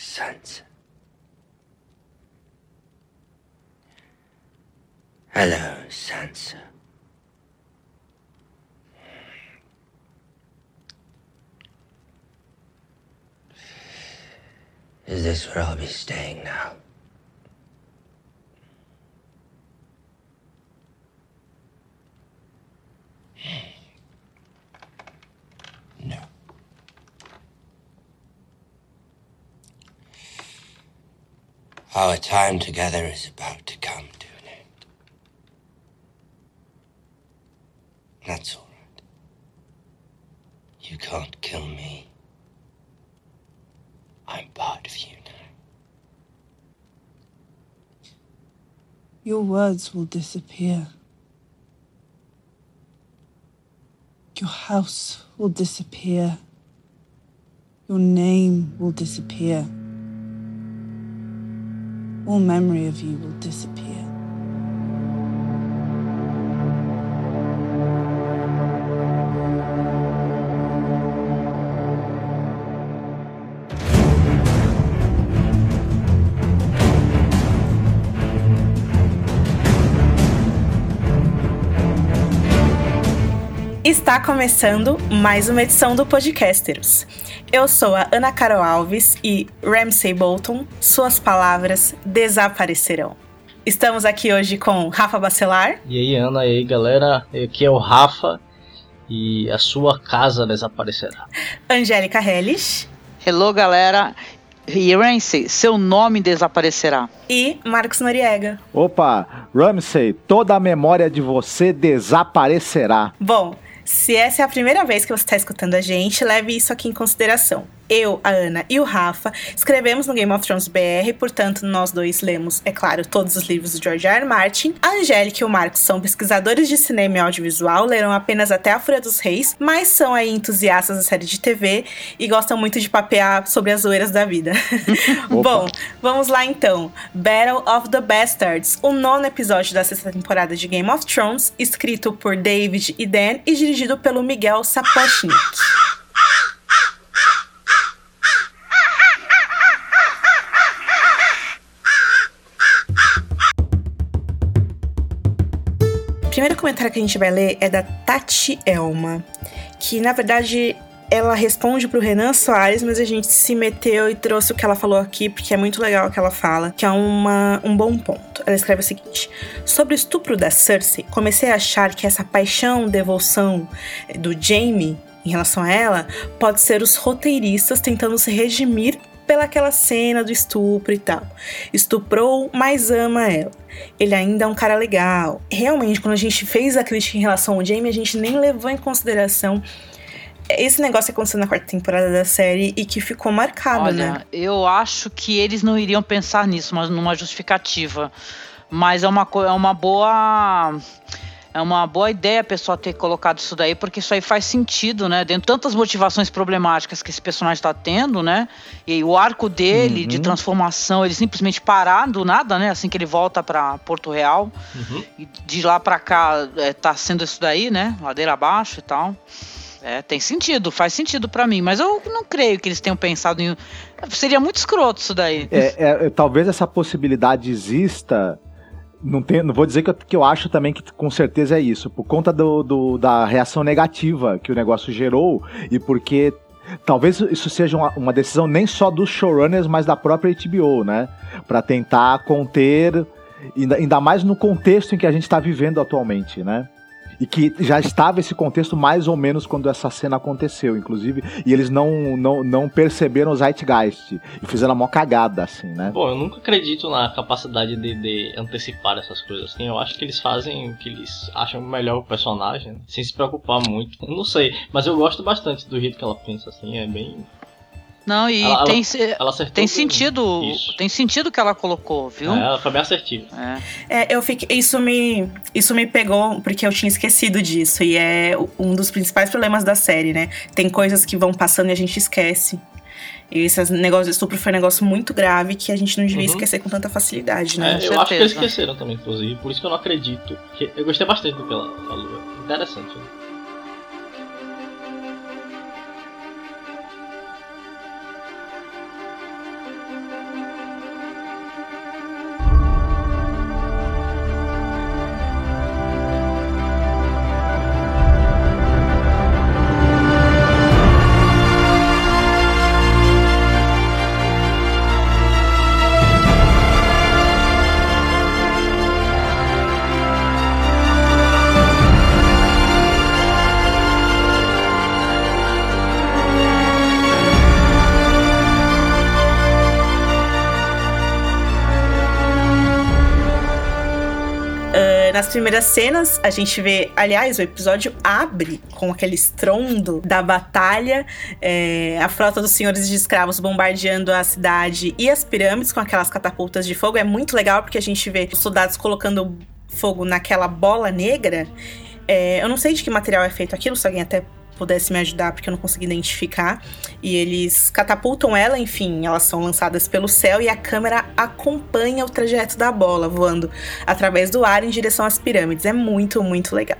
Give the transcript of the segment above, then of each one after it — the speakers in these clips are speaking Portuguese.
Sansa. Hello, Sansa. Is this where I'll be staying now? Our time together is about to come to an end. That's all right. You can't kill me. I'm part of you now. Your words will disappear. Your house will disappear. Your name will disappear. All memory of you will disappear. Está começando mais uma edição do Podcasteros. Eu sou a Ana Carol Alves e Ramsey Bolton, suas palavras desaparecerão. Estamos aqui hoje com Rafa Bacelar. E aí, Ana, e aí, galera? Aqui é o Rafa e a sua casa desaparecerá. Angélica Helles. Hello, galera. E Ramsey, seu nome desaparecerá. E Marcos Noriega. Opa, Ramsey, toda a memória de você desaparecerá. Bom, se essa é a primeira vez que você está escutando a gente, leve isso aqui em consideração. Eu, a Ana e o Rafa escrevemos no Game of Thrones BR, portanto, nós dois lemos, é claro, todos os livros do George R. R. Martin. A Angélica e o Marcos são pesquisadores de cinema e audiovisual, leram apenas até a Fúria dos Reis, mas são aí entusiastas da série de TV e gostam muito de papear sobre as zoeiras da vida. Bom, vamos lá então. Battle of the Bastards, o nono episódio da sexta temporada de Game of Thrones, escrito por David e Dan e dirigido pelo Miguel Sapochnik. Primeiro comentário que a gente vai ler é da Tati Elma, que na verdade ela responde pro Renan Soares, mas a gente se meteu e trouxe o que ela falou aqui, porque é muito legal o que ela fala, que é uma, um bom ponto. Ela escreve o seguinte: Sobre o estupro da Cersei, comecei a achar que essa paixão, devoção do Jaime em relação a ela pode ser os roteiristas tentando se redimir pelaquela cena do estupro e tal. Estuprou, mas ama ela. Ele ainda é um cara legal. Realmente, quando a gente fez a crítica em relação ao Jamie, a gente nem levou em consideração esse negócio que aconteceu na quarta temporada da série e que ficou marcado, Olha, né? eu acho que eles não iriam pensar nisso, mas numa justificativa. Mas é uma, é uma boa. É uma boa ideia a pessoa ter colocado isso daí, porque isso aí faz sentido, né? Dentro de tantas motivações problemáticas que esse personagem está tendo, né? E o arco dele de transformação, ele simplesmente parar do nada, né? Assim que ele volta para Porto Real. E de lá para cá é, tá sendo isso daí, né? Ladeira abaixo e tal. É, tem sentido, faz sentido pra mim, mas eu não creio que eles tenham pensado em. Seria muito escroto isso daí. É, é, talvez essa possibilidade exista. Não, tem, não vou dizer que eu, que eu acho também que com certeza é isso, por conta do, do- da reação negativa que o negócio gerou e porque talvez isso seja uma, uma decisão nem só dos showrunners, mas da própria HBO, né? Pra tentar conter, ainda, ainda mais no contexto em que a gente está vivendo atualmente, né? E que já estava esse contexto mais ou menos quando essa cena aconteceu, inclusive, e eles não, não, não perceberam o Zeitgeist e fizeram uma cagada, assim, né? Bom, eu nunca acredito na capacidade de, de antecipar essas coisas assim. Eu acho que eles fazem o que eles acham melhor o personagem, sem se preocupar muito. Eu não sei, mas eu gosto bastante do jeito que ela pensa assim. É bem. Não, e Ela- tem, ela- Ela tem sentido. Isso. Tem sentido o que ela colocou, viu? É, ela foi bem assertiva. É. É, eu fiquei, isso me, isso me pegou porque eu tinha esquecido disso e é um dos principais problemas da série, né? Tem coisas que vão passando e a gente esquece. E esse negócio de estupro foi um negócio muito grave que a gente não devia Uhum. esquecer com tanta facilidade, É, né? eu acho que eles certeza. esqueceram também, inclusive. Por isso que eu não acredito. Eu gostei bastante do que ela falou. Interessante. né? Nas primeiras cenas, a gente vê, aliás, o episódio abre com aquele estrondo da batalha, é, a frota dos senhores de escravos bombardeando a cidade e as pirâmides com aquelas catapultas de fogo. É muito legal porque a gente vê os soldados colocando fogo naquela bola negra. É, eu não sei de que material é feito aquilo, se alguém até pudesse me ajudar, porque eu não consegui identificar. E eles catapultam ela, enfim, elas são lançadas pelo céu e a câmera acompanha o trajeto da bola, voando através do ar em direção às pirâmides. É muito, muito legal.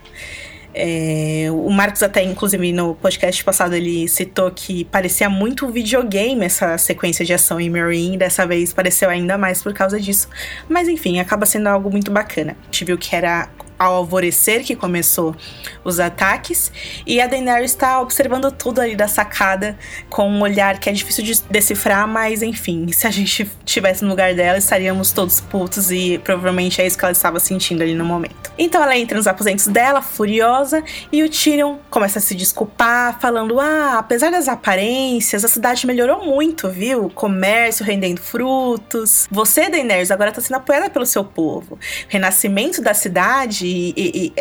É, o Marcos até, inclusive, no podcast passado, ele citou que parecia muito videogame essa sequência de ação em Marine. Dessa vez pareceu ainda mais por causa disso. Mas enfim, acaba sendo algo muito bacana. A gente viu que era ao alvorecer que começou os ataques. E a Daenerys está observando tudo ali da sacada com um olhar que é difícil de decifrar, mas enfim, se a gente estivesse no lugar dela, estaríamos todos putos e provavelmente é isso que ela estava sentindo ali no momento. Então ela entra nos aposentos dela, furiosa, e o Tyrion começa a se desculpar, falando: Ah, apesar das aparências, a cidade melhorou muito, viu? Comércio rendendo frutos. Você, Daenerys, agora está sendo apoiada pelo seu povo. Renascimento da cidade e, e,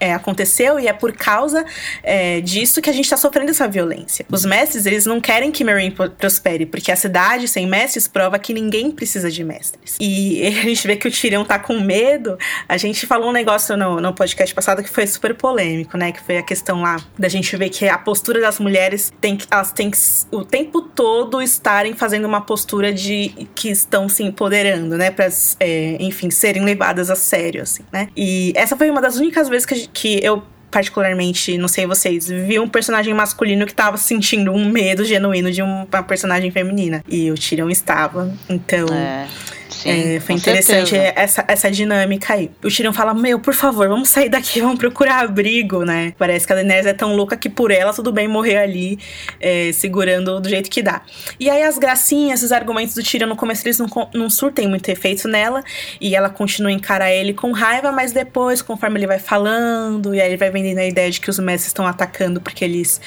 é, aconteceu e é por causa é, disso que a gente está sofrendo essa violência. Os mestres, eles não querem que Meereen prospere, porque a cidade sem mestres prova que ninguém precisa de mestres. E a gente vê que o Tyrion tá com medo. A gente falou um negócio no, no podcast passado que foi super polêmico, né? Que foi a questão lá da gente ver que a postura das mulheres tem que, elas têm que o tempo todo estarem fazendo uma postura de que estão se empoderando, né? Para, é, enfim, serem levadas a sério, assim, né? Essa foi uma das únicas vezes que, que eu particularmente, não sei vocês, vi um personagem masculino que tava sentindo um medo genuíno de uma personagem feminina. E o Tyrion estava. Então. É. Sim, é, foi interessante certeza. essa, essa dinâmica aí. O Tyrion fala: Meu, por favor, vamos sair daqui, vamos procurar abrigo, né? Parece que a Daenerys é tão louca que por ela tudo bem morrer ali, é, segurando do jeito que dá. E aí as gracinhas, os argumentos do Tyrion no começo eles não, não surtem muito efeito nela, e ela continua a encarar ele com raiva, mas depois, conforme ele vai falando, e aí ele vai vendendo a ideia de que os mestres estão atacando porque eles,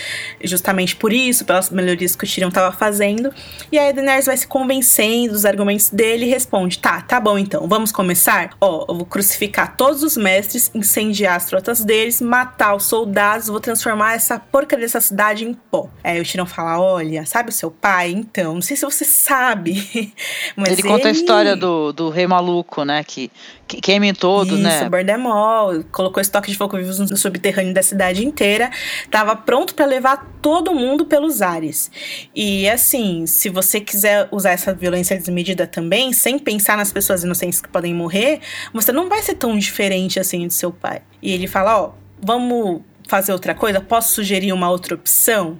justamente por isso, pelas melhorias que o Tyrion tava fazendo, e aí a Daenerys vai se convencendo dos argumentos dele e responde responde: Tá, tá bom então, vamos começar? Ó, eu vou crucificar todos os mestres, incendiar as trotas deles, matar os soldados, vou transformar essa porcaria dessa cidade em pó. Aí o Tirão fala: Olha, sabe o seu pai? Então, não sei se você sabe. Mas ele, ele conta a história do, do rei maluco, né? Que queima em todo, Isso, né? Isso, Bordemol, colocou estoque de fogo vivos no subterrâneo da cidade inteira, tava pronto para levar todo mundo pelos ares. E assim, se você quiser usar essa violência desmedida também, sem pensar nas pessoas inocentes que podem morrer, você não vai ser tão diferente assim de seu pai. E ele fala, ó, vamos fazer outra coisa? Posso sugerir uma outra opção?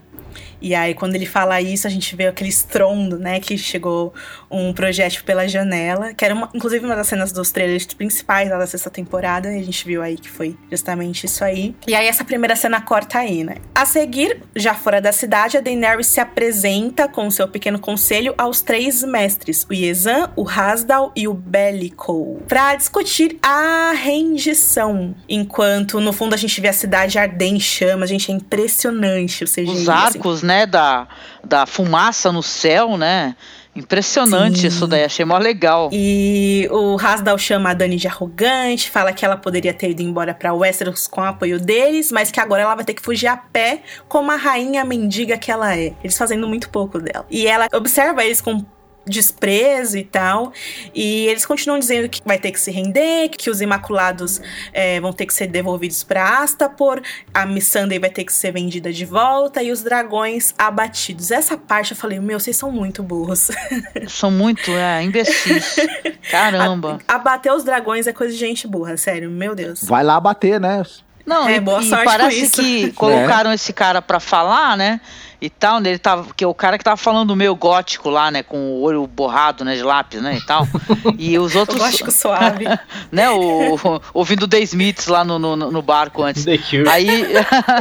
E aí, quando ele fala isso, a gente vê aquele estrondo, né? Que chegou um projétil pela janela, que era uma, inclusive uma das cenas dos trailers principais da sexta temporada. E a gente viu aí que foi justamente isso aí. E aí, essa primeira cena corta aí, né? A seguir, já fora da cidade, a Daenerys se apresenta com seu pequeno conselho aos três mestres, o Yezan, o Hasdal e o Bellico, para discutir a rendição. Enquanto, no fundo, a gente vê a cidade arder em chamas. Gente, é impressionante o CGI. Os arcos, assim né, da, da fumaça no céu, né? Impressionante Sim. isso daí, achei mó legal. E o Hasdal chama a Dani de arrogante, fala que ela poderia ter ido embora para Westeros com o apoio deles, mas que agora ela vai ter que fugir a pé como a rainha mendiga que ela é. Eles fazendo muito pouco dela. E ela observa eles com desprezo e tal. E eles continuam dizendo que vai ter que se render, que os Imaculados é, vão ter que ser devolvidos para Astapor, a Missandei vai ter que ser vendida de volta e os dragões abatidos. Essa parte eu falei, meu, vocês são muito burros. São muito, é, imbecis. Caramba. abater os dragões é coisa de gente burra, sério, meu Deus. Vai lá abater, né? Não, é, e, boa sorte e parece que colocaram é. esse cara para falar, né? E tal, né? Ele tava, que é o cara que tava falando do meu gótico lá, né, com o olho borrado, né, de lápis, né, e tal. E os outros o gótico suave. né, o, o, ouvindo The Smiths lá no, no, no barco antes. The Cure. Aí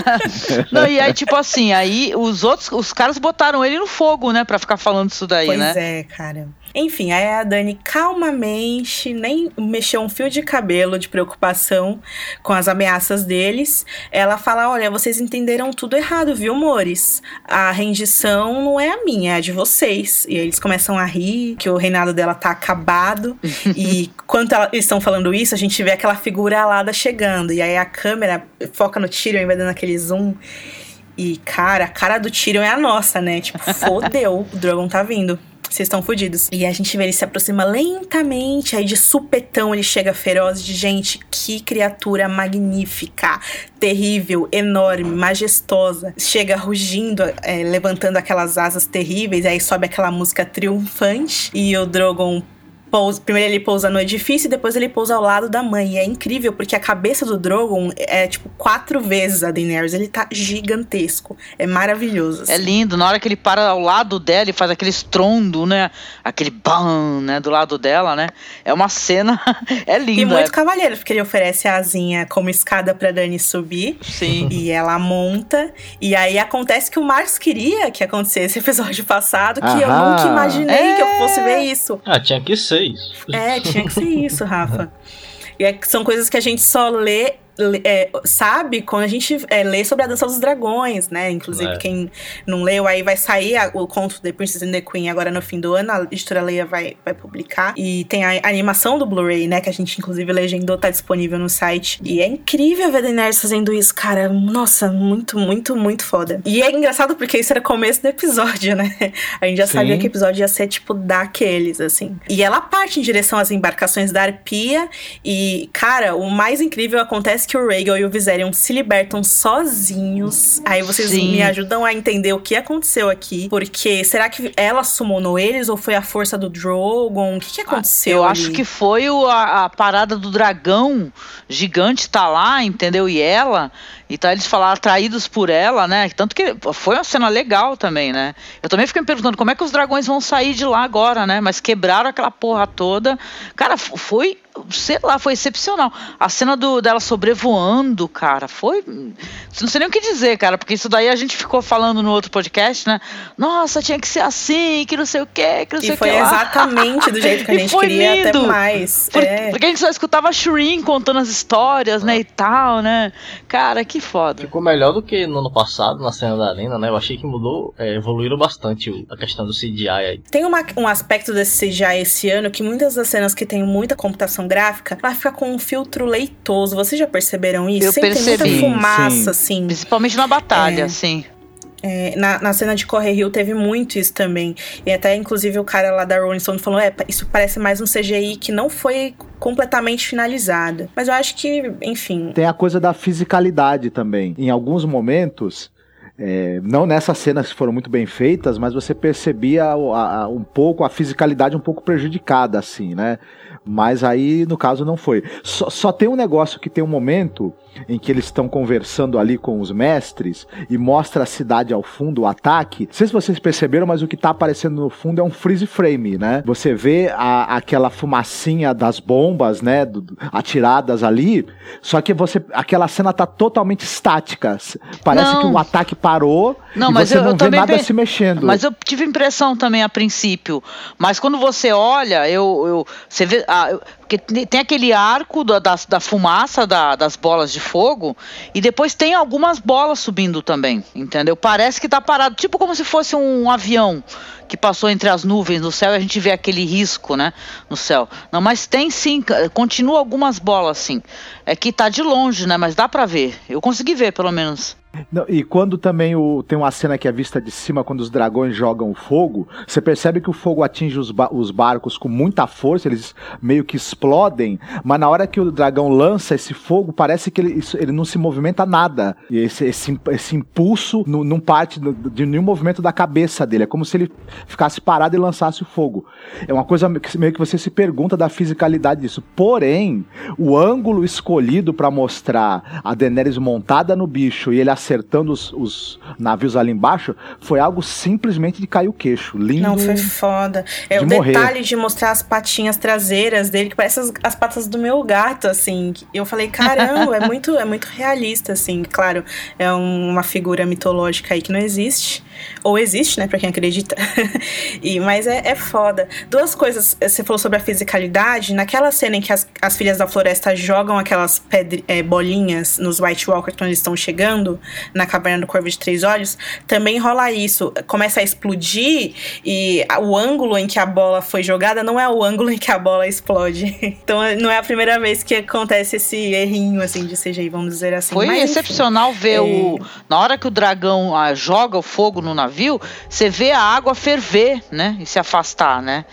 Não, e aí tipo assim, aí os outros, os caras botaram ele no fogo, né, para ficar falando isso daí, pois né? Pois é, cara. Enfim, aí a Dani calmamente, nem mexeu um fio de cabelo de preocupação com as ameaças deles. Ela fala: Olha, vocês entenderam tudo errado, viu, Mores? A rendição não é a minha, é a de vocês. E aí eles começam a rir, que o reinado dela tá acabado. e quando ela, eles estão falando isso, a gente vê aquela figura alada chegando. E aí a câmera foca no Tyrion, vai dando aquele zoom. E, cara, a cara do Tyrion é a nossa, né? Tipo, fodeu, o Drogon tá vindo vocês estão fodidos. E a gente vê ele se aproxima lentamente, aí de supetão ele chega feroz de gente, que criatura magnífica, terrível, enorme, majestosa. Chega rugindo, é, levantando aquelas asas terríveis, aí sobe aquela música triunfante e o Drogon pousa, primeiro ele pousa no edifício e depois ele pousa ao lado da mãe. E é incrível porque a cabeça do Drogon é tipo quatro vezes a Daenerys. Ele tá gigantesco. É maravilhoso. É assim. É lindo. Na hora que ele para ao lado dela e faz aquele estrondo, né? Aquele bam, né? Do lado dela, né? É uma cena. é lindo. E muito é... cavaleiro, porque ele oferece a asinha como escada pra Dani subir. Sim. E ela monta. E aí acontece que o Marcos queria que acontecesse episódio passado, que Aham. eu nunca imaginei é... que eu fosse ver isso. Ah, tinha que ser isso. É, tinha que ser isso, Rafa. E é, são coisas que a gente só lê é, sabe quando a gente é, lê sobre a Dança dos Dragões, né? Inclusive, é. quem não leu, aí vai sair a, o conto The Princess and the Queen agora no fim do ano, a editora Leia vai, vai publicar. E tem a, a animação do Blu-ray, né? Que a gente, inclusive, legendou, tá disponível no site. E é incrível ver Daenerys fazendo isso, cara. Nossa, muito, muito, muito foda. E é engraçado porque isso era começo do episódio, né? A gente já Sim. sabia que o episódio ia ser, tipo, daqueles, assim. E ela parte em direção às embarcações da Arpia. E, cara, o mais incrível acontece que o Rhaegal e o Viserion se libertam sozinhos. Aí vocês Sim. me ajudam a entender o que aconteceu aqui. Porque será que ela summonou eles ou foi a força do Drogon? O que, que aconteceu? Eu ali? acho que foi o, a, a, parada do dragão gigante tá lá, entendeu? E ela. Então eles falaram atraídos por ela, né? Tanto que foi uma cena legal também, né? Eu também fiquei me perguntando como é que os dragões vão sair de lá agora, né? Mas quebraram aquela porra toda. Cara, foi sei lá, foi excepcional. A cena do, dela sobrevoando, cara, foi. Não sei nem o que dizer, cara, porque isso daí a gente ficou falando no outro podcast, né? Nossa, tinha que ser assim, que não sei o quê, que não sei o que. E foi exatamente do jeito que a gente queria, lindo. até mais. Por, é. Porque a gente só escutava a contando as histórias, né, e tal, né? Cara, que foda. Ficou melhor do que no ano passado, na cena da arena, né? Eu achei que mudou, é, evoluíram bastante a questão do CGI aí. Tem uma, um aspecto desse CGI esse ano que muitas das cenas que tem muita computação computação gráfica, ela fica com um filtro leitoso. Vocês já perceberam isso? Eu Sempre percebi. Tem muita fumaça, sim. assim. Principalmente na batalha, é. sim. É, na, na cena de Corre Rio teve muito isso também. E até, inclusive, o cara lá da Rolling Stone falou: é, isso parece mais um CGI que não foi completamente finalizado. Mas eu acho que, enfim. Tem a coisa da fisicalidade também. Em alguns momentos, é, não nessas cenas que foram muito bem feitas, mas você percebia a, a, um pouco a fisicalidade um pouco prejudicada, assim, né? Mas aí, no caso, não foi. Só, só tem um negócio que tem um momento em que eles estão conversando ali com os mestres e mostra a cidade ao fundo, o ataque. Não sei se vocês perceberam, mas o que tá aparecendo no fundo é um freeze frame, né? Você vê a, aquela fumacinha das bombas, né, do, atiradas ali, só que você aquela cena tá totalmente estática. Parece não. que o ataque parou não, e você eu, não eu vê nada se mexendo. Mas eu tive impressão também a princípio, mas quando você olha, eu, eu você vê, ah, porque tem aquele arco da, da, da fumaça da, das bolas de fogo e depois tem algumas bolas subindo também, entendeu? Parece que tá parado, tipo como se fosse um avião que passou entre as nuvens no céu e a gente vê aquele risco, né, no céu. Não, mas tem sim, continua algumas bolas sim. É que tá de longe, né, mas dá para ver. Eu consegui ver pelo menos. Não, e quando também o, tem uma cena que é vista de cima, quando os dragões jogam fogo, você percebe que o fogo atinge os, ba os barcos com muita força, eles meio que explodem, mas na hora que o dragão lança esse fogo, parece que ele, isso, ele não se movimenta nada. E esse, esse, esse impulso não, parte de nenhum movimento da cabeça dele. É como se ele ficasse parado e lançasse o fogo. É uma coisa que meio que você se pergunta da fisicalidade disso. Porém, o ângulo escolhido para mostrar a Daenerys montada no bicho e ele acertando os, os, navios ali embaixo foi algo simplesmente de cair o queixo. Lindo. Não, foi foda. É de o morrer. detalhe de mostrar as patinhas traseiras dele, que parece as, as patas do meu gato, assim. Eu falei, caramba, é muito, é muito realista, assim. Claro, é um, uma figura mitológica aí que não existe. Ou existe, né, pra quem acredita. e, mas é, é foda. Duas coisas, você falou sobre a fisicalidade. Naquela cena em que as, as filhas da floresta jogam aquelas pedre, é, bolinhas nos White Walkers quando eles estão chegando, na caverna do Corvo de Três Olhos, também rola isso. Começa a explodir e o ângulo em que a bola foi jogada não é o ângulo em que a bola explode. Então não é a primeira vez que acontece esse errinho, assim, de CGI, vamos dizer assim. Foi Mas, excepcional enfim, ver é... o. Na hora que o dragão ah, joga o fogo no navio, você vê a água ferver, né? E se afastar, né?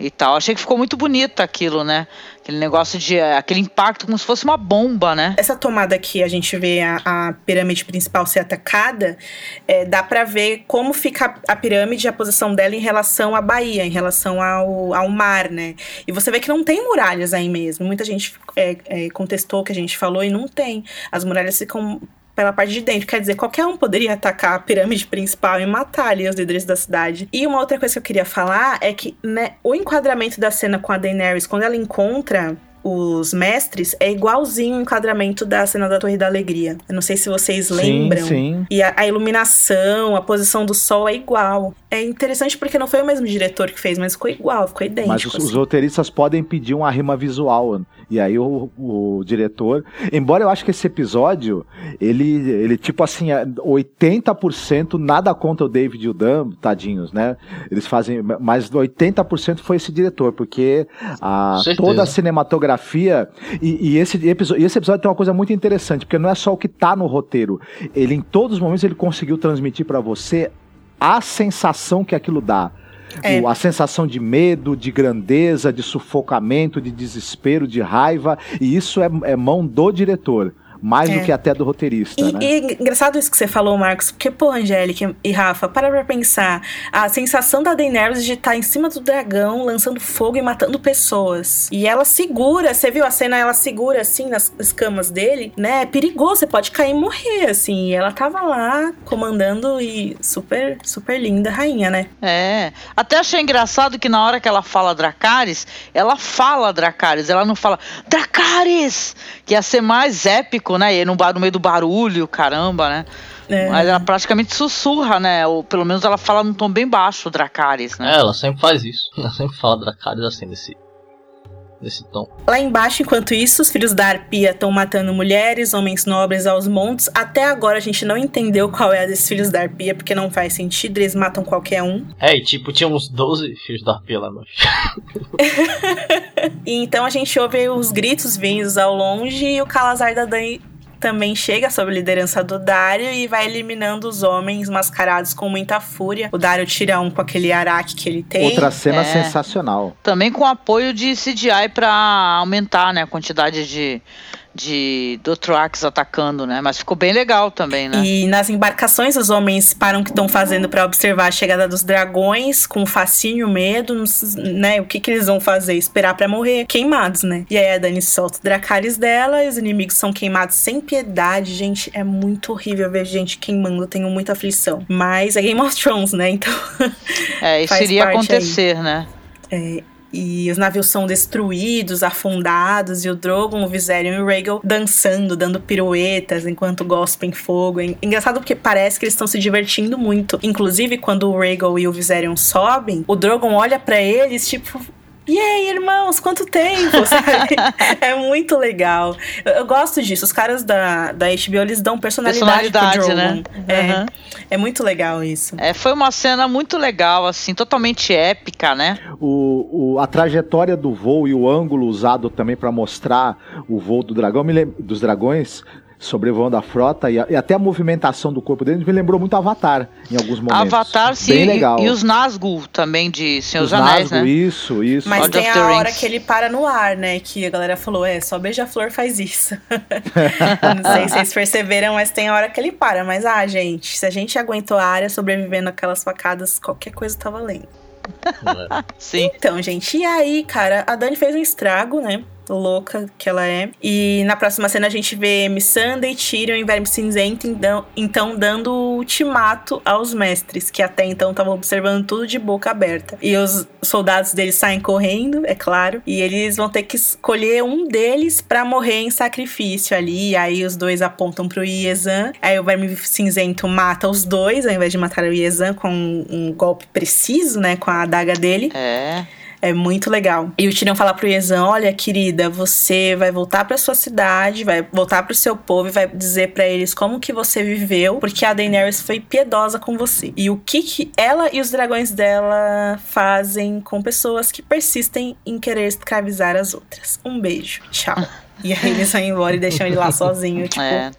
E tal. Achei que ficou muito bonito aquilo, né? Aquele negócio de. aquele impacto como se fosse uma bomba, né? Essa tomada que a gente vê a, a pirâmide principal ser atacada, é, dá para ver como fica a pirâmide, a posição dela em relação à Bahia, em relação ao, ao mar, né? E você vê que não tem muralhas aí mesmo. Muita gente é, é, contestou que a gente falou e não tem. As muralhas ficam pela parte de dentro. Quer dizer, qualquer um poderia atacar a pirâmide principal e matar ali os líderes da cidade. E uma outra coisa que eu queria falar é que né, o enquadramento da cena com a Daenerys, quando ela encontra os mestres é igualzinho o enquadramento da cena da Torre da Alegria. Eu não sei se vocês Sim, lembram. sim. E a, a iluminação, a posição do sol é igual. É interessante porque não foi o mesmo diretor que fez, mas ficou igual, ficou idêntico. Mas os, os assim. roteiristas podem pedir uma rima visual. E aí o, o diretor. Embora eu acho que esse episódio, ele, ele tipo assim, é 80% nada contra o David e o Dan, tadinhos, né? Eles fazem. Mas 80% foi esse diretor, porque a, toda a cinematografia. E, e esse, episódio, esse episódio tem uma coisa muito interessante, porque não é só o que tá no roteiro. Ele, em todos os momentos, ele conseguiu transmitir para você a sensação que aquilo dá. É. O- a sensação de medo, de grandeza, de sufocamento, de desespero, de raiva. E isso é, é mão do diretor. Mais É. do que até do roteirista, E, né? e engraçado isso que você falou, Marcos, porque, pô, Angélica e Rafa, para pra pensar. A sensação da Daenerys de estar em cima do dragão, lançando fogo e matando pessoas. E ela segura, você viu a cena? Ela segura, assim, nas escamas dele, né? É perigoso, você pode cair e morrer, assim. E ela tava lá, comandando e super, super linda rainha, né? É. Até achei engraçado que na hora que ela fala Dracarys, ela fala Dracarys, ela não fala Dracarys! Que ia ser mais épico, né? E no, bar- no meio do barulho, caramba, né? É. Mas ela praticamente sussurra, né? Ou pelo menos ela fala num tom bem baixo, Dracarys, né? É, ela sempre faz isso. Ela sempre fala Dracarys assim, desse, desse tom. Lá embaixo, enquanto isso, os filhos da Arpia estão matando mulheres, homens nobres aos montes. Até agora a gente não entendeu qual é a desses filhos da Arpia, porque não faz sentido, eles matam qualquer um. É, e tipo, tinha uns 12 filhos da Arpia lá embaixo. E então a gente ouve os gritos vindos ao longe e o Calazar da Dan também chega sob a liderança do Dario e vai eliminando os homens mascarados com muita fúria. O Dario tira um com aquele araque que ele tem. Outra cena é. sensacional. Também com apoio de CGI pra aumentar, né, a quantidade de, de Dothrax atacando, né? Mas ficou bem legal também, né? E nas embarcações, os homens param que estão fazendo para observar a chegada dos dragões, com fascínio, medo, né? O que, que eles vão fazer? Esperar para morrer queimados, né? E aí a Dani solta o Dracarys dela, e os inimigos são queimados sem piedade. Gente, é muito horrível ver gente queimando, eu tenho muita aflição. Mas é Game of Thrones, né? Então. É, isso iria acontecer, né? É, e os navios são destruídos, afundados, e o Drogon, o Viserion e o Rhaegal dançando, dando piruetas enquanto gospem fogo. É engraçado porque parece que eles estão se divertindo muito. Inclusive, quando o Rhaegal e o Viserion sobem, o Drogon olha pra eles, tipo... E aí, irmãos, quanto tempo, sabe? é muito legal. Eu, eu gosto disso. Os caras da, da HBO, eles dão personalidade, Personalidade, pro né? Drogon. É, Uhum. é muito legal isso. É, foi uma cena muito legal, assim, totalmente épica, né? O, o- a trajetória do voo e o ângulo usado também para mostrar o voo do dragão, me lem- dos dragões sobrevoando a frota e, a- e até a movimentação do corpo deles me lembrou muito Avatar em alguns momentos. Avatar, sim, Bem e- legal. E, os Nazgûl também de Senhor Os dos Anéis, Nazgûl, né? Isso, isso. Mas Lord tem a hora que ele para no ar, né? Que a galera falou, é, só beija-flor faz isso. não sei se vocês perceberam, mas tem a hora que ele para. Mas, ah, gente, se a gente aguentou a área sobrevivendo aquelas facadas, qualquer coisa tá valendo. Sim. Então, gente, e aí, cara, a Dani fez um estrago, né? Louca que ela é. E na próxima cena a gente vê Missandei, Tyrion e Verme Cinzento então, então dando o ultimato aos mestres, que até então estavam observando tudo de boca aberta. E os soldados deles saem correndo, é claro, e eles vão ter que escolher um deles pra morrer em sacrifício ali. E aí os dois apontam pro Iezan. Aí o Verme Cinzento mata os dois, ao invés de matar o Iezan com um, um golpe preciso, né? Com a adaga dele. É. É muito legal. E o Tyrion fala pro Yezan, olha, querida, você vai voltar para sua cidade, vai voltar pro seu povo e vai dizer para eles como que você viveu, porque a Daenerys foi piedosa com você. E o que que ela e os dragões dela fazem com pessoas que persistem em querer escravizar as outras. Um beijo. Tchau. E aí eles vão embora e deixam ele lá sozinho, tipo... É.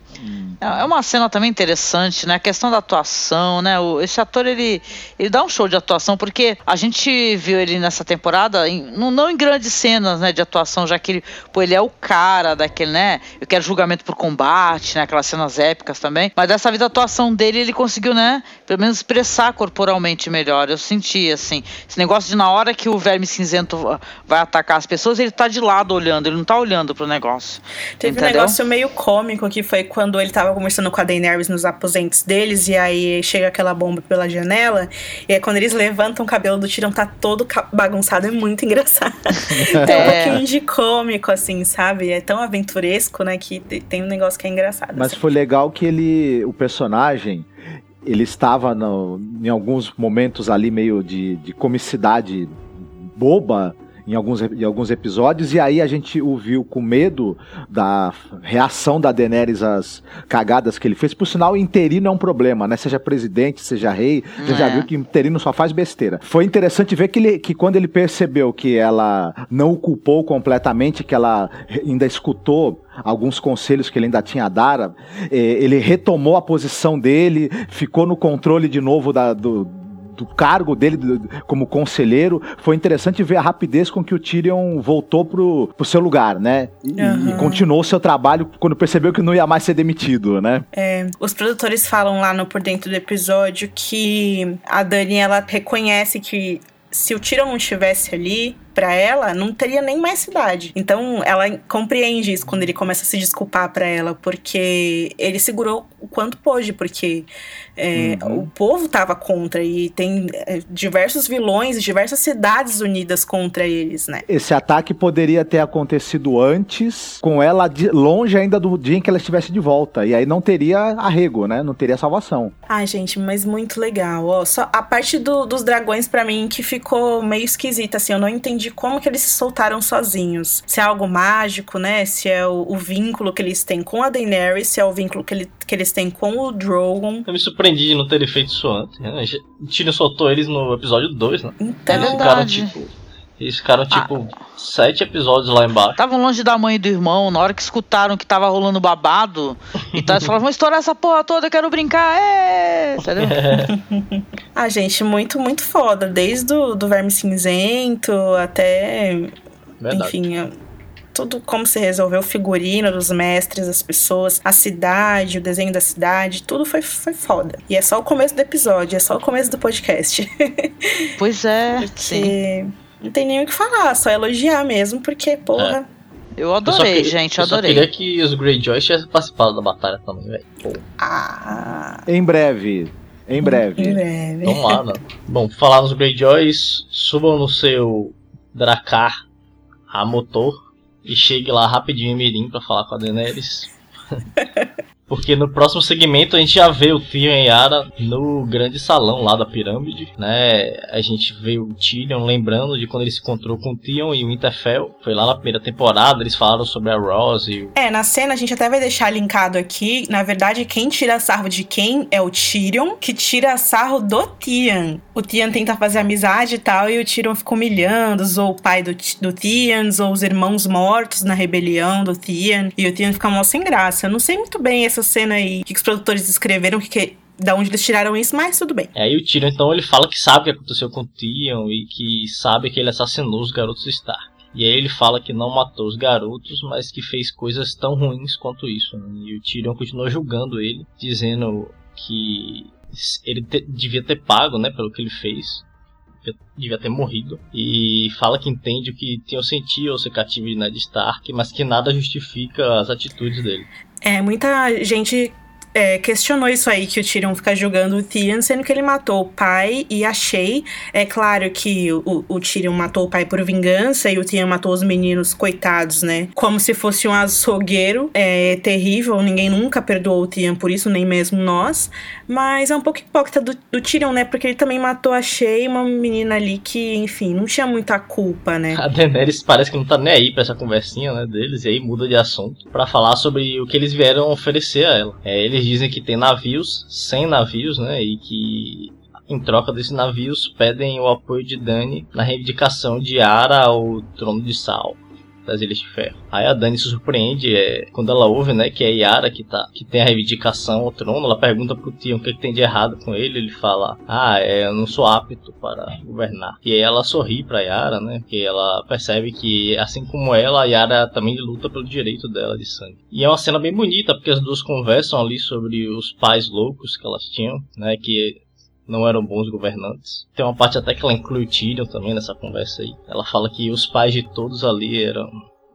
É uma cena também interessante, né? A questão da atuação, né? O, esse ator, ele, ele dá um show de atuação, porque a gente viu ele nessa temporada, em, não, não em grandes cenas, né, de atuação, já que ele, pô, ele é o cara daquele, né? Eu quero julgamento por combate, né? Aquelas cenas épicas também. Mas dessa vez a atuação dele, ele conseguiu, né? Pelo menos expressar corporalmente melhor. Eu senti, assim, esse negócio de na hora que o verme cinzento vai atacar as pessoas, ele tá de lado olhando, ele não tá olhando pro negócio. Teve entendeu? um negócio meio cômico que foi quando ele tava conversando com a Daenerys nos aposentos deles, e aí chega aquela bomba pela janela, e aí quando eles levantam o cabelo do Tirão tá todo bagunçado, é muito engraçado. tem um é. pouquinho de cômico, assim, sabe? É tão aventuresco, né, que tem um negócio que é engraçado. Mas assim. foi legal que ele, o personagem, ele estava no, em alguns momentos ali meio de, de comicidade boba, em alguns, em alguns episódios, e aí a gente o viu com medo da reação da Daenerys às cagadas que ele fez. Por sinal, interino é um problema, né? Seja presidente, seja rei, você é. já viu que interino só faz besteira. Foi interessante ver que, ele, que quando ele percebeu que ela não o culpou completamente, que ela ainda escutou alguns conselhos que ele ainda tinha a dar, eh, ele retomou a posição dele, ficou no controle de novo da, do, do cargo dele do, como conselheiro, foi interessante ver a rapidez com que o Tyrion voltou pro, pro seu lugar, né? E, uhum. e continuou seu trabalho quando percebeu que não ia mais ser demitido, né? É, os produtores falam lá no Por Dentro do episódio que a Dani, ela reconhece que se o Tyrion não estivesse ali, para ela, não teria nem mais cidade. Então, ela compreende isso quando ele começa a se desculpar para ela, porque ele segurou o quanto pôde, porque é, uhum. o povo tava contra e tem é, diversos vilões e diversas cidades unidas contra eles, né? Esse ataque poderia ter acontecido antes, com ela de, longe ainda do dia em que ela estivesse de volta, e aí não teria arrego, né? Não teria salvação. Ai, gente, mas muito legal. Ó, só a parte do, dos dragões para mim que ficou meio esquisita, assim, eu não entendi de como que eles se soltaram sozinhos. Se é algo mágico, né? Se é o, o vínculo que eles têm com a Daenerys, se é o vínculo que, ele, que eles têm com o Drogon. Eu me surpreendi de não terem feito isso antes. Né? Tyrion soltou eles no episódio 2, né? Então, eles ficaram, tipo, eles ficaram, tipo, ah. sete episódios lá embaixo. Estavam longe da mãe e do irmão, na hora que escutaram que tava rolando babado, então eles falaram, vamos estourar essa porra toda, quero brincar, é! Entendeu? É. ah, gente, muito, muito foda. Desde o do Verme Cinzento até... Verdade. Enfim, tudo como se resolveu, o figurino dos mestres, as pessoas, a cidade, o desenho da cidade, tudo foi, foi foda. E é só o começo do episódio, é só o começo do podcast. Pois é, Porque... sim não tem nem o que falar, só elogiar mesmo, porque, porra. É. Eu adorei, eu queria, gente, eu adorei. Eu queria que os Greyjoy tivessem participado da batalha também, velho. Ah. Em breve. Em breve. Em breve. Vamos lá, né? Bom, falar nos Greyjoys, subam no seu Dracar a motor e chegue lá rapidinho em Mirim pra falar com a Daenerys. Porque no próximo segmento a gente já vê o Tyrion e Yara no grande salão lá da pirâmide, né? A gente vê o Tyrion lembrando de quando ele se encontrou com o Tyrion e o Winterfell. Foi lá na primeira temporada, eles falaram sobre a Rose. E. É, na cena a gente até vai deixar linkado aqui. Na verdade, quem tira sarro de quem é o Tyrion, que tira sarro do Tyrion. O Tyrion tenta fazer amizade e tal, e o Tyrion fica humilhando, ou o pai do, do Tyrion, ou os irmãos mortos na rebelião do Tyrion. E o Tyrion fica mal sem graça. Eu não sei muito bem essa essa cena aí, o que os produtores escreveram, que, que da onde eles tiraram isso, mas tudo bem. É, o Tyrion, então, ele fala que sabe o que aconteceu com o Tyrion e que sabe que ele assassinou os garotos Stark. E aí ele fala que não matou os garotos, mas que fez coisas tão ruins quanto isso. Né? E o Tyrion continua julgando ele, dizendo que ele te, devia ter pago, né, pelo que ele fez. Devia ter morrido. E fala que entende o que tinham sentido ao ser cativo de Ned Stark, mas que nada justifica as atitudes dele. É, muita gente é, questionou isso aí, que o Tyrion fica julgando o Theon, sendo que ele matou o pai e a Shay. É claro que o, o Tyrion matou o pai por vingança e o Theon matou os meninos coitados, né? Como se fosse um açougueiro. É terrível, ninguém nunca perdoou o Theon por isso, nem mesmo nós. Mas é um pouco hipócrita do, do Tyrion, né? Porque ele também matou a Shay, uma menina ali que, enfim, não tinha muita culpa, né? A Daenerys parece que não tá nem aí pra essa conversinha, né, deles, e aí muda de assunto para falar sobre o que eles vieram oferecer a ela. É, eles dizem que tem navios, 100 navios, né, e que em troca desses navios pedem o apoio de Dany na reivindicação de Ara ao trono de Sal das Ilhas de Ferro. Aí a Dani se surpreende é, quando ela ouve, né, que é Yara que, tá, que tem a reivindicação ao trono. Ela pergunta pro tio o que, que tem de errado com ele. Ele fala: Ah, é, eu não sou apto para governar. E aí ela sorri pra Yara, né, porque ela percebe que, assim como ela, a Yara também luta pelo direito dela de sangue. E é uma cena bem bonita, porque as duas conversam ali sobre os pais loucos que elas tinham, né, que não eram bons governantes. Tem uma parte até que ela inclui Tyrion também nessa conversa aí. Ela fala que os pais de todos ali eram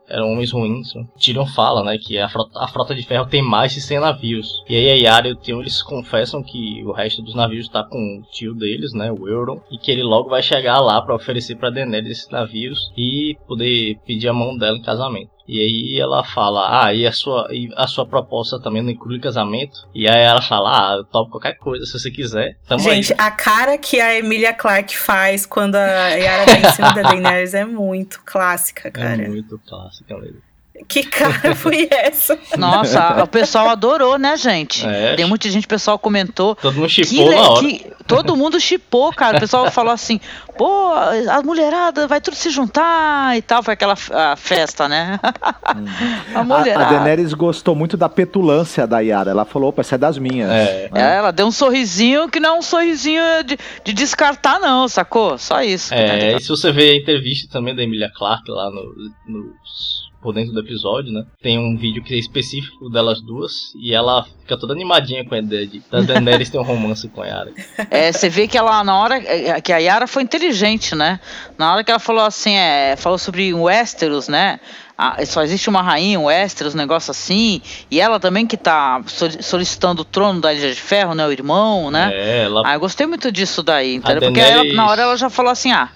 eram homens ruins. Né? Tyrion fala, né, que a frota, a frota de ferro tem mais de 100 navios. E aí a Yara e o Theon, eles confessam que o resto dos navios está com o tio deles, né, o Euron, e que ele logo vai chegar lá para oferecer para Daenerys esses navios e poder pedir a mão dela em casamento. E aí ela fala, ah, e a sua, e a sua proposta também não inclui casamento? E aí ela fala, ah, eu topo qualquer coisa se você quiser. Tamo Gente, aí. a cara que a Emilia Clarke faz quando a Yara vem em cima da Daenerys é muito clássica, cara. É muito clássica mesmo. Que cara foi essa? Nossa, o pessoal adorou, né, gente? É. Tem muita gente, o pessoal comentou. Todo mundo chipou na hora. Que, todo mundo chipou, cara. O pessoal falou assim, pô, a mulherada vai tudo se juntar e tal. Foi aquela festa, né? a mulherada. A, a Daenerys gostou muito da petulância da Yara. Ela falou, opa, essa é das minhas. É. é. Ela deu um sorrisinho que não é um sorrisinho de, de descartar, não, sacou? Só isso. É, e se você ver a entrevista também da Emilia Clarke lá no, nos por dentro do episódio, né? Tem um vídeo que é específico delas duas e ela fica toda animadinha com a ideia de da Daenerys ter um romance com a Yara. É, você vê que ela, na hora é, que a Yara foi inteligente, né? Na hora que ela falou assim, é, falou sobre Westeros, né? Ah, só existe uma rainha, um Westeros, um negócio assim, e ela também que tá solicitando o trono da Ilha de Ferro, né, o irmão, né? É, ela... Ah, eu gostei muito disso daí, entendeu? Porque ela, na hora ela já falou assim, ah,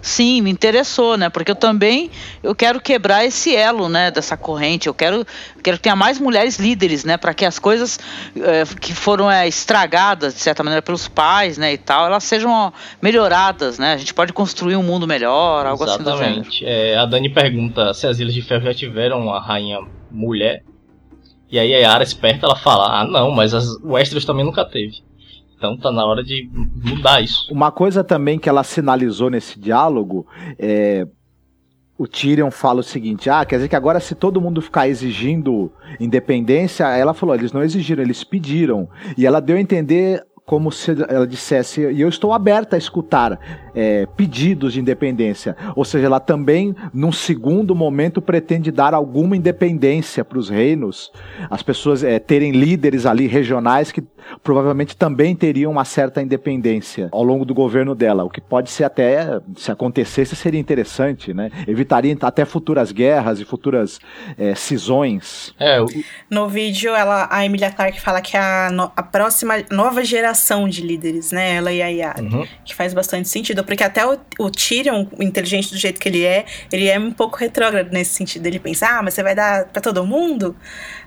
sim, me interessou, né? Porque eu também eu quero quebrar esse elo, né, dessa corrente. Eu quero, quero que tenha mais mulheres líderes, né, para que as coisas é, que foram é, estragadas de certa maneira pelos pais, né, e tal, elas sejam melhoradas, né? A gente pode construir um mundo melhor, algo Exatamente. assim do é, a Dani pergunta se as Ilhas de Ferro já tiveram uma rainha mulher. E aí a Yara esperta, ela fala: "Ah, não, mas as Westeros também nunca teve". Então tá na hora de mudar isso. Uma coisa também que ela sinalizou nesse diálogo é. O Tyrion fala o seguinte: ah, quer dizer que agora se todo mundo ficar exigindo independência, ela falou, eles não exigiram, eles pediram. E ela deu a entender como se ela dissesse, e eu estou aberta a escutar é, pedidos de independência. Ou seja, ela também, num segundo momento, pretende dar alguma independência para os reinos, as pessoas é, terem líderes ali regionais que provavelmente também teriam uma certa independência ao longo do governo dela, o que pode ser até, se acontecesse, seria interessante, né? Evitaria até futuras guerras e futuras é, cisões. É, o... No vídeo, ela, a Emilia Clarke fala que a, no, a próxima nova geração de líderes, né? Ela e a Yara, uhum. que faz bastante sentido, porque até o, o Tyrion, o inteligente do jeito que ele é, ele é um pouco retrógrado nesse sentido. Ele pensa, ah, mas você vai dar para todo mundo?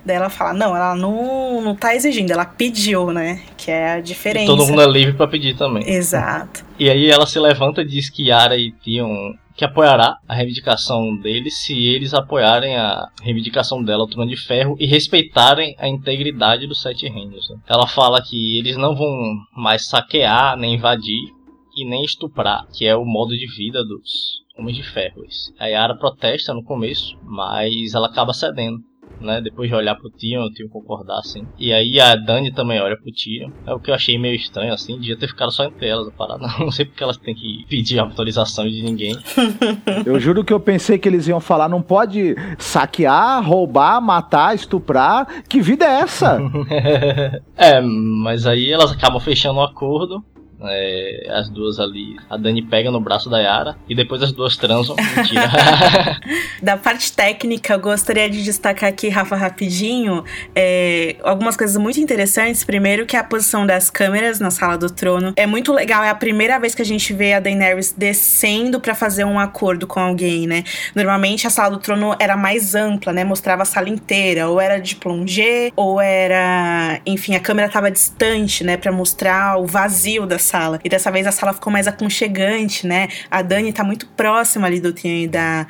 Daí ela fala, não, ela não, não tá exigindo, ela pediu, né? Que é a diferença. E todo mundo é livre para pedir também. Exato. E aí ela se levanta e diz que Yara e Tion que apoiará a reivindicação deles se eles apoiarem a reivindicação dela ao Trono de Ferro e respeitarem a integridade dos Sete Reinos. Né? Ela fala que eles não vão mais saquear, nem invadir e nem estuprar, que é o modo de vida dos Homens de Ferro. A Yara protesta no começo, mas ela acaba cedendo né? Depois de olhar pro Tion, o Tion concordar, assim. E aí a Dani também olha pro Tion. É o que eu achei meio estranho, assim. Devia ter ficado só entre elas a parada. Não sei porque elas têm que pedir autorização de ninguém. eu juro que eu pensei que eles iam falar: não pode saquear, roubar, matar, estuprar. Que vida é essa? é, mas aí elas acabam fechando um acordo É, as duas ali, a Dani pega no braço da Yara e depois as duas transam. Mentira. da parte técnica, eu gostaria de destacar aqui, Rafa, rapidinho, é, algumas coisas muito interessantes. Primeiro, que a posição das câmeras na sala do trono é muito legal. É a primeira vez que a gente vê a Daenerys descendo para fazer um acordo com alguém, né? Normalmente a sala do trono era mais ampla, né? Mostrava a sala inteira, ou era de plonger, ou era, enfim, a câmera tava distante, né, para mostrar o vazio da sala. E dessa vez a sala ficou mais aconchegante, né? A Dani tá muito próxima ali do Tyrion e da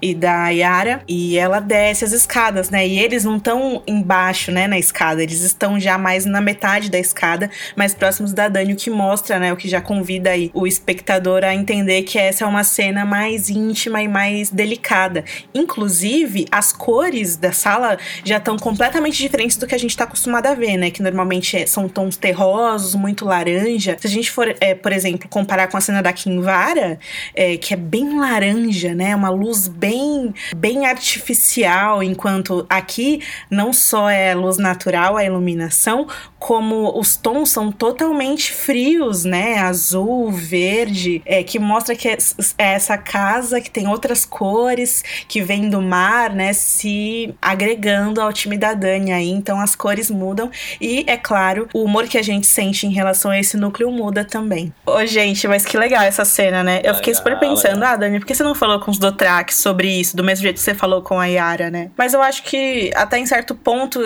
e da Yara e ela desce as escadas, né? E eles não estão embaixo, né, na escada, eles estão já mais na metade da escada, mais próximos da Dani, o que mostra, né, o que já convida aí o espectador a entender que essa é uma cena mais íntima e mais delicada. Inclusive, as cores da sala já estão completamente diferentes do que a gente está acostumado a ver, né? Que normalmente são tons terrosos, muito laranja. Se a gente for, é, por exemplo, comparar com a cena da Kinvara, é, que é bem laranja, né? Uma luz bem bem, bem artificial, enquanto aqui não só é luz natural a iluminação, como os tons são totalmente frios, né? Azul, verde, é, que mostra que é, é essa casa que tem outras cores, que vem do mar, né? Se agregando ao time da Dani aí. Então as cores mudam. E, é claro, o humor que a gente sente em relação a esse núcleo muda também. Ô, gente, mas que legal essa cena, né? Eu fiquei super pensando, ah, Dani, por que você não falou com os Dothraki sobre isso, do mesmo jeito que você falou com a Yara, né? Mas eu acho que, até em certo ponto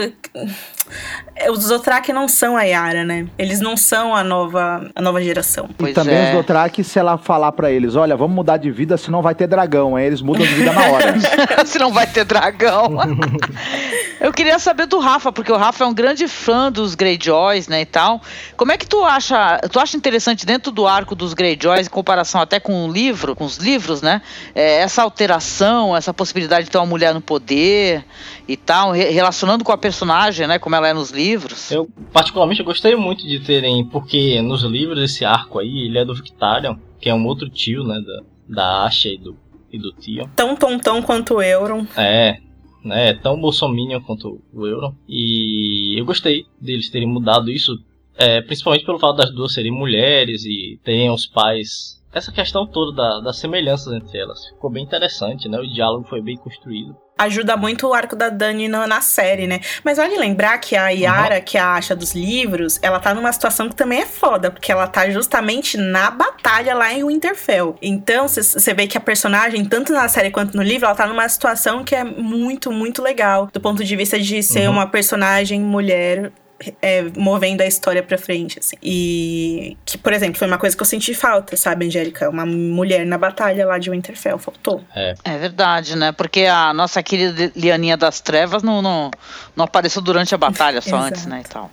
os Dothraki não são a Yara, né? Eles não são a nova, a nova geração. Pois e também é. os Dothraki, se ela falar para eles, olha, vamos mudar de vida, senão vai ter dragão. Aí eles mudam de vida na hora. senão vai ter dragão. Eu queria saber do Rafa, porque o Rafa é um grande fã dos Greyjoys, né, e tal. Como é que tu acha, tu acha interessante dentro do arco dos Greyjoys, em comparação até com o livro, com os livros, né, é, essa alteração, essa possibilidade de ter uma mulher no poder e tal, relacionando com a personagem, né, como ela é nos livros? Eu, particularmente, gostei muito de terem, porque nos livros esse arco aí, ele é do Victarion, que é um outro tio, né, da, da Asha e do, e do Tio. Tão tontão quanto o Euron. É, né, tão bolsominion quanto o Euron. E eu gostei deles terem mudado isso, é, principalmente pelo fato das duas serem mulheres e terem os pais essa questão toda da, das semelhanças entre elas. Ficou bem interessante, né? O diálogo foi bem construído. Ajuda muito o arco da Dani na, na série, né? Mas vale lembrar que a Yara, uhum. que é a acha dos livros, ela tá numa situação que também é foda, porque ela tá justamente na batalha lá em Winterfell. Então, você vê que a personagem, tanto na série quanto no livro, ela tá numa situação que é muito, muito legal. Do ponto de vista de ser uhum. uma personagem mulher é, movendo a história pra frente, assim. E que, por exemplo, foi uma coisa que eu senti falta, sabe, Angélica? Uma mulher na batalha lá de Winterfell, faltou. É, é verdade, né? Porque a nossa querida Lianinha das Trevas não, não, não apareceu durante a batalha, só antes, né, e tal.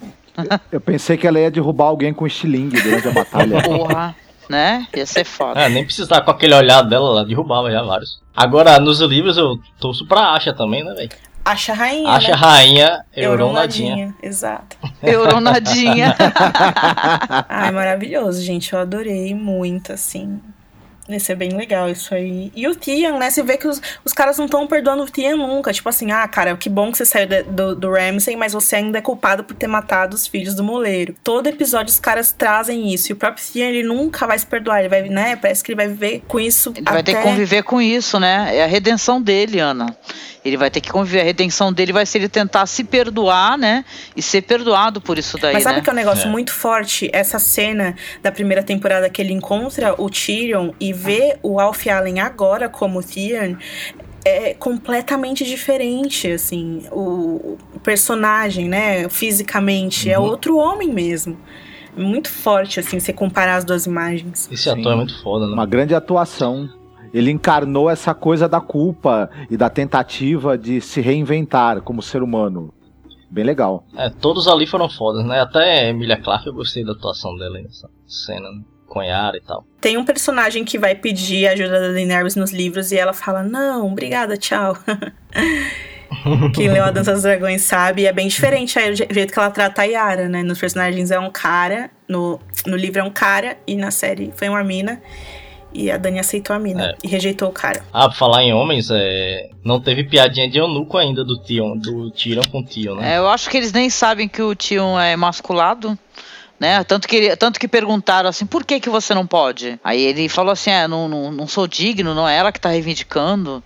Eu pensei que ela ia derrubar alguém com estilingue durante a batalha. Porra né? Ia ser foda. É, nem precisar com aquele olhar dela, ela derrubava já vários. Agora, nos livros eu torço pra Asha também, né, velho? Acha rainha. Acha né? rainha, Euronadinha. Exato. Euronadinha. Ai, maravilhoso, gente. Eu adorei muito, assim. Ia ser bem legal isso aí. E o Tian, né? Você vê que os, os caras não estão perdoando o Tian nunca. Tipo assim, ah, cara, que bom que você saiu de, do, do Ramsay, mas você ainda é culpado por ter matado os filhos do moleiro. Todo episódio os caras trazem isso. E o próprio Tian, ele nunca vai se perdoar. Ele vai, né? Parece que ele vai viver com isso. Ele até... vai ter que conviver com isso, né? É a redenção dele, Ana. Ele vai ter que conviver. A redenção dele vai ser ele tentar se perdoar, né? E ser perdoado por isso daí. Mas sabe né? que é um negócio é. muito forte? Essa cena da primeira temporada que ele encontra o Tyrion e vê o Alf Allen agora como Tyrion é completamente diferente, assim, o, personagem, né, fisicamente, é uhum. é outro homem mesmo. Muito forte, assim, você comparar as duas imagens. Esse Sim. ator é muito foda, né? Uma grande atuação. Ele encarnou essa coisa da culpa e da tentativa de se reinventar como ser humano. Bem legal. É, todos ali foram fodas, né? Até Emilia Clarke eu gostei da atuação dela nessa cena, né? Com Yara e tal. Tem um personagem que vai pedir ajuda da Daenerys nos livros e ela fala: Não, obrigada, tchau. Quem leu A Dança dos Dragões sabe, é bem diferente aí, o jeito que ela trata a Yara, né? Nos personagens é um cara, no, no livro é um cara e na série foi uma mina. E a Dani aceitou a mina é. e rejeitou o cara. Ah, pra falar em homens, é... não teve piadinha de eunuco ainda do Tion, do Tyrion com o Tion, né? É, eu acho que eles nem sabem que o Tion é masculado. né? Tanto que, tanto que perguntaram assim, por que que você não pode? Aí ele falou assim, é, não, não, não sou digno, não é ela que tá reivindicando.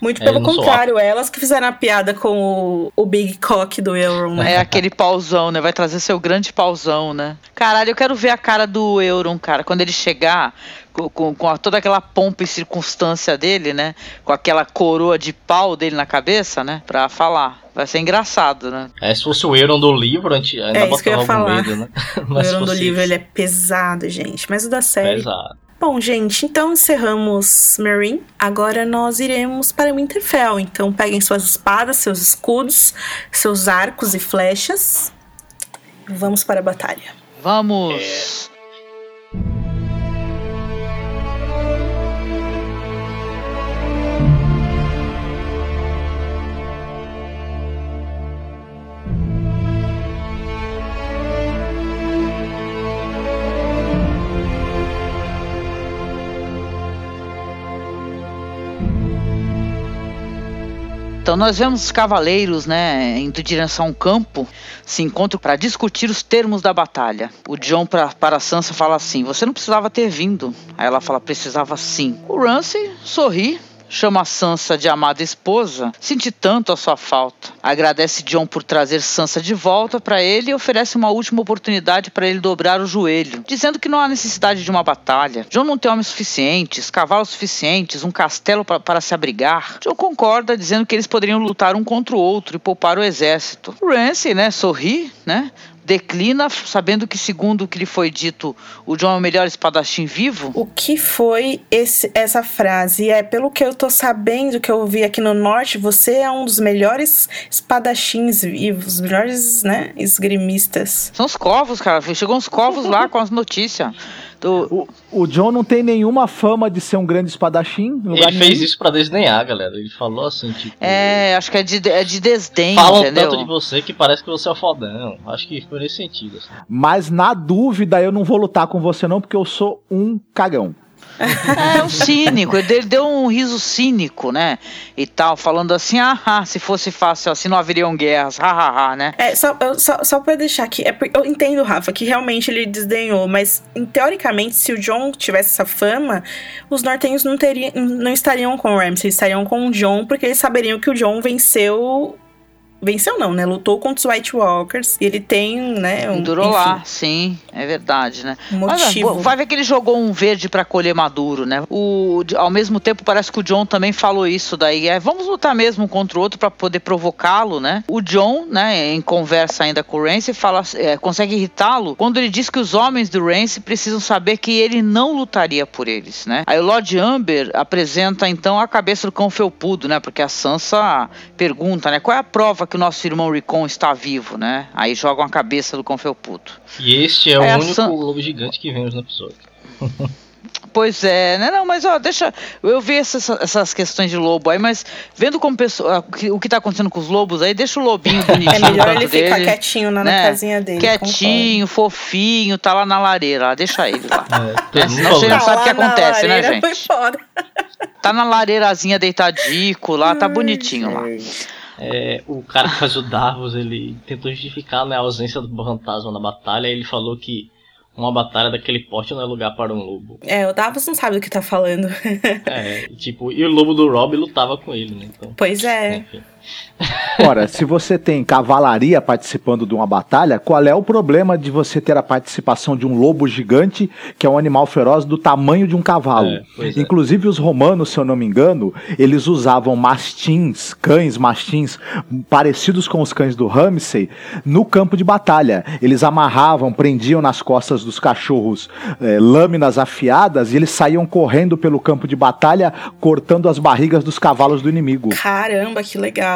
Muito É, pelo não sou contrário, elas que fizeram a piada com o, o Big Cock do Euron, né? É aquele pauzão, né? Vai trazer seu grande pauzão, né? Caralho, eu quero ver a cara do Euron, cara, quando ele chegar com, com- com a- toda aquela pompa e circunstância dele, né? Com aquela coroa de pau dele na cabeça, né? Pra falar. Vai ser engraçado, né? É, se fosse o Euron do livro, a gente ainda É isso que eu botava algum falar. medo, né? O Mas se Euron do livro ele é pesado, gente. Mas o da série. pesado. Bom, gente, então encerramos Marine. Agora nós iremos para Winterfell. Então peguem suas espadas, seus escudos, seus arcos e flechas. E Vamos para a batalha. Vamos! Então nós vemos os cavaleiros, né, indo em direção ao campo, se encontram para discutir os termos da batalha. O John pra, para Sansa fala assim: "Você não precisava ter vindo". Aí ela fala: "Precisava sim". O Ramsay sorri, chama Sansa de amada esposa, sente tanto a sua falta. Agradece John por trazer Sansa de volta para ele e oferece uma última oportunidade para ele dobrar o joelho, dizendo que não há necessidade de uma batalha. John não tem homens suficientes, cavalos suficientes, um castelo pa- para se abrigar. John concorda, dizendo que eles poderiam lutar um contra o outro e poupar o exército. Ramsay, né, sorri, né? Declina, sabendo que, segundo o que lhe foi dito, o John é o melhor espadachim vivo. O que foi esse- essa frase? É, pelo que eu tô sabendo, que eu vi aqui no norte, você é um dos melhores espadachins vivos, os melhores, né, esgrimistas. São os covos, cara. Chegou uns covos lá com as notícias. Do... O, o John não tem nenhuma fama de ser um grande espadachim. Ele fez nenhum. isso pra desdenhar, galera. Ele falou assim, tipo. É, acho que é de, é de desdém, Falam entendeu? tanto de você que parece que você é o fodão. Acho que foi nesse sentido. Assim. Mas na dúvida, eu não vou lutar com você não, porque eu sou um cagão. É um cínico, ele deu- um riso cínico, né? E tal, falando assim, ah, se fosse fácil assim não haveriam guerras, ha, ha, ha, né? É, só, só, só pra deixar aqui, é eu entendo, Rafa, que realmente ele desdenhou, mas teoricamente, se o John tivesse essa fama, os nortenhos não, teriam, não estariam com o Ramsay, estariam com o John, porque eles saberiam que o John venceu. Venceu não, né? Lutou contra os White Walkers. E ele tem, né? Um, Durou enfim, lá, sim, é verdade, né? um Mas, motivo. ah, vai ver que ele jogou um verde pra colher maduro, né? O, ao mesmo tempo, parece que o John também falou isso daí. É, vamos lutar mesmo um contra o outro pra poder provocá-lo, né? O John, né, em conversa ainda com o Rance, fala, é, consegue irritá-lo quando ele diz que os homens do Rance precisam saber que ele não lutaria por eles, né? Aí o Lord Amber apresenta então a cabeça do cão felpudo, né? Porque a Sansa pergunta, né? Qual é a prova que o nosso irmão Rickon está vivo, né? Aí jogam a cabeça do cão felpudo. E este é, É, o único Sam- lobo gigante que vemos no episódio. Pois é, né? Não, mas ó, deixa. Eu vi essas, essas questões de lobo aí, mas vendo como pessoa, o que- o que tá acontecendo com os lobos aí, deixa o lobinho bonitinho. É melhor ele ficar dele, quietinho na, na né? casinha dele. Quietinho, fofinho, tá lá na lareira, lá, deixa ele lá. É, É, senão você já falou. sabe o que na acontece, né, lareira, Foi gente? foda. Tá na lareirazinha deitadico lá, tá bonitinho lá. É, o cara que faz o Davos, ele tentou justificar né, a ausência do fantasma na batalha. Ele falou que uma batalha daquele porte não é lugar para um lobo. É, o Davos não sabe do que tá falando. É, tipo, e o lobo do Rob lutava com ele, né? Então, pois é. enfim. Ora, se você tem cavalaria participando de uma batalha, qual é o problema de você ter a participação de um lobo gigante, que é um animal feroz do tamanho de um cavalo? É, é. Inclusive os romanos, se eu não me engano, eles usavam mastins, cães mastins, parecidos com os cães do Ramsay, no campo de batalha. Eles amarravam, prendiam nas costas dos cachorros eh, lâminas afiadas e eles saíam correndo pelo campo de batalha, cortando as barrigas dos cavalos do inimigo. Caramba, que legal.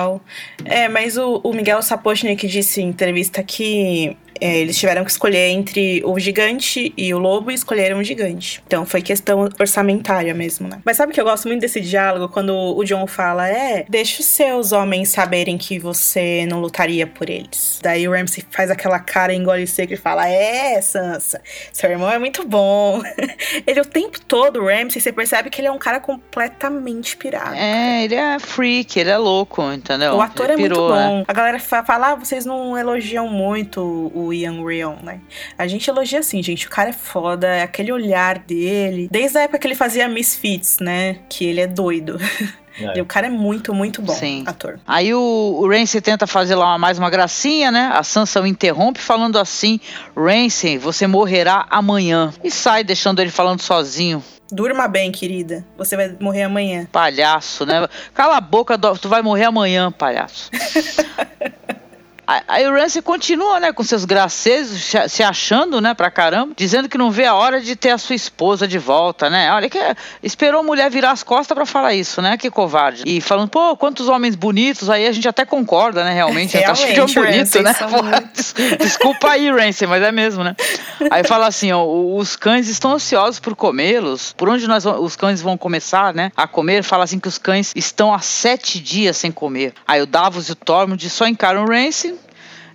É, mas o, o Miguel Sapochnik disse em entrevista que é, eles tiveram que escolher entre o gigante e o lobo e escolheram o gigante. Então foi questão orçamentária mesmo, né? Mas sabe que eu gosto muito desse diálogo quando o John fala: é, deixa os seus homens saberem que você não lutaria por eles. Daí o Ramsay faz aquela cara engole seco e fala: é, Sansa, seu irmão é muito bom. ele o tempo todo, o Ramsay, você percebe que ele é um cara completamente pirado. É, ele é freak, ele é louco, entendeu? O ator Ele é muito pirou, né? bom. A galera fa- fala, ah, vocês não elogiam muito o o Ian Rion, né? A gente elogia assim, gente. O cara é foda, é aquele olhar dele. Desde a época que ele fazia Misfits, né? Que ele é doido. É. E o cara é muito, muito bom Sim. ator. Aí o, o Ramsey tenta fazer lá mais uma gracinha, né? A Sansa o interrompe falando assim: Ramsey, você morrerá amanhã. E sai deixando ele falando sozinho. Durma bem, querida. Você vai morrer amanhã. Palhaço, né? Cala a boca, tu vai morrer amanhã, palhaço. O Ramsey continua, né, com seus gracejos, se- achando, né, pra caramba, dizendo que não vê a hora de ter a sua esposa de volta, né? Olha que esperou a mulher virar as costas pra falar isso, né? Que covarde. E falando, pô, quantos homens bonitos, aí a gente até concorda, né, realmente. tá cheio de homem Realmente, bonito, né? muito- Desculpa aí, Ramsey, mas é mesmo, né? Aí fala assim, ó, os cães estão ansiosos por comê-los. Por onde nós os cães vão começar, né, a comer? Fala assim que os cães estão há sete dias sem comer. Aí o Davos e o Tormund só encaram o Ramsey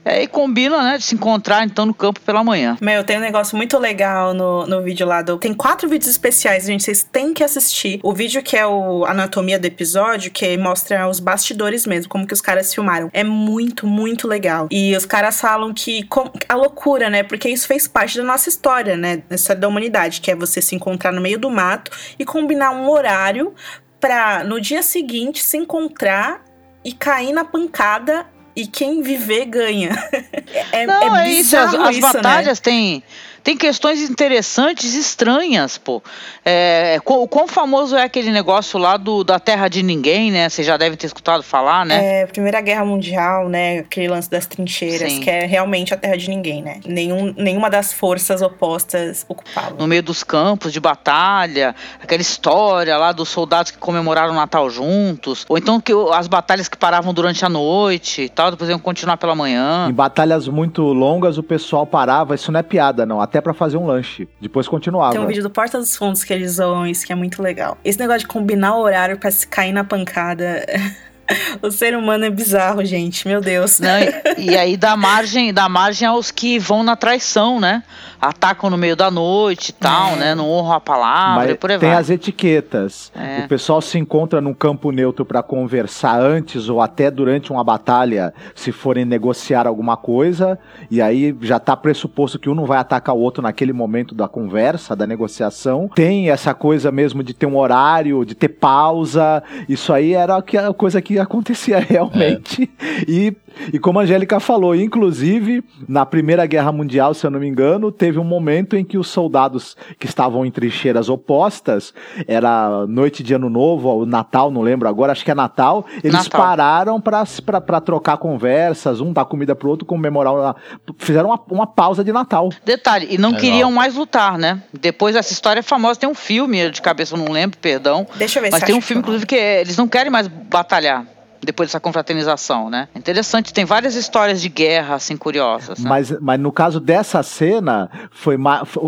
é, e combinam, né, de se encontrar então no campo pela manhã. Meu, tem um negócio muito legal no, no vídeo lá do. Tem quatro vídeos especiais, gente. Vocês têm que assistir. O vídeo que é o Anatomia do episódio, que mostra os bastidores mesmo, como que os caras filmaram. É muito, muito legal. E os caras falam que. com- a loucura, né? Porque isso fez parte da nossa história, né? Da história da humanidade, que é você se encontrar no meio do mato e combinar um horário pra no dia seguinte se encontrar e cair na pancada. E quem viver ganha. É, Não, é, isso, as, as né? batalhas têm, têm questões interessantes e estranhas, pô. É, o quão famoso é aquele negócio lá do, da Terra de Ninguém, né? Vocês já devem ter escutado falar, né? É, Primeira Guerra Mundial, né? Aquele lance das trincheiras, Sim. que é realmente a terra de ninguém, né? Nenhum, nenhuma das forças opostas ocupava. no meio dos campos de batalha, aquela história lá dos soldados que comemoraram o Natal juntos, ou então que as batalhas que paravam durante a noite e tal, depois iam continuar pela manhã. Em batalhas muito longas, o pessoal parava, isso não é piada, não, até pra fazer um lanche. Depois continuava. Tem um vídeo do Porta dos Fundos que eles zoam isso, que é muito legal. Esse negócio de combinar o horário pra se cair na pancada. o ser humano é bizarro, gente. Meu Deus. né? E, e aí dá margem, dá margem aos que vão na traição, né? Atacam no meio da noite e tal, É. né? Não honram a palavra Mas e por aí tem vai. as etiquetas. É. O pessoal se encontra num campo neutro pra conversar antes ou até durante uma batalha, se forem negociar alguma coisa, e aí já tá pressuposto que um não vai atacar o outro naquele momento da conversa, da negociação. Tem essa coisa mesmo de ter um horário, de ter pausa. Isso aí era a coisa que acontecia realmente. E, e como a Angélica falou, inclusive, na Primeira Guerra Mundial, se eu não me engano, teve um momento em que os soldados que estavam em trincheiras opostas, era noite de ano novo, ou Natal, não lembro agora, acho que é Natal, eles Natal. pararam pra trocar conversas, um dar comida pro outro, comemorar, uma- fizeram uma, uma pausa de Natal. Detalhe, e não Legal. queriam mais lutar, né? Depois essa história é famosa, tem um filme de cabeça, eu não lembro, perdão. Deixa eu ver Mas se tem um filme, que- inclusive, que é- eles não querem mais batalhar depois dessa confraternização, né? Interessante, tem várias histórias de guerra, assim, curiosas. Né? Mas, mas no caso dessa cena, foi,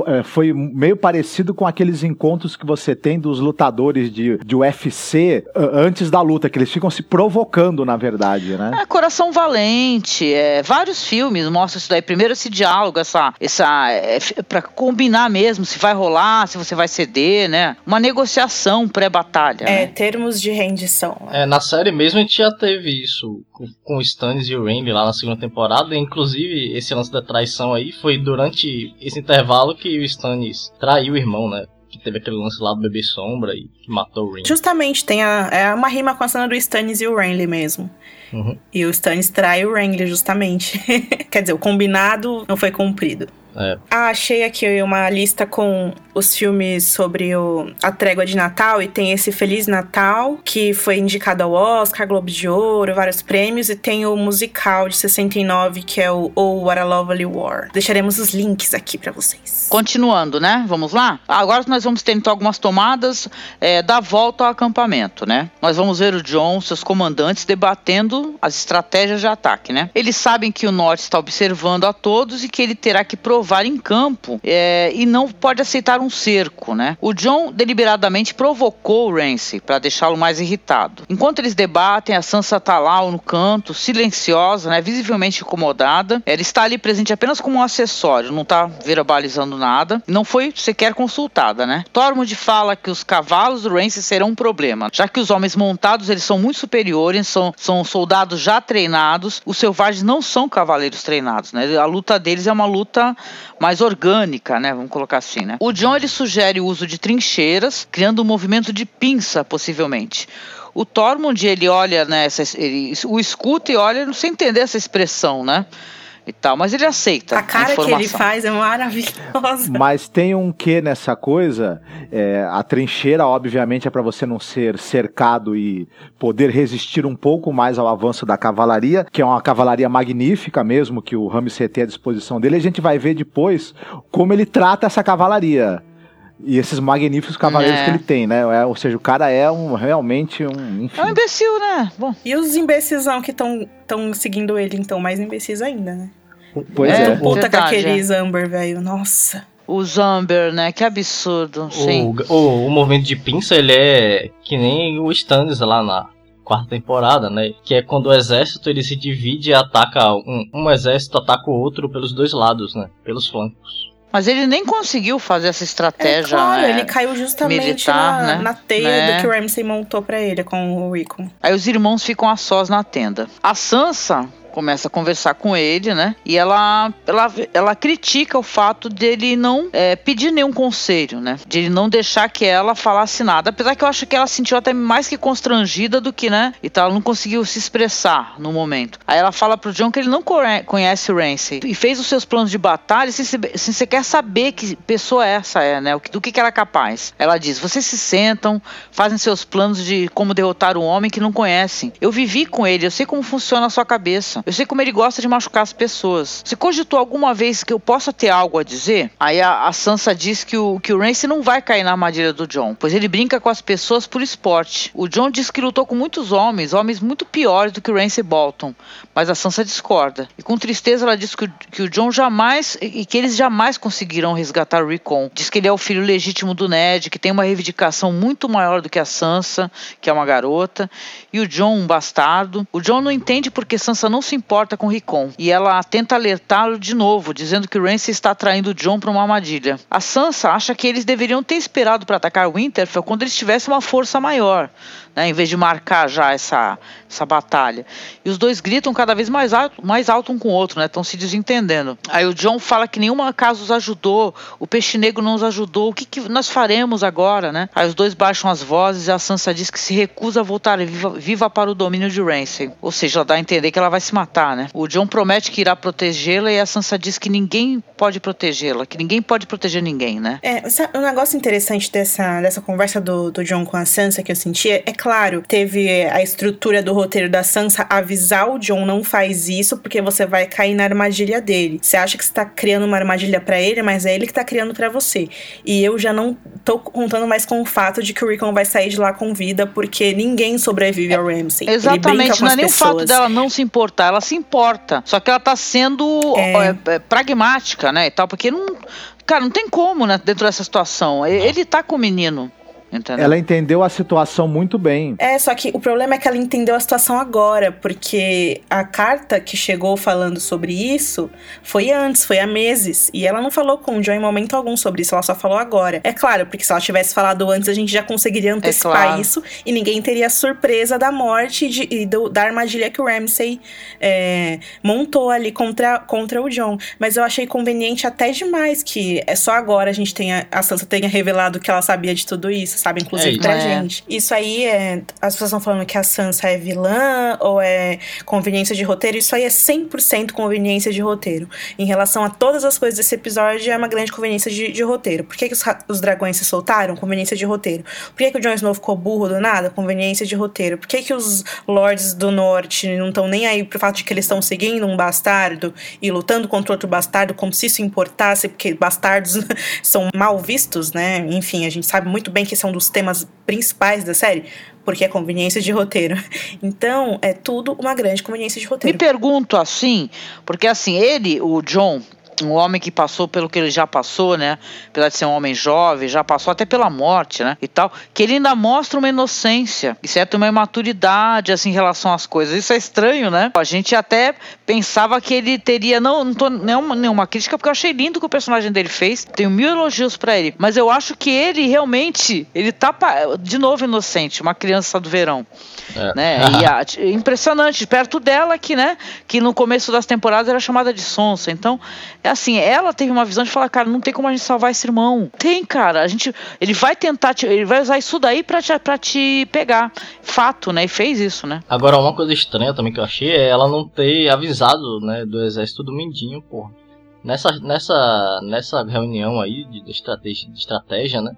é, foi meio parecido com aqueles encontros que você tem dos lutadores de, de UFC antes da luta, que eles ficam se provocando, na verdade, né? É, Coração Valente, é, vários filmes mostram isso daí. Primeiro esse diálogo, essa, essa é, pra combinar mesmo se vai rolar, se você vai ceder, né? Uma negociação pré-batalha. É, né? termos de rendição. É, na série mesmo a gente já teve isso com, com o Stannis e o Randy lá na segunda temporada. Inclusive, esse lance da traição aí foi durante esse intervalo que o Stannis traiu o irmão, né? Que teve aquele lance lá do bebê sombra e que matou o Randy. Justamente, tem a, é uma rima com a cena do Stannis e o Renly mesmo. Uhum. E o Stannis trai o Renly, justamente. Quer dizer, o combinado não foi cumprido. É. Ah, achei aqui uma lista com os filmes sobre o, a trégua de Natal e tem esse Feliz Natal, que foi indicado ao Oscar, Globo de Ouro, vários prêmios, e tem o musical de 69, que é o Oh, What a Lovely War. Deixaremos os links aqui pra vocês. Continuando, né? Vamos lá? Agora nós vamos ter então algumas tomadas é, da volta ao acampamento, né? Nós vamos ver o John, seus comandantes, debatendo as estratégias de ataque, né? Eles sabem que o norte está observando a todos e que ele terá que provar provar em campo é, e não pode aceitar um cerco, né? O John deliberadamente provocou o Ramsay para deixá-lo mais irritado. Enquanto eles debatem, a Sansa tá lá no canto, silenciosa, né, visivelmente incomodada. Ela está ali presente apenas como um acessório, não está verbalizando nada. Não foi sequer consultada, né? Tormund fala que os cavalos do Ramsay serão um problema, já que os homens montados eles são muito superiores, são, são soldados já treinados. Os selvagens não são cavaleiros treinados, né? A luta deles é uma luta mais orgânica, né? Vamos colocar assim, né? O John ele sugere o uso de trincheiras, criando um movimento de pinça, possivelmente. O Tormund, ele olha, né, ele, o escuta e olha sem entender essa expressão, né? E tal, mas ele aceita. A cara a que ele faz é maravilhosa. Mas tem um que nessa coisa. É, a trincheira, obviamente, é para você não ser cercado e poder resistir um pouco mais ao avanço da cavalaria, que é uma cavalaria magnífica mesmo, que o Ramsay tem à disposição dele. A gente vai ver depois como ele trata essa cavalaria. E esses magníficos cavaleiros é. que ele tem, né? É, ou seja, o cara é um realmente um. Enfim. É um imbecil, né? Bom. E os imbecisão que estão seguindo ele, então, mais imbecis ainda, né? Pois é. é. Puta com aquele Zamber, velho. Nossa. O Zamber, né? Que absurdo. Sim. O, o, o movimento de pinça, ele é que nem o Stannis lá na quarta temporada, né? Que é quando o exército ele se divide e ataca um, um exército ataca o outro pelos dois lados, né? Pelos flancos. Mas ele nem conseguiu fazer essa estratégia. É, claro, ele caiu justamente militar, na, né? na teia né? do que o Ramsay montou para ele com o Rickon. Aí os irmãos ficam a sós na tenda. A Sansa começa a conversar com ele, né? E ela, ela, ela critica o fato dele não é, pedir nenhum conselho, né? De ele não deixar que ela falasse nada. Apesar que eu acho que ela sentiu até mais que constrangida do que, né? E tal, ela não conseguiu se expressar no momento. Aí ela fala pro John que ele não conhece o Ramsay e fez os seus planos de batalha sem, sem sequer saber que pessoa essa é, né? Do que, que ela é capaz. Ela diz: vocês se sentam, fazem seus planos de como derrotar um homem que não conhecem. Eu vivi com ele, eu sei como funciona a sua cabeça. Eu sei como ele gosta de machucar as pessoas. Você cogitou alguma vez que eu possa ter algo a dizer? Aí a, a Sansa diz que o, que o Ramsay não vai cair na armadilha do John, pois ele brinca com as pessoas por esporte. O John diz que lutou com muitos homens, homens muito piores do que o Ramsay Bolton, mas a Sansa discorda. E com tristeza ela diz que, o, que o John jamais e que eles jamais conseguirão resgatar o Rickon. Diz que ele é o filho legítimo do Ned, que tem uma reivindicação muito maior do que a Sansa, que é uma garota, e o John um bastardo. O John não entende porque Sansa não se importa com Rickon e ela tenta alertá-lo de novo, dizendo que Ramsay está traindo John para uma armadilha. A Sansa acha que eles deveriam ter esperado para atacar Winterfell quando eles tivessem uma força maior né, em vez de marcar já essa, essa batalha. E os dois gritam cada vez mais alto, mais alto um com o outro, né? Estão se desentendendo. Aí o John fala que nenhuma casa os ajudou, o peixe negro não os ajudou, o que, que nós faremos agora, né? Aí os dois baixam as vozes e a Sansa diz que se recusa a voltar viva, viva para o domínio de Ramsay. Ou seja, ela dá a entender que ela vai se matar, né? O John promete que irá protegê-la e a Sansa diz que ninguém pode protegê-la, que ninguém pode proteger ninguém, né? É, um negócio interessante dessa, dessa conversa do, do John com a Sansa que eu senti é, é claro, teve a estrutura do roteiro da Sansa avisar o John não faz isso porque você vai cair na armadilha dele. Você acha que você tá criando uma armadilha para ele, mas é ele que tá criando para você. E eu já não tô contando mais com o fato de que o Rickon vai sair de lá com vida porque ninguém sobrevive ao Ramsay. Exatamente, não é nem pessoas. o fato dela não se importar, ela se importa. Só que ela tá sendo é. É, é pragmática, né, e tal, porque não cara, não tem como, né, dentro dessa situação. Ele tá com o menino. Entendeu? Ela entendeu a situação muito bem. É, só que o problema é que ela entendeu a situação agora, porque a carta que chegou falando sobre isso foi antes, foi há meses. E ela não falou com o John em momento algum sobre isso, ela só falou agora. É claro, porque se ela tivesse falado antes, a gente já conseguiria antecipar é claro. isso e ninguém teria a surpresa da morte de, e do, da armadilha que o Ramsay é, montou ali contra, contra o John. Mas eu achei conveniente até demais que é só agora a gente tenha, a Sansa tenha revelado que ela sabia de tudo isso sabe? Inclusive é pra é. gente. Isso aí é. As pessoas estão falando que a Sansa é vilã ou é conveniência de roteiro. Isso aí é 100% conveniência de roteiro. Em relação a todas as coisas desse episódio, é uma grande conveniência de, de roteiro. Por que, que os, os, dragões se soltaram? Conveniência de roteiro. Por que, que o Jon Snow ficou burro do nada? Conveniência de roteiro. Por que, que os lords do norte não estão nem aí pro fato de que eles estão seguindo um bastardo e lutando contra outro bastardo como se isso importasse, porque bastardos são mal vistos, né? Enfim, a gente sabe muito bem que é um dos temas principais da série, porque é conveniência de roteiro. Então, é tudo uma grande conveniência de roteiro. Me pergunto assim, porque assim, ele, o John, um homem que passou pelo que ele já passou, né? Apesar de ser um homem jovem, já passou até pela morte, né? E tal, que ele ainda mostra uma inocência e certo uma imaturidade assim em relação às coisas. Isso é estranho, né? A gente até pensava que ele teria não, não tô nenhuma, nenhuma crítica porque eu achei lindo o que o personagem dele fez. Tenho mil elogios para ele, mas eu acho que ele realmente ele tá de novo inocente, uma criança do verão. É. Né? E a, impressionante, perto dela que, né, que no começo das temporadas era chamada de sonsa. Então, é assim, ela teve uma visão de falar, cara, não tem como a gente salvar esse irmão. Tem, cara, a gente, ele vai tentar, te, ele vai usar isso daí pra te, pra te pegar. Fato, né, e fez isso, né. Agora, uma coisa estranha também que eu achei é ela não ter avisado, né, do exército do Mindinho, porra. Nessa, nessa, nessa reunião aí de, de, estratégia, de estratégia, né,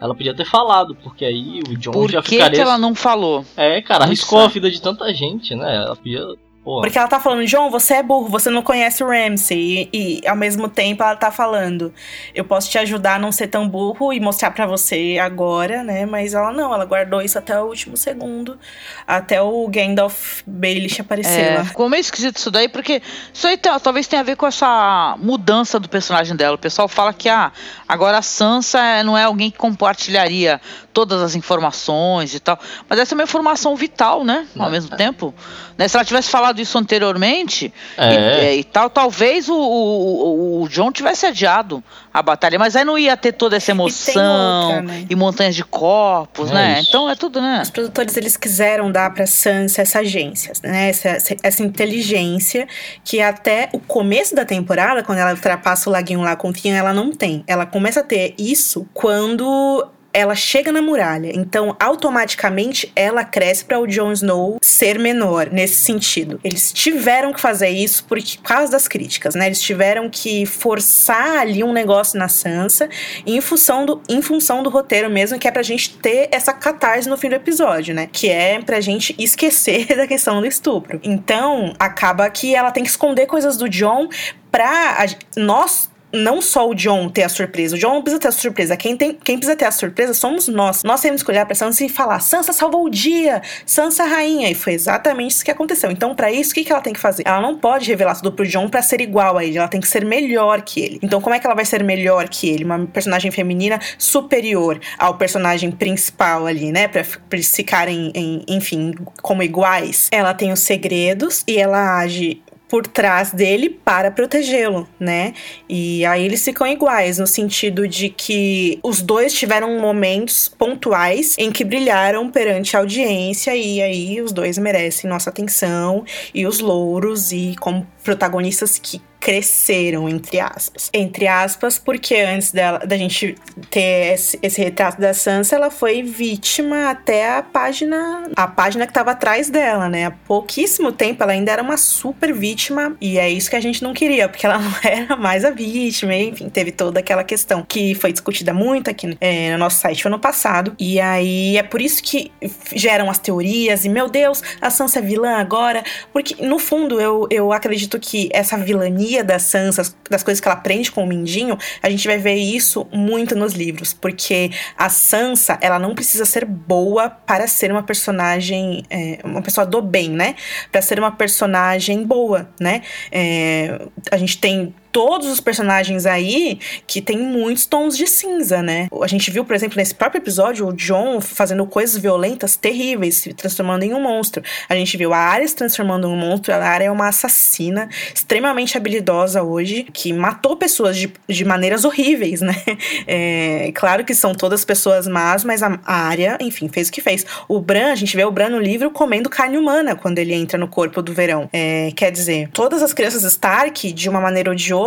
ela podia ter falado, porque aí o John Por já que ficaria. Por que ela não falou? É, cara, arriscou a vida de tanta gente, né? Ela podia Porra. Porque ela tá falando, John, você é burro, você não conhece o Ramsey. E, e, ao mesmo tempo ela tá falando, eu posso te ajudar a não ser tão burro e mostrar para você agora, né? Mas ela não, ela guardou isso até o último segundo. Até o Gandalf Baelish aparecer é, lá. Ficou meio esquisito isso daí, porque isso aí talvez tenha a ver com essa mudança do personagem dela. O pessoal fala que ah, agora a Sansa não é alguém que compartilharia todas as informações e tal. Mas essa é uma informação vital, né? Ao é. mesmo tempo. Né? Se ela tivesse falado isso anteriormente é. e, é, e, tal, talvez o, o, o, John tivesse adiado a batalha. Mas aí não ia ter toda essa emoção e, outra, né? e montanhas de corpos, é né? Isso. Então é tudo, né? Os produtores eles quiseram dar pra Sansa essa agência, né? Essa, essa inteligência que até o começo da temporada, quando ela ultrapassa o laguinho lá com o Theon, ela não tem. Ela começa a ter isso quando ela chega na muralha, então automaticamente ela cresce para o Jon Snow ser menor nesse sentido. Eles tiveram que fazer isso por, causa das críticas, né? Eles tiveram que forçar ali um negócio na Sansa em função do, em função do roteiro mesmo, que é pra gente ter essa catarse no fim do episódio, né? Que é pra gente esquecer da questão do estupro. Então, acaba que ela tem que esconder coisas do John pra nós não só o John ter a surpresa. O John não precisa ter a surpresa. Quem, tem, quem precisa ter a surpresa somos nós. Nós temos que olhar pra Sansa e falar: Sansa salvou o dia, Sansa rainha. E foi exatamente isso que aconteceu. Então, para isso, o que, que ela tem que fazer? Ela não pode revelar tudo pro John para ser igual a ele. Ela tem que ser melhor que ele. Então, como é que ela vai ser melhor que ele? Uma personagem feminina superior ao personagem principal ali, né? Pra, pra eles ficarem, em, enfim, como iguais. Ela tem os segredos e ela age por trás dele para protegê-lo, né? E aí eles ficam iguais, no sentido de que os dois tiveram momentos pontuais em que brilharam perante a audiência, e aí os dois merecem nossa atenção e os louros, e como protagonistas que cresceram, entre aspas. Entre aspas, porque antes dela, da gente ter esse, esse, retrato da Sansa, ela foi vítima até a página. A página que tava atrás dela, né? Há pouquíssimo tempo ela ainda era uma super vítima. E é isso que a gente não queria, porque ela não era mais a vítima. Enfim, teve toda aquela questão que foi discutida muito aqui é, no nosso site ano passado. E aí é por isso que geram as teorias. E meu Deus, a Sansa é vilã agora. Porque no fundo eu, eu acredito que essa vilania da Sansa, das coisas que ela aprende com o Mindinho, a gente vai ver isso muito nos livros, porque a Sansa, ela não precisa ser boa para ser uma personagem, é, uma pessoa do bem, né? Para ser uma personagem boa, né? É, a gente tem todos os personagens aí que tem muitos tons de cinza, né? A gente viu, por exemplo, nesse próprio episódio, o John fazendo coisas violentas terríveis, se transformando em um monstro. A gente viu a Arya se transformando em um monstro. A Arya é uma assassina extremamente habilidosa hoje, que matou pessoas de, de maneiras horríveis, né? É, claro que são todas pessoas más, mas a, Arya, enfim, fez o que fez. O Bran, a gente vê o Bran no livro comendo carne humana quando ele entra no corpo do verão. É, quer dizer, todas as crianças Stark, de uma maneira ou de outra,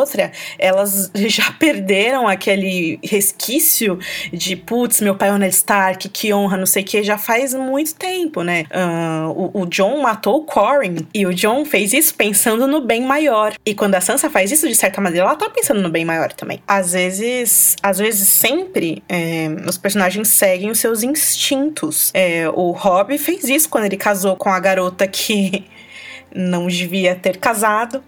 elas já perderam aquele resquício de putz, meu pai é o Ned Stark, que honra, não sei o que, já faz muito tempo, né? Uh, o, o, John matou o Corrin e o John fez isso pensando no bem maior. E quando a Sansa faz isso, de certa maneira, ela tá pensando no bem maior também. Às vezes, às vezes sempre, é, os personagens seguem os seus instintos. É, o Robb fez isso quando ele casou com a garota que não devia ter casado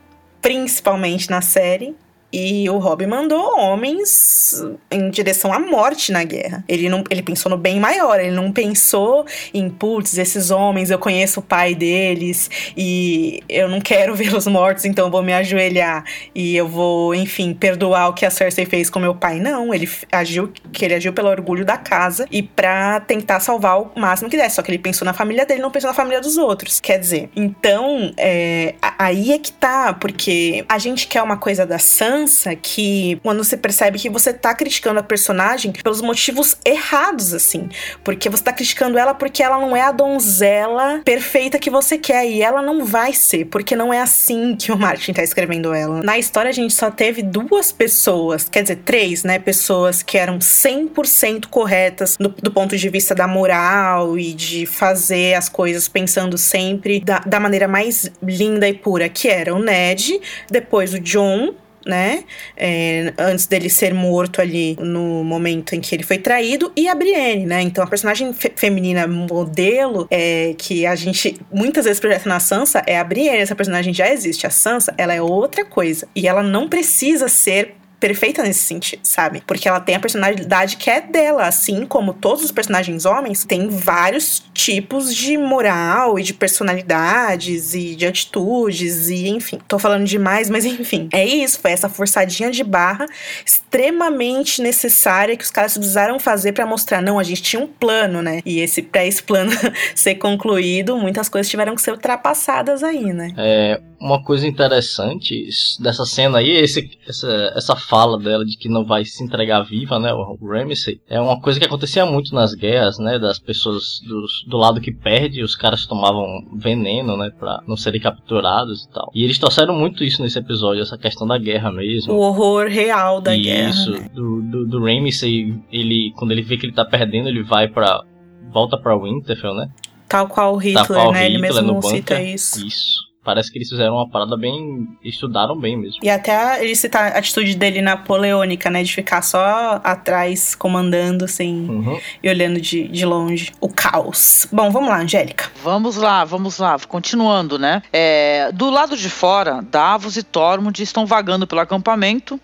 principalmente na série. E o Rob mandou homens em direção à morte na guerra. Ele não ele pensou no bem maior, ele não pensou em putz, esses homens, eu conheço o pai deles e eu não quero vê-los mortos, então eu vou me ajoelhar e eu vou, enfim, perdoar o que a Cersei fez com meu pai. Não, ele agiu que ele agiu pelo orgulho da casa e para tentar salvar o máximo que desse. Só que ele pensou na família dele, não pensou na família dos outros. Quer dizer, então é, aí é que tá, porque a gente quer uma coisa da Sansa que quando você percebe que você tá criticando a personagem pelos motivos errados, assim. Porque você tá criticando ela porque ela não é a donzela perfeita que você quer. E ela não vai ser, porque não é assim que o Martin tá escrevendo ela. Na história, a gente só teve duas pessoas, quer dizer, três, né? Pessoas que eram 100% corretas do, do ponto de vista da moral e de fazer as coisas pensando sempre da, da maneira mais linda e pura, que era o Ned, depois o John né? É, antes dele ser morto ali no momento em que ele foi traído, e a Brienne, né? Então a personagem fe feminina modelo é, que a gente muitas vezes projeta na Sansa é a Brienne. Essa personagem já existe. A Sansa, ela é outra coisa. E ela não precisa ser perfeita nesse sentido, sabe? Porque ela tem a personalidade que é dela, assim como todos os personagens homens têm vários tipos de moral e de personalidades e de atitudes e enfim. Tô falando demais, mas enfim. É isso, foi essa forçadinha de barra extremamente necessária que os caras precisaram fazer para mostrar, não, a gente tinha um plano, né? E esse para esse plano ser concluído, muitas coisas tiveram que ser ultrapassadas aí, né? É, uma coisa interessante dessa cena aí, esse, essa, essa fala dela de que não vai se entregar viva, né, o Ramsay, é uma coisa que acontecia muito nas guerras, né, das pessoas do, do lado que perde, os caras tomavam veneno, né, pra não serem capturados e tal. E eles trouxeram muito isso nesse episódio, essa questão da guerra mesmo. O horror real da e guerra. Isso, né? do, do, do Ramsay, ele, quando ele vê que ele tá perdendo, ele vai pra, volta pra Winterfell, né? Tal qual o Hitler, Tal qual né? Ele Hitler mesmo no cita isso. Isso. Parece que eles fizeram uma parada bem. estudaram bem mesmo. E até ele cita a atitude dele napoleônica, né? De ficar só atrás, comandando, assim, Uhum. e olhando de, de longe. O caos. Bom, vamos lá, Angélica. Vamos lá, vamos lá, continuando, né? É, do lado de fora, Davos e Tormund estão vagando pelo acampamento,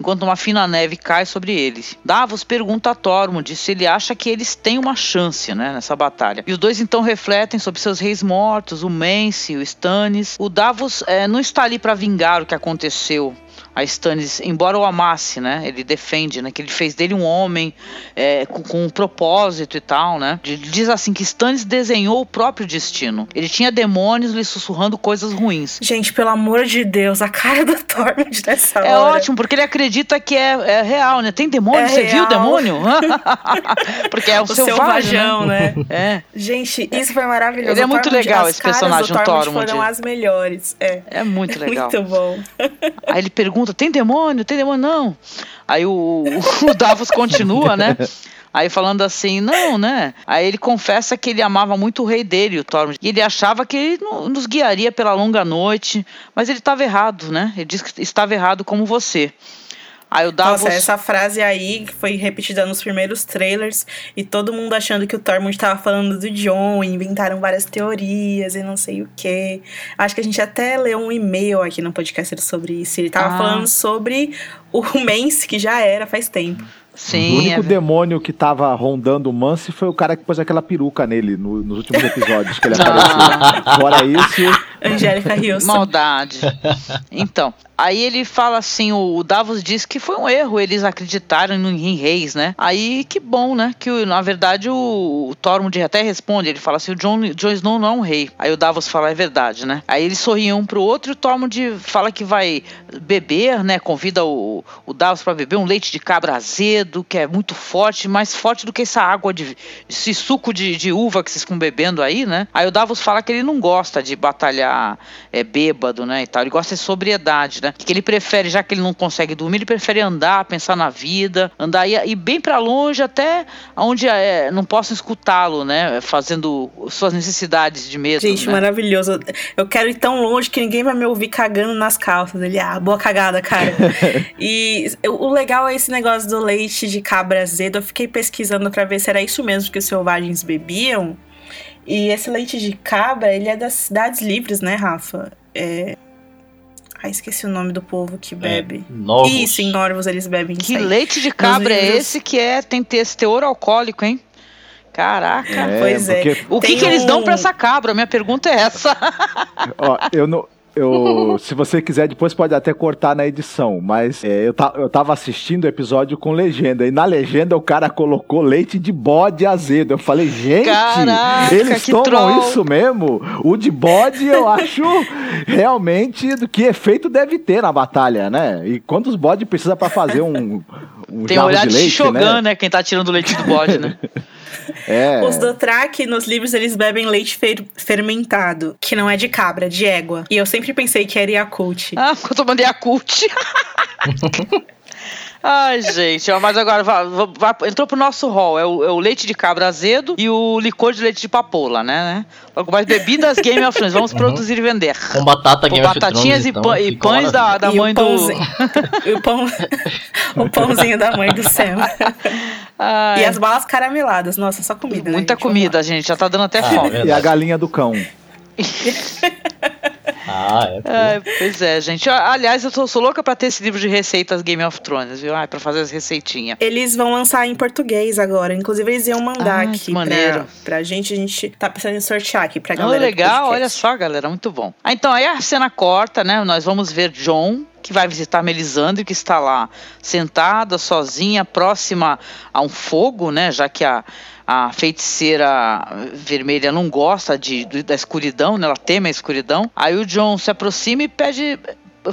enquanto uma fina neve cai sobre eles. Davos pergunta a Tormund se ele acha que eles têm uma chance, né, nessa batalha. E os dois então refletem sobre seus reis mortos, o Mance, o Stannis. O Davos é, não está ali para vingar o que aconteceu a Stannis, embora o amasse, né? Ele defende, né? Que ele fez dele um homem é, com, com um propósito e tal, né? Ele diz assim que Stannis desenhou o próprio destino. Ele tinha demônios lhe sussurrando coisas ruins. Gente, pelo amor de Deus, a cara do Tormund nessa É hora. ótimo, porque ele acredita que é, é real, né? Tem demônio? É Você viu real. o demônio? porque é o, O selvagem, selvajão, né? É. Gente, isso foi maravilhoso. Ele é muito Tormund- legal esse personagem, o Tormund Tormund. foram as melhores. É. É muito legal. Muito bom. Aí ele pergunta: tem demônio? Tem demônio? Não. Aí o, o Davos continua, né? Aí falando assim, não, né? Aí ele confessa que ele amava muito o rei dele, o Tormund. E ele achava que ele no- nos guiaria pela longa noite. Mas ele estava errado, né? Ele disse que estava errado como você. Aí o Davos. Nossa, essa frase aí que foi repetida nos primeiros trailers e todo mundo achando que o Tormund tava falando do John, e inventaram várias teorias e não sei o que. Acho que a gente até leu um e-mail aqui no podcast sobre isso. Ele tava Ah. falando sobre o Mance, que já era faz tempo. Sim, o único é demônio que tava rondando o Mance foi o cara que pôs aquela peruca nele no- nos últimos episódios que ele apareceu. Fora isso, Angélica Hilson. Maldade. Então, aí ele fala assim, o Davos diz que foi um erro eles acreditarem no- reis, né? Aí que bom, né? Que na verdade o, o Tormund até responde, ele fala assim, o Jon, Jon Snow não é um rei. Aí o Davos fala, é verdade, né? Aí eles sorriem um pro outro e o Tormund fala que vai beber, né? Convida o, o Davos para beber um leite de cabra azedo, que é muito forte, mais forte do que essa água de esse suco de, de uva que vocês estão bebendo aí, né? Aí o Davos fala que ele não gosta de batalhar é, bêbado, né? E tal. Ele gosta de sobriedade, né? Que ele prefere, já que ele não consegue dormir, ele prefere andar, pensar na vida, andar e ir bem para longe até onde é, não possam escutá-lo, né? Fazendo suas necessidades de mesmo. Gente, né? maravilhoso. Eu quero ir tão longe que ninguém vai me ouvir cagando nas calças. Ele, ah, boa cagada, cara. e o o legal é esse negócio do leite de cabra azedo. Eu fiquei pesquisando pra ver se era isso mesmo que os selvagens bebiam. E esse leite de cabra, ele é das cidades livres, né, Rafa? É... Ah, esqueci o nome do povo que bebe. É, novos. Isso, em Norvos eles bebem Que aí. leite de cabra é livros- esse que é tem ter esse teor alcoólico, hein? Caraca. pois é. O que, Tem que eles dão um- pra essa cabra? Minha pergunta é essa. ó, eu não. Eu, se você quiser, depois pode até cortar na edição, mas é, eu, ta, eu tava assistindo o episódio com legenda, e na legenda o cara colocou leite de bode azedo. Eu falei, gente, Caraca, eles tomam troll. isso mesmo? O de bode eu acho realmente do que efeito deve ter na batalha, né? E quantos bodes precisa pra fazer um, um Tem jarro olhar de, leite, Shogun, né? né? Quem tá tirando o leite do bode, né? É. Os Dothraki, nos livros, eles bebem leite fer- fermentado, que não é de cabra, é de égua. E eu sempre pensei que era Yakult. Ah, eu tô mandei a cult. Ai, gente, mas agora vai- vai- entrou pro nosso hall. É o, é o leite de cabra azedo e o licor de leite de papoula, né? né? Logo mais bebidas Game of Thrones. Vamos produzir e vender. Com batata Com Game of batatinhas Thrones, e, então, e pães da, da E o mãe do. pãozinho. E o, pão, o pãozinho da mãe do Sam. Ai, E as balas carameladas. Nossa, só comida. né, muita gente? Vamos comida, gente. Já tá dando até Ah, fome. E a galinha do cão. Ah, é. Ai, pois é, gente. Aliás, eu tô, sou louca pra ter esse livro de receitas Game of Thrones, viu? Ai, pra fazer as receitinhas. Eles vão lançar em português agora. Inclusive, eles iam mandar Ah, que aqui maneiro. pra, pra gente. A gente tá pensando em sortear aqui pra Oh, galera. do legal, olha só, galera, muito bom. Ah, então, aí a cena corta, né? Nós vamos ver John, que vai visitar Melisandre, que está lá sentada, sozinha, próxima a um fogo, né? Já que a, a feiticeira vermelha não gosta de, do- da escuridão, né? Ela teme a escuridão. Aí o John se aproxima e pede.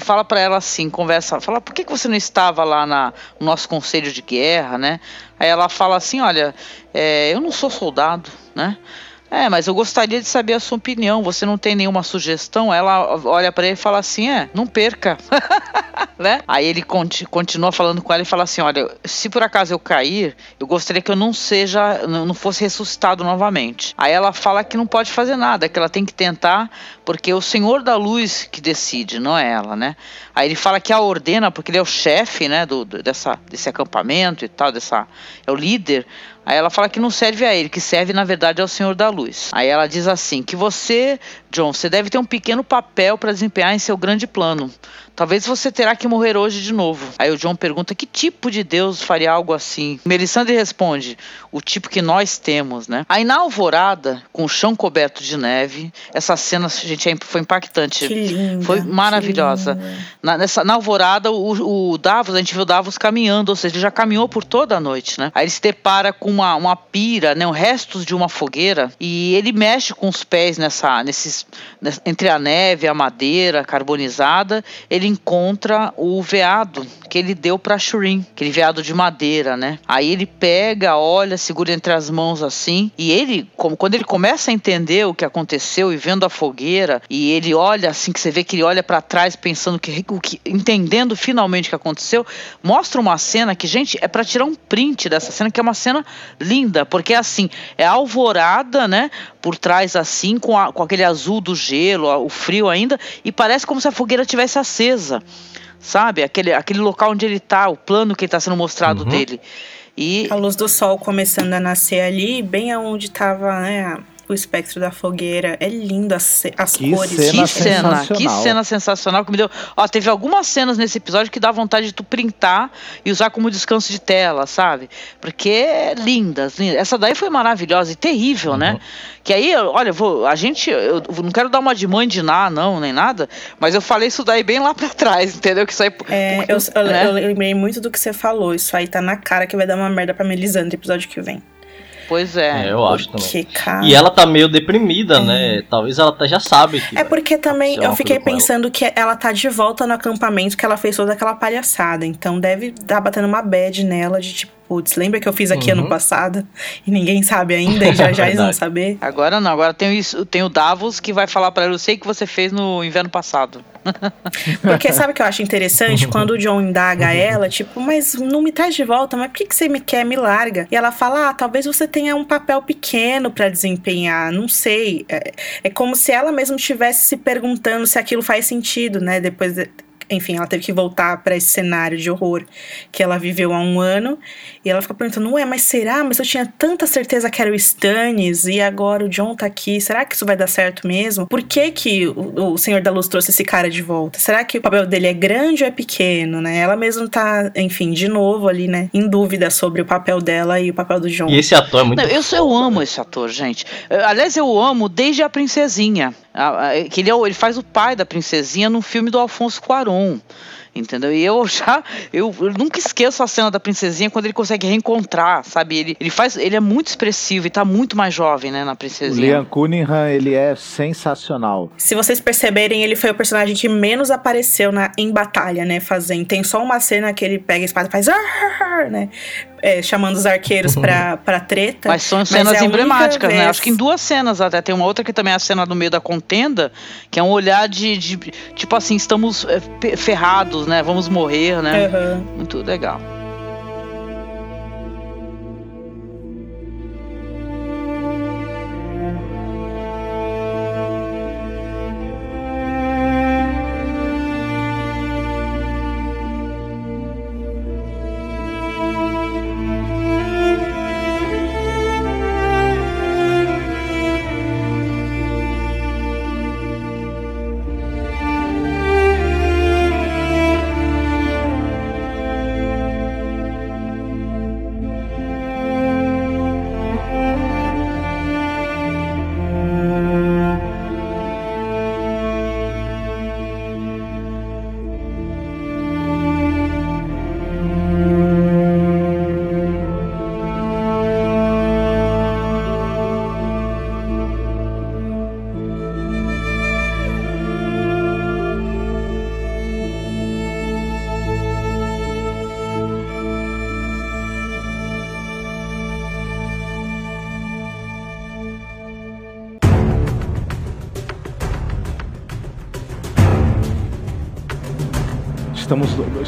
Fala pra ela assim, conversa, fala, por que, que você não estava lá na, no nosso conselho de guerra, né? Aí ela fala assim, olha, é, eu não sou soldado, né? É, mas eu gostaria de saber a sua opinião. Você não tem nenhuma sugestão? Ela olha pra ele e fala assim: é, não perca. né? Aí ele conti- continua falando com ela e fala assim: olha, se por acaso eu cair, eu gostaria que eu não seja, não fosse ressuscitado novamente. Aí ela fala que não pode fazer nada, que ela tem que tentar, porque é o Senhor da Luz que decide, não é ela, né? Aí ele fala que a ordena, porque ele é o chefe, né, do, do- dessa, desse acampamento e tal, dessa, é o líder. Aí ela fala que não serve a ele, que serve na verdade ao Senhor da Luz. Aí ela diz assim: que você, John, você deve ter um pequeno papel para desempenhar em seu grande plano. Talvez você terá que morrer hoje de novo. Aí o John pergunta que tipo de Deus faria algo assim. Melisandre responde: o tipo que nós temos, né? Aí na alvorada, com o chão coberto de neve, essa cena, gente, é- foi impactante. Que linda. Foi maravilhosa. Na, nessa, na alvorada, o, o Davos, a gente viu o Davos caminhando, ou seja, ele já caminhou por toda a noite, né? Aí ele se depara com uma, uma pira, né? Restos de uma fogueira, e ele mexe com os pés nessa, nesses, nessa- entre a neve a madeira carbonizada, ele encontra o veado que ele deu pra Shireen, aquele veado de madeira, né? Aí ele pega, olha, segura entre as mãos assim, e ele, como quando ele começa a entender o que aconteceu e vendo a fogueira, e ele olha assim que você vê que ele olha pra trás pensando que, o que entendendo finalmente o que aconteceu, mostra uma cena que, gente, é pra tirar um print dessa cena, que é uma cena linda, porque assim, é alvorada, né, por trás assim, com, a- com aquele azul do gelo, o frio ainda, e parece como se a fogueira tivesse acesa. Sabe? Aquele, aquele local onde ele tá, o plano que está sendo mostrado Uhum. dele. E A luz do sol começando a nascer ali, bem aonde tava, né, o espectro da fogueira. É lindo as, ce- as Que cores. cena que cena, que sensacional. cena sensacional que me deu. Ó, teve algumas cenas nesse episódio que dá vontade de tu printar e usar como descanso de tela, sabe? Porque é lindas, lindas. Essa daí foi maravilhosa e terrível, né? Que aí, olha, eu vou, a gente, eu não quero dar uma de mãe de ná, não, nem nada, mas eu falei isso daí bem lá pra trás, entendeu? Que isso aí. É, eu, eu- né? eu lembrei muito do que você falou. Isso aí tá na cara que vai dar uma merda pra Melisandre no episódio que vem. Pois é. É, eu acho também. Que cara. E ela tá meio deprimida, né? Talvez ela tá- já sabe que. É porque também eu fiquei com ela. pensando que ela tá de volta no acampamento que ela fez toda aquela palhaçada. Então deve estar batendo uma bad nela de tipo, putz, lembra que eu fiz aqui Uhum. ano passado? E ninguém sabe ainda, e já já eles vão Verdade. saber. Agora não, agora tem, isso, tem o Davos que vai falar pra ela, eu sei que você fez no inverno passado. Porque sabe o que eu acho interessante? Quando o John indaga ela, tipo, mas não me traz de volta, mas por que, que você me quer, me larga? E ela fala, ah, talvez você tenha um papel pequeno pra desempenhar, não sei. É, é como se ela mesma estivesse se perguntando se aquilo faz sentido, né? Depois de- enfim, ela teve que voltar para esse cenário de horror que ela viveu há um ano. E ela fica perguntando: Ué, mas será? Mas eu tinha tanta certeza que era o Stannis e agora o John tá aqui. Será que isso vai dar certo mesmo? Por que, que o, o Senhor da Luz trouxe esse cara de volta? Será que o papel dele é grande ou é pequeno, né? Ela mesma tá, enfim, de novo ali, né, em dúvida sobre o papel dela e o papel do John. E esse ator é muito. Não, eu, eu amo esse ator, gente. Aliás, eu amo desde a Princesinha. Que ele, é, ele faz o pai da Princesinha no filme do Alfonso Cuarón entendeu? E eu já, eu, eu, nunca esqueço a cena da princesinha quando ele consegue reencontrar, sabe? Ele, ele faz, ele é muito expressivo e tá muito mais jovem, né, na princesinha. O Liam Cunningham, ele é sensacional. Se vocês perceberem, ele foi o personagem que menos apareceu na, em batalha, né, fazendo. Tem só uma cena que ele pega a espada e faz, né? É, chamando os arqueiros pra, pra treta. Mas são cenas mas é emblemáticas, né? Acho que em duas cenas até. Tem uma outra que também é a cena no meio da contenda, que é um olhar de, de tipo assim, estamos é, ferrados, né? Vamos morrer, né? Uhum. Muito legal.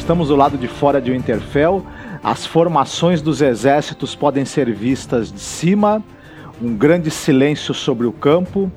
Estamos, do lado de fora de Winterfell. As formações dos exércitos podem ser vistas de cima. Um grande silêncio sobre o campo.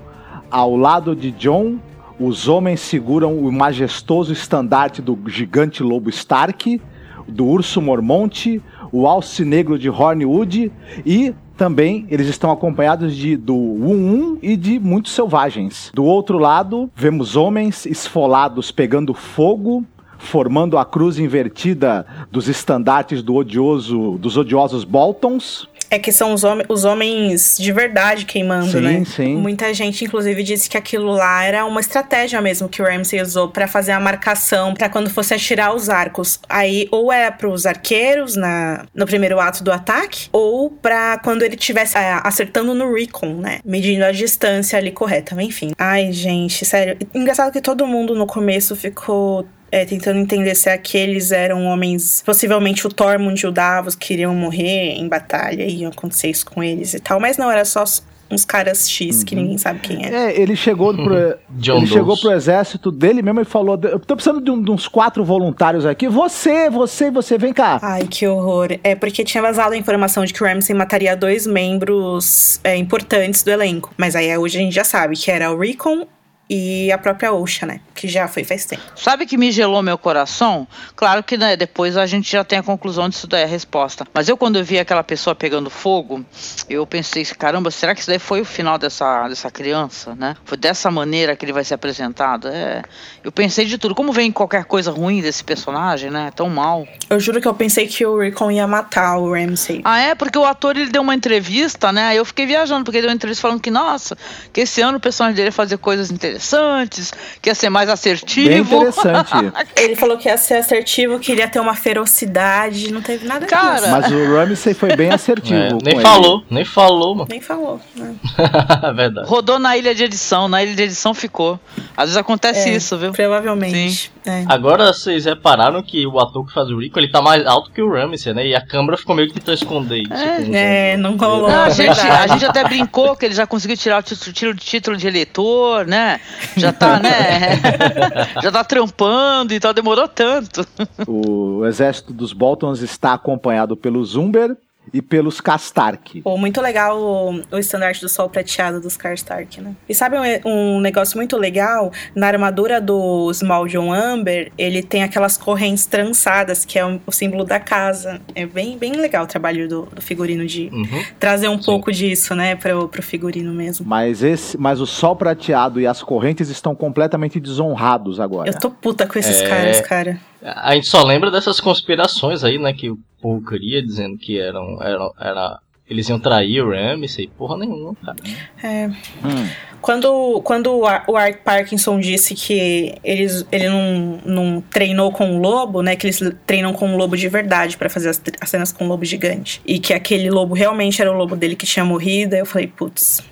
Ao lado de John, os homens seguram o majestoso estandarte do gigante lobo Stark, do urso Mormonte, o alce negro de Hornwood e também eles estão acompanhados de do Um e de muitos selvagens. Do outro lado, vemos homens esfolados pegando fogo, formando a cruz invertida dos estandartes do odioso, dos odiosos Boltons. É que são os, hom os homens de verdade queimando, sim, né? Sim. Muita gente, inclusive, disse que aquilo lá era uma estratégia mesmo que o Ramsay usou para fazer a marcação, para quando fosse atirar os arcos. Aí, ou era para os arqueiros na, no primeiro ato do ataque, ou para quando ele estivesse é, acertando no recon, né? Medindo a distância ali correta. Enfim. Ai, gente, sério. Engraçado que todo mundo no começo ficou é, tentando entender se aqueles eram homens, possivelmente o Tormund e o Davos queriam morrer em batalha e ia acontecer isso com eles e tal, mas não, era só uns caras X uhum. que ninguém sabe quem é. É, ele chegou pro, ele chegou pro exército dele mesmo e falou: Eu tô precisando de, um, de, uns quatro voluntários aqui. Você, você, você, vem cá. Ai, que horror. É porque tinha vazado a informação de que o Ramsay mataria dois membros é, importantes do elenco. Mas aí hoje a gente já sabe que era o Recon e a própria Osha, né? Que já foi faz tempo. Sabe que me gelou meu coração? Claro que né, depois a gente já tem a conclusão disso daí, a resposta. Mas eu, quando eu vi aquela pessoa pegando fogo, eu pensei, caramba, será que isso daí foi o final dessa, dessa criança, né? Foi dessa maneira que ele vai ser apresentado? É, eu pensei de tudo. Como vem qualquer coisa ruim desse personagem, né? Tão mal. Eu juro que eu pensei que o Rickon ia matar o Ramsey. Ah, é? Porque o ator, ele deu uma entrevista, né? Aí eu fiquei viajando, porque ele deu uma entrevista falando que, nossa, que esse ano o personagem dele ia fazer coisas interessantes interessantes, que ia ser mais assertivo. Bem interessante. Ele falou que ia ser assertivo, que ia ter uma ferocidade, não teve nada Cara, disso. Mas o Ramsey foi bem assertivo. É, nem falou, nem falou, mano. Nem falou, né? Verdade. Rodou na ilha de edição, na ilha de edição ficou. Às vezes acontece é, isso, viu? Provavelmente. É. Agora vocês repararam que o ator que faz o Rico, ele tá mais alto que o Ramsey, né? E a câmera ficou meio que tentou esconder isso. É, é não rolou. Não, a, gente, a gente até brincou que ele já conseguiu tirar o título, título de eleitor, né? Já tá, né? Já tá trampando e tal, demorou tanto. O exército dos Boltons está acompanhado pelo Zumber, e pelos Castark. Pô, muito legal o, o estandarte do sol prateado dos Karstark, né? E sabe um, um, negócio muito legal? Na armadura do Small John Amber, ele tem aquelas correntes trançadas, que é o, o símbolo da casa. É bem, bem legal o trabalho do, do figurino de Uhum. trazer um Sim. pouco disso, né, pro, pro figurino mesmo. Mas, esse, mas o sol prateado e as correntes estão completamente desonrados agora. Eu tô puta com esses É. caras, cara. A gente só lembra dessas conspirações aí, né? Que o povo cria dizendo que eram. eram era, eles iam trair o Ramsey. Porra nenhuma, cara. É, Hum. Quando, quando o Ar- o Art Parkinson disse que eles, ele não, não treinou com o lobo, né? Que eles treinam com o lobo de verdade pra fazer as, as cenas com o lobo gigante. E que aquele lobo realmente era o lobo dele que tinha morrido. Aí eu falei, putz.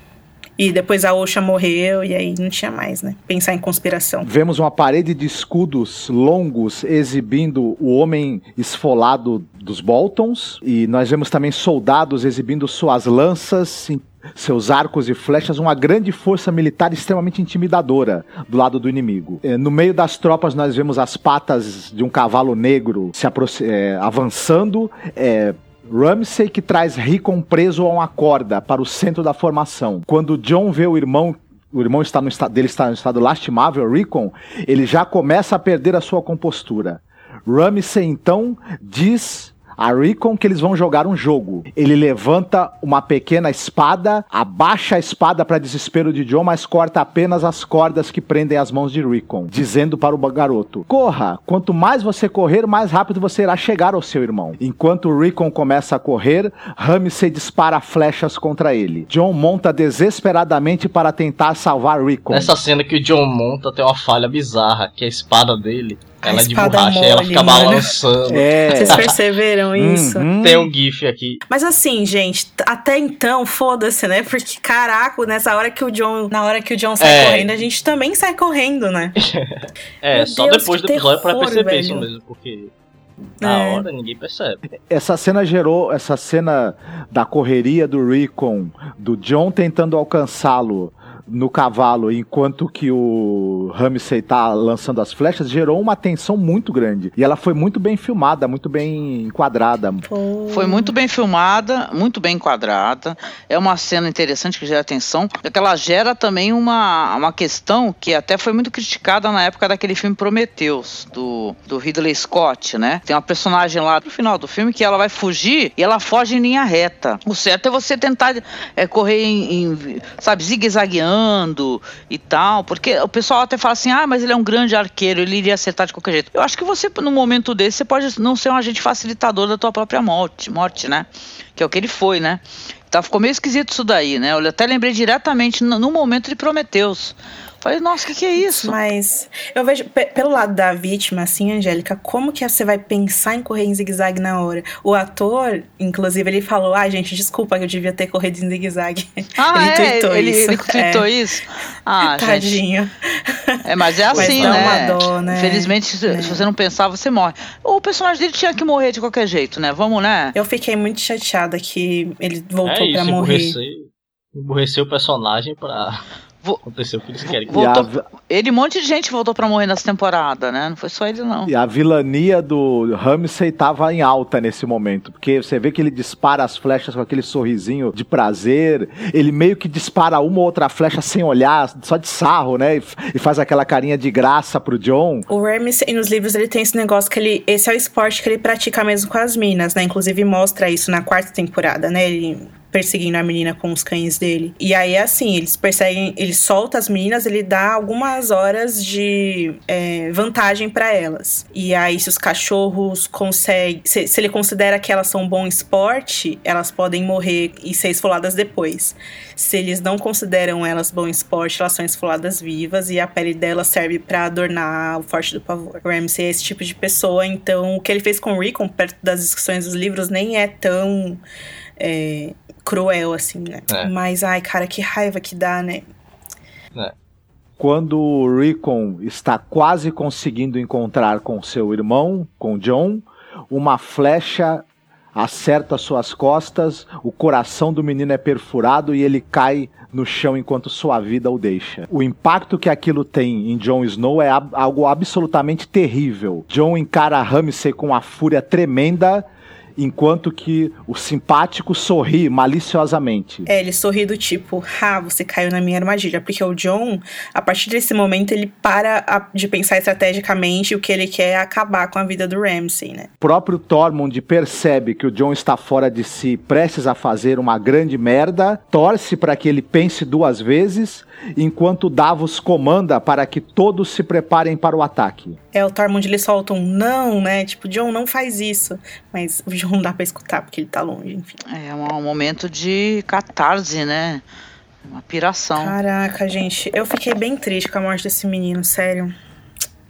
E depois a Osha morreu e aí não tinha mais, né? Pensar em conspiração. Vemos uma parede de escudos longos exibindo o homem esfolado dos Boltons. E nós vemos também soldados exibindo suas lanças, seus arcos e flechas, uma grande força militar extremamente intimidadora do lado do inimigo. Eh, No meio das tropas, nós vemos as patas de um cavalo negro se eh, avançando. eh, Ramsey que traz Rickon preso a uma corda para o centro da formação. Quando John vê o irmão o irmão está no estado, dele está no estado lastimável, Rickon, ele já começa a perder a sua compostura. Ramsey então diz a Rickon que eles vão jogar um jogo. Ele levanta uma pequena espada, abaixa a espada para desespero de John, mas corta apenas as cordas que prendem as mãos de Rickon, dizendo para o garoto: Corra! Quanto mais você correr, mais rápido você irá chegar ao seu irmão. Enquanto Rickon começa a correr, Ramsey dispara flechas contra ele. John monta desesperadamente para tentar salvar Rickon. Nessa cena que o John monta tem uma falha bizarra, que a espada dele, ela de borracha e ela mole, fica mano. balançando. É. Vocês perceberam isso? Uhum. Tem um gif aqui. Mas assim, gente, até então, foda-se, né? Porque, caraca, nessa hora que o John. Na hora que o John sai É. correndo, a gente também sai correndo, né? É, Meu só Deus, depois do episódio pra perceber velho. isso mesmo, porque na É. hora ninguém percebe. Essa cena gerou essa cena da correria do Rickon, do John tentando alcançá-lo no cavalo, enquanto que o Ramsey tá lançando as flechas, gerou uma tensão muito grande. E ela foi muito bem filmada, muito bem enquadrada. Foi muito bem filmada, muito bem enquadrada. É uma cena interessante que gera atenção. Porque ela gera também uma, uma questão que até foi muito criticada na época daquele filme Prometheus, do, do Ridley Scott, né? Tem uma personagem lá no final do filme que ela vai fugir e ela foge em linha reta. O certo é você tentar é, correr em, em, sabe, zigue-zagueando e tal. Porque o pessoal até fala assim: ah, mas ele é um grande arqueiro, ele iria acertar de qualquer jeito. Eu acho que você, num momento desse, você pode não ser um agente facilitador da tua própria morte, morte né? Que é o que ele foi, né? Tá, ficou meio esquisito isso daí, né? Eu até lembrei diretamente no, no momento de Prometeus. Falei, nossa, o que, que é isso? Mas eu vejo, pe- pelo lado da vítima, assim, Angélica, como que você vai pensar em correr em zigue-zague na hora? O ator, inclusive, ele falou: ah, gente, desculpa que eu devia ter corrido em zigue-zague. Ah, ele é? tweetou ele, isso. ele tweetou É. isso? Ah, gente. Tadinho. É, mas é Mas assim, dá né? uma dó, né? Infelizmente, se, Né. se você não pensar, você morre. O personagem dele tinha que morrer de qualquer jeito, né? Vamos, né? Eu fiquei muito chateada que ele voltou é pra isso, morrer. emburrecer, emburrecer o personagem pra Vo- acontecer o que eles querem. que Voltou- E a- Ele, um monte de gente voltou pra morrer nessa temporada, né? Não foi só ele, não. E a vilania do Ramsey tava em alta nesse momento, porque você vê que ele dispara as flechas com aquele sorrisinho de prazer, ele meio que dispara uma ou outra flecha sem olhar, só de sarro, né? E, e faz aquela carinha de graça pro John. O Ramsey, nos livros, ele tem esse negócio que ele. Esse é o esporte que ele pratica mesmo com as minas, né? Inclusive mostra isso na quarta temporada, né? Ele perseguindo a menina com os cães dele. E aí, assim, eles perseguem, ele solta as meninas, ele dá algumas horas de é, vantagem pra elas. E aí, se os cachorros conseguem. Se, se ele considera que elas são bom esporte, elas podem morrer e ser esfoladas depois. Se eles não consideram elas bom esporte, elas são esfoladas vivas e a pele delas serve pra adornar o Forte do Pavor. O Ramsey é esse tipo de pessoa, então o que ele fez com o Rickon, perto das discussões dos livros, nem é tão é, cruel assim, né? É. Mas, ai, cara, que raiva que dá, né? Quando o Rickon está quase conseguindo encontrar com seu irmão, com John, uma flecha acerta suas costas, o coração do menino é perfurado e ele cai no chão enquanto sua vida o deixa. O impacto que aquilo tem em Jon Snow é ab- algo absolutamente terrível. Jon encara Ramsay com uma fúria tremenda enquanto que o simpático sorri maliciosamente. É, ele sorri do tipo, ah, você caiu na minha armadilha. Porque o John, a partir desse momento, ele para a- de pensar estrategicamente o que ele quer é acabar com a vida do Ramsey, né? O próprio Tormund percebe que o John está fora de si, prestes a fazer uma grande merda, torce para que ele pense duas vezes, enquanto Davos comanda para que todos se preparem para o ataque. É, o Tormund ele solta um não, né? Tipo, John, não faz isso. Mas o John não dá pra escutar porque ele tá longe, enfim. É um, um momento de catarse, né? Uma piração. Caraca, gente, eu fiquei bem triste com a morte desse menino, sério.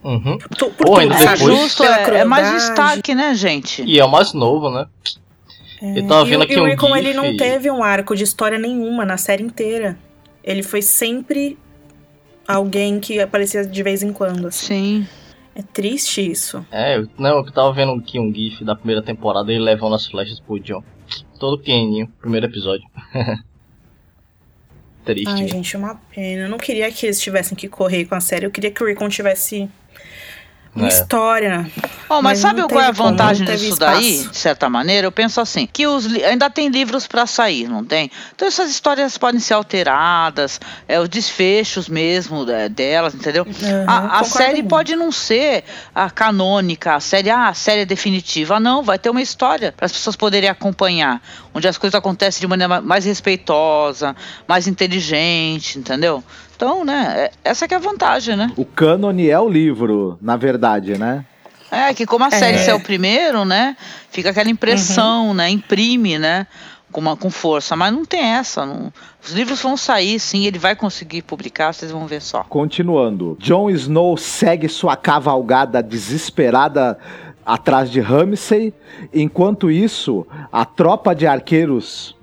Uhum. Por, tu- por Pô, tudo, depois- Justo, é, é mais destaque, né, gente? E é o mais novo, né? Eu tava E vendo o- aqui e o um Rickon, ele não e- teve um arco de história nenhuma na série inteira. Ele foi sempre alguém que aparecia de vez em quando. assim. Sim. É triste isso. É, não, eu tava vendo aqui um gif da primeira temporada, ele levando as flechas pro John. Todo pequenininho, primeiro episódio. Triste. Ai, gente, uma pena. Eu não queria que eles tivessem que correr com a série. Eu queria que o Rickon tivesse uma É. história. Oh, mas, Mas sabe qual é a como, vantagem teve disso daí, de certa maneira? Eu penso assim, que os ainda tem livros pra sair, não tem? Então essas histórias podem ser alteradas, é, os desfechos mesmo é, delas, entendeu? Uhum, a a série muito. pode não ser a canônica, a série, ah, a série é definitiva. Não, vai ter uma história para as pessoas poderem acompanhar, onde as coisas acontecem de maneira ma- mais respeitosa, mais inteligente, entendeu? Então, né, é- essa que é a vantagem, né? O cânone é o livro, na verdade, né? É, que como a É. série é o primeiro, né? Fica aquela impressão, né? Imprime, né? Com, uma, com força. Mas não tem essa. não- Os livros vão sair, sim, ele vai conseguir publicar, vocês vão ver só. Continuando. Jon Snow segue sua cavalgada desesperada atrás de Ramsay. Enquanto isso, a tropa de arqueiros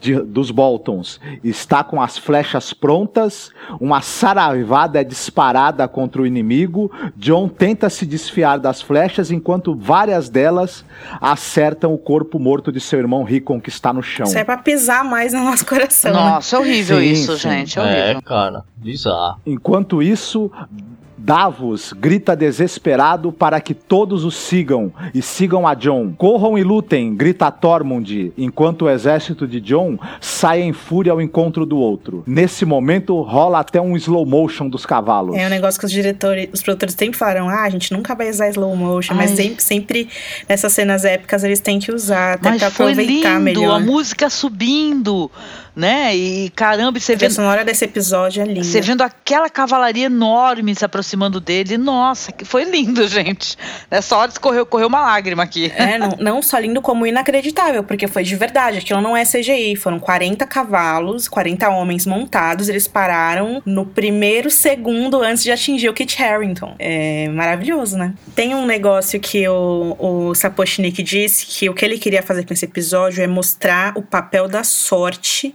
de- dos Boltons está com as flechas prontas. Uma saraivada é disparada contra o inimigo. Jon tenta se desfiar das flechas, enquanto várias delas acertam o corpo morto de seu irmão Rickon, que está no chão. Isso é pra pisar mais no nosso coração. né? Nossa, é horrível Sim, isso, sim. gente. Horrível. É, cara, bizarro. Enquanto isso, Davos grita desesperado para que todos o sigam e sigam a Jon. Corram e lutem, grita Tormund, enquanto o exército de Jon sai em fúria ao encontro do outro. Nesse momento, rola até um slow motion dos cavalos. É um negócio que os diretores, os produtores sempre falaram, ah, a gente nunca vai usar slow motion, mas Ai. sempre, sempre nessas cenas épicas eles têm que usar, até Mas pra foi aproveitar lindo, melhor. a música subindo, né? E caramba, e você A vendo, sonora desse episódio é linda. você vendo aquela cavalaria enorme se aproximando dele. Nossa, que foi lindo, gente. Nessa hora escorreu, correu uma lágrima aqui. É, não, não só lindo como inacreditável, porque foi de verdade. Aquilo não é CGI. Foram 40 cavalos, 40 homens montados. Eles pararam no primeiro segundo antes de atingir o Kit Harington. É maravilhoso, né? Tem um negócio que o, o Sapochnik disse que o que ele queria fazer com esse episódio é mostrar o papel da sorte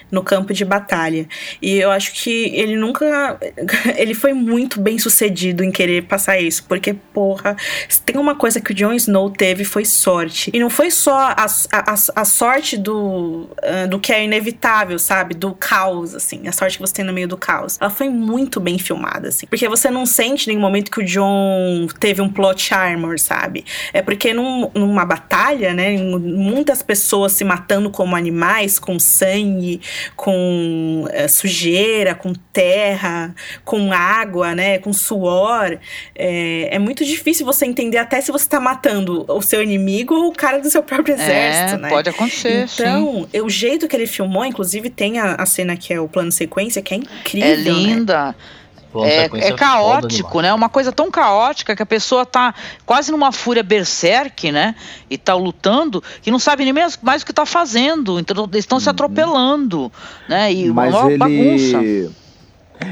no campo de batalha. E eu acho que ele nunca. Ele foi muito bem sucedido em querer passar isso. Porque, porra, tem uma coisa que o Jon Snow teve foi sorte. E não foi só a, a, a sorte do, ah, do que é inevitável, sabe? Do caos, assim. A sorte que você tem no meio do caos. Ela foi muito bem filmada, assim. Porque você não sente em nenhum momento que o Jon teve um plot armor, sabe? É porque num- numa batalha, né? Muitas pessoas se matando como animais, com sangue, com eh, sujeira, com terra, com água, né? Com suor. É, é muito difícil você entender até se você tá matando o seu inimigo ou o cara do seu próprio exército, é, né? pode acontecer, sim. Então, o jeito que ele filmou, inclusive tem a, a cena que é o plano sequência, que é incrível, É né? linda. Plano É, é foda caótico, né? Uma coisa tão caótica que a pessoa tá quase numa fúria berserk, né? E tá lutando, que não sabe nem mais, mais o que tá fazendo. Então eles estão se atropelando, né? E uma Mas maior ele. bagunça.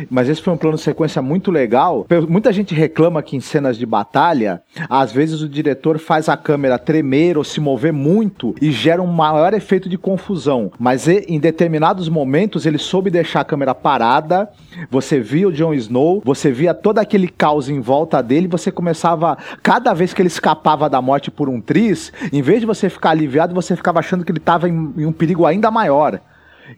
Mas esse foi um plano de sequência muito legal. Muita gente reclama que em cenas de batalha, às vezes o diretor faz a câmera tremer ou se mover muito e gera um maior efeito de confusão. Mas em determinados momentos ele soube deixar a câmera parada. Você via o Jon Snow, você via todo aquele caos em volta dele, você começava. Cada vez que ele escapava da morte por um tris, em vez de você ficar aliviado, você ficava achando que ele estava em, em um perigo ainda maior.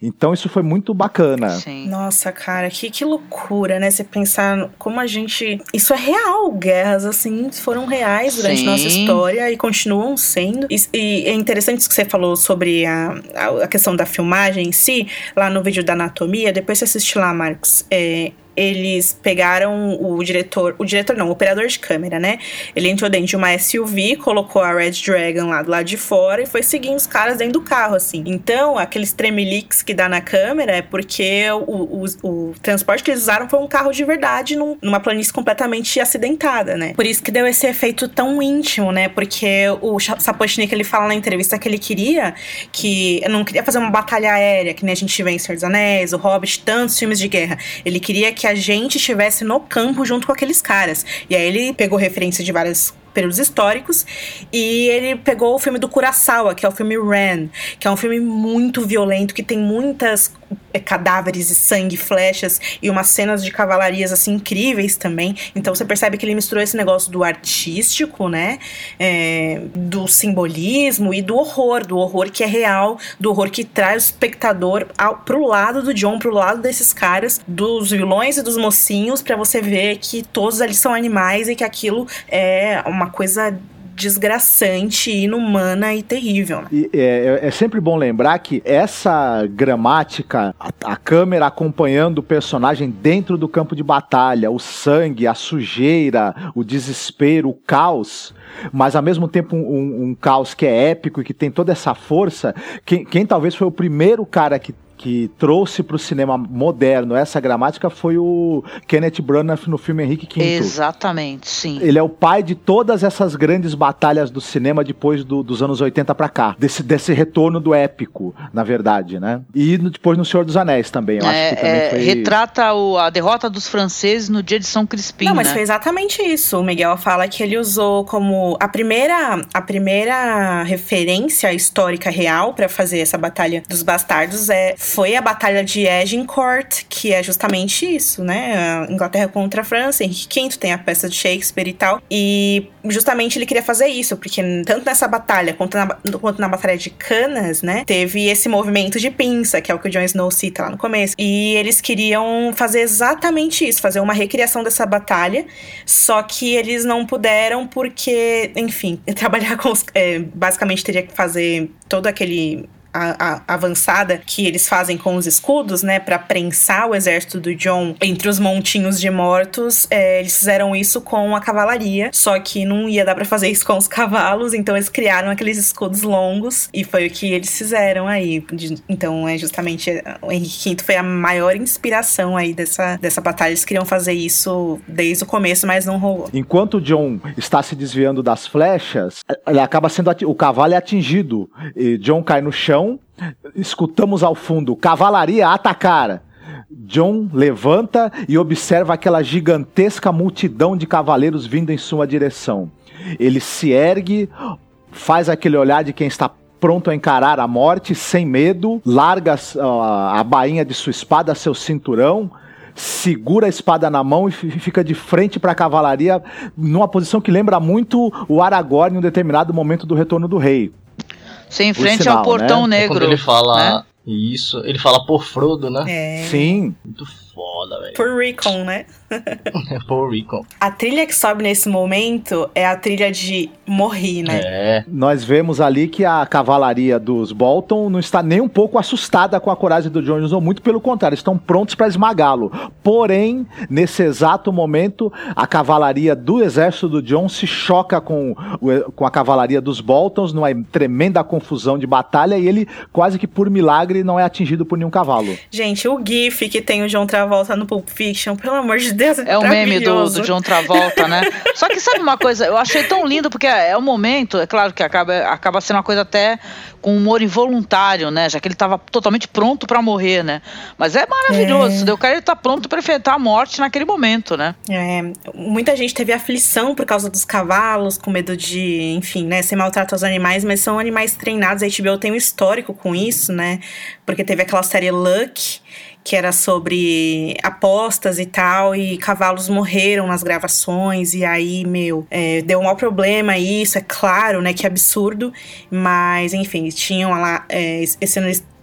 Então isso foi muito bacana. Sim. Nossa, cara, que, que loucura, né? Você pensar como a gente. Isso é real. Guerras, assim, foram reais durante Sim. nossa história e continuam sendo. E, e é interessante isso que você falou sobre a, a, a questão da filmagem em si, lá no vídeo da anatomia. Depois você assiste lá, Marcos. É, eles pegaram o diretor, o diretor não, o operador de câmera, né? Ele entrou dentro de uma SUV, colocou a Red Dragon lá do lado de fora e foi seguindo os caras dentro do carro, assim. Então, aqueles tremeliques que dá na câmera é porque o, o, o transporte que eles usaram foi um carro de verdade num- numa planície completamente acidentada, né? Por isso que deu esse efeito tão íntimo, né? Porque o Sapochnik, ele fala na entrevista que ele queria que não queria fazer uma batalha aérea, que nem a gente vê em Senhor dos Anéis, o Hobbit, tantos filmes de guerra. Ele queria que a gente estivesse no campo junto com aqueles caras. E aí ele pegou referência de vários períodos históricos e ele pegou o filme do Kurosawa, que é o filme Ran, que é um filme muito violento, que tem muitas cadáveres e sangue, flechas e umas cenas de cavalarias assim incríveis também. Então você percebe que ele misturou esse negócio do artístico, né, é, do simbolismo e do horror, do horror que é real, do horror que traz o espectador ao, pro lado do John, pro lado desses caras, dos vilões e dos mocinhos, pra você ver que todos ali são animais e que aquilo é uma coisa desgraçante, inumana e terrível. né? E é, é sempre bom lembrar que essa gramática, a, a câmera acompanhando o personagem dentro do campo de batalha, o sangue, a sujeira, o desespero, o caos, mas ao mesmo tempo um, um- um caos que é épico e que tem toda essa força. Quem, quem talvez foi o primeiro cara que que trouxe para o cinema moderno essa gramática foi o Kenneth Branagh no filme Henrique V. Exatamente, sim. Ele é o pai de todas essas grandes batalhas do cinema depois do- dos anos 80 pra cá. Desse, desse retorno do épico, na verdade, né? E no- depois no Senhor dos Anéis também. Eu acho que também É, é, foi. Retrata o- a derrota dos franceses no dia de São Crispim, Não, mas né? foi exatamente isso. O Miguel fala que ele usou como a primeira, a primeira referência histórica real pra fazer essa batalha dos bastardos é foi a batalha de Agincourt, que é justamente isso, né? Inglaterra contra a França, Henrique V tem a peça de Shakespeare e tal. E justamente ele queria fazer isso, porque tanto nessa batalha quanto na, quanto na batalha de Canas, né, teve esse movimento de pinça, que é o que o Jon Snow cita lá no começo. E eles queriam fazer exatamente isso, fazer uma recriação dessa batalha, só que eles não puderam porque, enfim, trabalhar com os. é, basicamente teria que fazer todo aquele. A, a avançada que eles fazem com os escudos, né, Pra prensar o exército do John entre os montinhos de mortos. é, eles fizeram isso com a cavalaria, só que não ia dar pra fazer isso com os cavalos, então eles criaram aqueles escudos longos e foi o que eles fizeram aí. Então é justamente o Henrique V foi a maior inspiração aí dessa, dessa batalha. Eles queriam fazer isso desde o começo, mas não rolou. Enquanto o John está se desviando das flechas, ele acaba sendo o cavalo é atingido. E John cai no chão. Escutamos ao fundo: cavalaria atacar. John levanta e observa aquela gigantesca multidão de cavaleiros vindo em sua direção. Ele se ergue, faz aquele olhar de quem está pronto a encarar a morte sem medo, larga ah, a bainha de sua espada, seu cinturão, segura a espada na mão e fi- fica de frente para a cavalaria numa posição que lembra muito o Aragorn em um determinado momento do Retorno do Rei. Sem frente sinal, ao portão né? negro. Quando ele fala né? isso, ele fala por Frodo, né? É. Sim, Muito foda, velho. Por Recon, né? Por Recon. A trilha que sobe nesse momento é a trilha de Morri, né? É. nós vemos ali que a cavalaria dos Bolton não está nem um pouco assustada com a coragem do Jon Snow, muito pelo contrário, estão prontos para esmagá-lo. Porém, nesse exato momento, a cavalaria do exército do Jon se choca com, o- com a cavalaria dos Boltons numa tremenda confusão de batalha e ele, quase que por milagre, não é atingido por nenhum cavalo. Gente, o GIF que tem o John Travolta no Pulp Fiction, pelo amor de Deus, É o meme do, do John Travolta, né? Só que sabe uma coisa, eu achei tão lindo, porque é o momento, é claro que acaba, acaba sendo uma coisa até com humor involuntário, né? Já que ele tava totalmente pronto pra morrer, né? Mas é maravilhoso, É. o cara ele tá pronto pra enfrentar a morte naquele momento, né? É, muita gente teve aflição por causa dos cavalos, com medo de, enfim, né, ser maltrato aos animais, mas são animais treinados. A HBO tem um histórico com isso, né? Porque teve aquela série Luck, que era sobre apostas e tal, e cavalos morreram nas gravações, e aí, meu, é, deu um mau problema isso, é claro, né, que absurdo, mas enfim, tinham lá, é, esse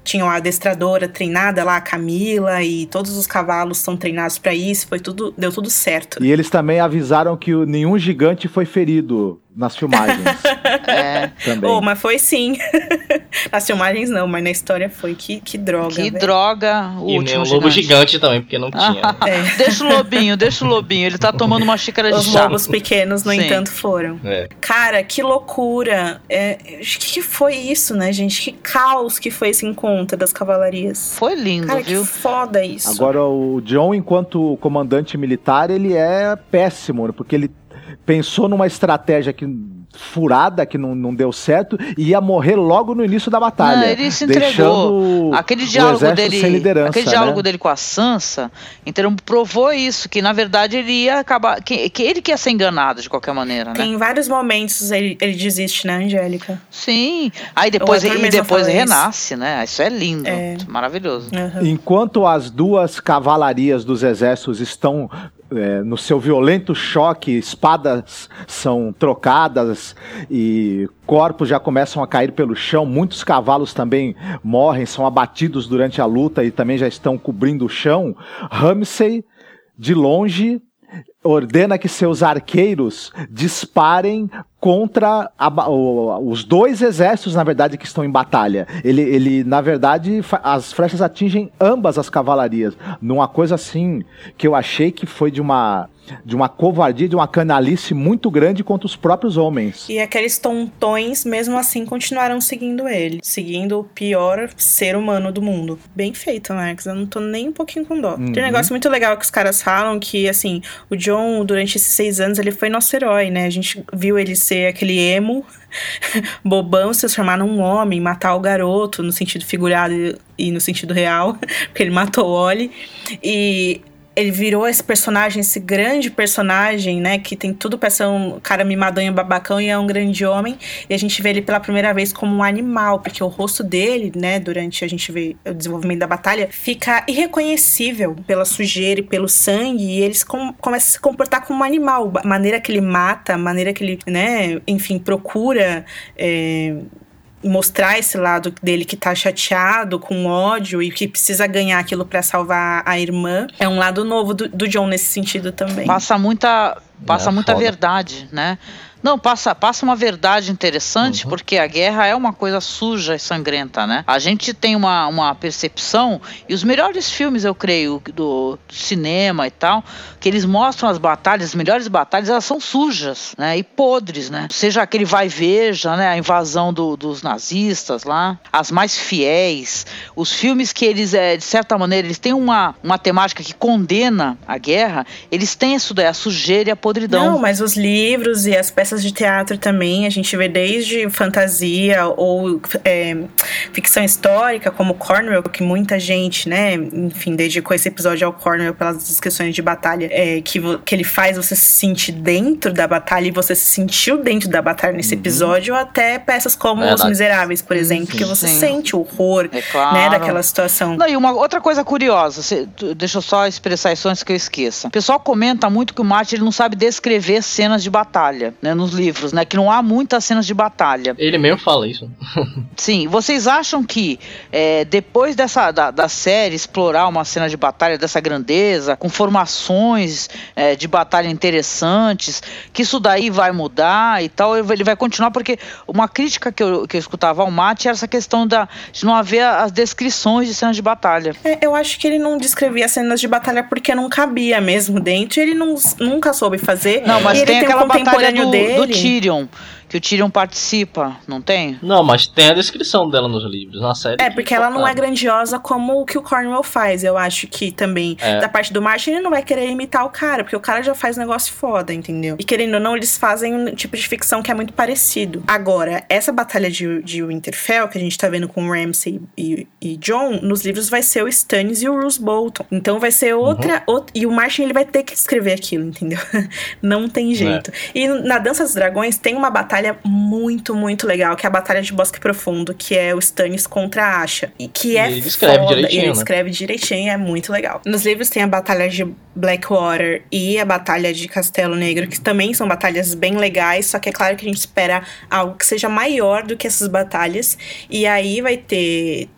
tinham a adestradora treinada lá, a Camila, e todos os cavalos são treinados para isso, foi tudo, deu tudo certo. E eles também avisaram que nenhum gigante foi ferido nas filmagens. É. também. Oh, mas foi sim. nas filmagens não, mas na história foi. Que, que droga. Que velho. droga. O E último o lobo gigante. gigante também, porque não tinha. né? É. Deixa o lobinho, deixa o lobinho. Ele tá tomando uma xícara de Os chá. lobos pequenos, no Sim. entanto, foram. É. Cara, que loucura. É, o que, que foi isso, né, gente? Que caos que foi esse encontro das cavalarias. Foi lindo, Cara, viu? que foda isso. Agora, o John, enquanto comandante militar, ele é péssimo, né? porque ele pensou numa estratégia que furada, que não, não deu certo, e ia morrer logo no início da batalha. Não, ele se entregou. Aquele diálogo dele, sem liderança, aquele diálogo né? dele com a Sansa, então provou isso, que na verdade ele ia acabar, que, que ele que ia ser enganado de qualquer maneira, né? Tem vários momentos ele, ele desiste, né, Angélica? Sim. Aí depois e depois fala isso. renasce, né? Isso é lindo, É. maravilhoso. Uhum. Enquanto as duas cavalarias dos exércitos estão é, no seu violento choque, espadas são trocadas e corpos já começam a cair pelo chão, muitos cavalos também morrem, são abatidos durante a luta e também já estão cobrindo o chão. Ramsay, de longe, ordena que seus arqueiros disparem contra a os dois exércitos, na verdade, que estão em batalha. Ele, ele na verdade, as flechas atingem ambas as cavalarias. Numa coisa assim que eu achei que foi de uma de uma covardia, de uma canalice muito grande contra os próprios homens. E aqueles tontões, mesmo assim, continuaram seguindo ele. Seguindo o pior ser humano do mundo. Bem feito, Max. Eu não tô nem um pouquinho com dó. Uhum. Tem um negócio muito legal que os caras falam que, assim, o John, durante esses seis anos, ele foi nosso herói, né? A gente viu ele ser aquele emo, bobão, se transformar num homem, matar o garoto, no sentido figurado e- e no sentido real, porque ele matou o Oli. E ele virou esse personagem, esse grande personagem, né? Que tem tudo pra ser um cara mimadão e babacão e é um grande homem. E a gente vê ele pela primeira vez como um animal, porque o rosto dele, né, durante a gente vê o desenvolvimento da batalha, fica irreconhecível pela sujeira e pelo sangue. E eles com, começam a se comportar como um animal. A maneira que ele mata, a maneira que ele, né, enfim, procura. é, mostrar esse lado dele que tá chateado, com ódio e que precisa ganhar aquilo pra salvar a irmã. É um lado novo do, do John nesse sentido também. Passa muita, passa É, muita foda. verdade, né? Não, passa, passa uma verdade interessante, Uhum. porque a guerra é uma coisa suja e sangrenta, né? A gente tem uma, uma percepção, e os melhores filmes, eu creio, do, do cinema e tal, que eles mostram as batalhas, as melhores batalhas, elas são sujas, né? E podres, né? Seja aquele vai e veja, né? A invasão do- dos nazistas lá, as mais fiéis, os filmes que eles, é, de certa maneira, eles têm uma, uma temática que condena a guerra, eles têm isso daí, a sujeira e a podridão. Não, mas os livros e as peças de teatro também, a gente vê desde fantasia ou é, ficção histórica, como Cornwell, que muita gente, né, enfim, dedicou esse episódio ao Cornwell pelas descrições de batalha, é, que, que ele faz você se sentir dentro da batalha e você se sentiu dentro da batalha nesse episódio, ou até peças como Os Verdade. Miseráveis, por exemplo, que você Sim. sente o horror, É claro. né, daquela situação. Não, e uma outra coisa curiosa, tu- deixa eu só expressar isso antes que eu esqueça. O pessoal comenta muito que o Martin ele não sabe descrever cenas de batalha, né, nos livros, né, que não há muitas cenas de batalha. Ele mesmo fala isso. Sim, vocês acham que é, depois dessa da, da série explorar uma cena de batalha dessa grandeza, com formações é, de batalha interessantes, que isso daí vai mudar e tal, ele vai continuar, porque uma crítica que eu, que eu escutava ao Mate era essa questão da, de não haver as descrições de cenas de batalha. É, eu acho que ele não descrevia cenas de batalha porque não cabia mesmo dentro, ele não, nunca soube fazer. Não, mas e ele tem, tem aquela um batalha do, dele. Do Tyrion, que o Tyrion participa, não tem? Não, mas tem a descrição dela nos livros, na série. É, que porque ela não é grandiosa como o que o Cornwell faz. Eu acho que também, É. da parte do Martin, ele não vai querer imitar o cara, porque o cara já faz um negócio foda, entendeu? E querendo ou não, eles fazem um tipo de ficção que é muito parecido. Agora, essa batalha de, de Winterfell, que a gente tá vendo com Ramsay e, e John, nos livros vai ser o Stannis e o Roose Bolton. Então vai ser outra, outra. E o Martin, ele vai ter que escrever aquilo, entendeu? não tem jeito. E na Dança dos Dragões tem uma batalha muito, muito legal, que é a Batalha de Bosque Profundo, que é o Stannis contra a Asha. E que é E ele descreve foda, direitinho, ele né? escreve direitinho, é muito legal. Nos livros tem a Batalha de Blackwater e a Batalha de Castelo Negro, que também são batalhas bem legais, só que é claro que a gente espera algo que seja maior do que essas batalhas. E aí vai ter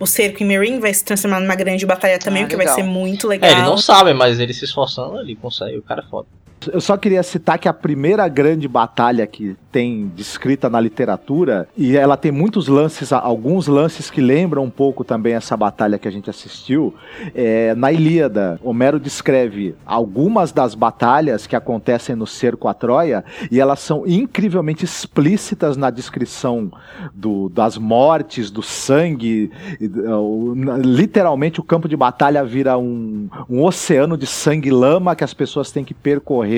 o cerco em Meereen vai se transformar numa grande batalha também, Ah, o que vai legal. ser muito legal. É, eles não sabem, mas eles se esforçando ali, consegue. O cara é foda. Eu só queria citar que a primeira grande batalha que tem descrita na literatura, e ela tem muitos lances, alguns lances que lembram um pouco também essa batalha que a gente assistiu, é, na Ilíada. Homero descreve algumas das batalhas que acontecem no cerco a Troia, e elas são incrivelmente explícitas na descrição do- das mortes, do sangue. literalmente o campo de batalha vira um, um oceano de sangue e lama que as pessoas têm que percorrer,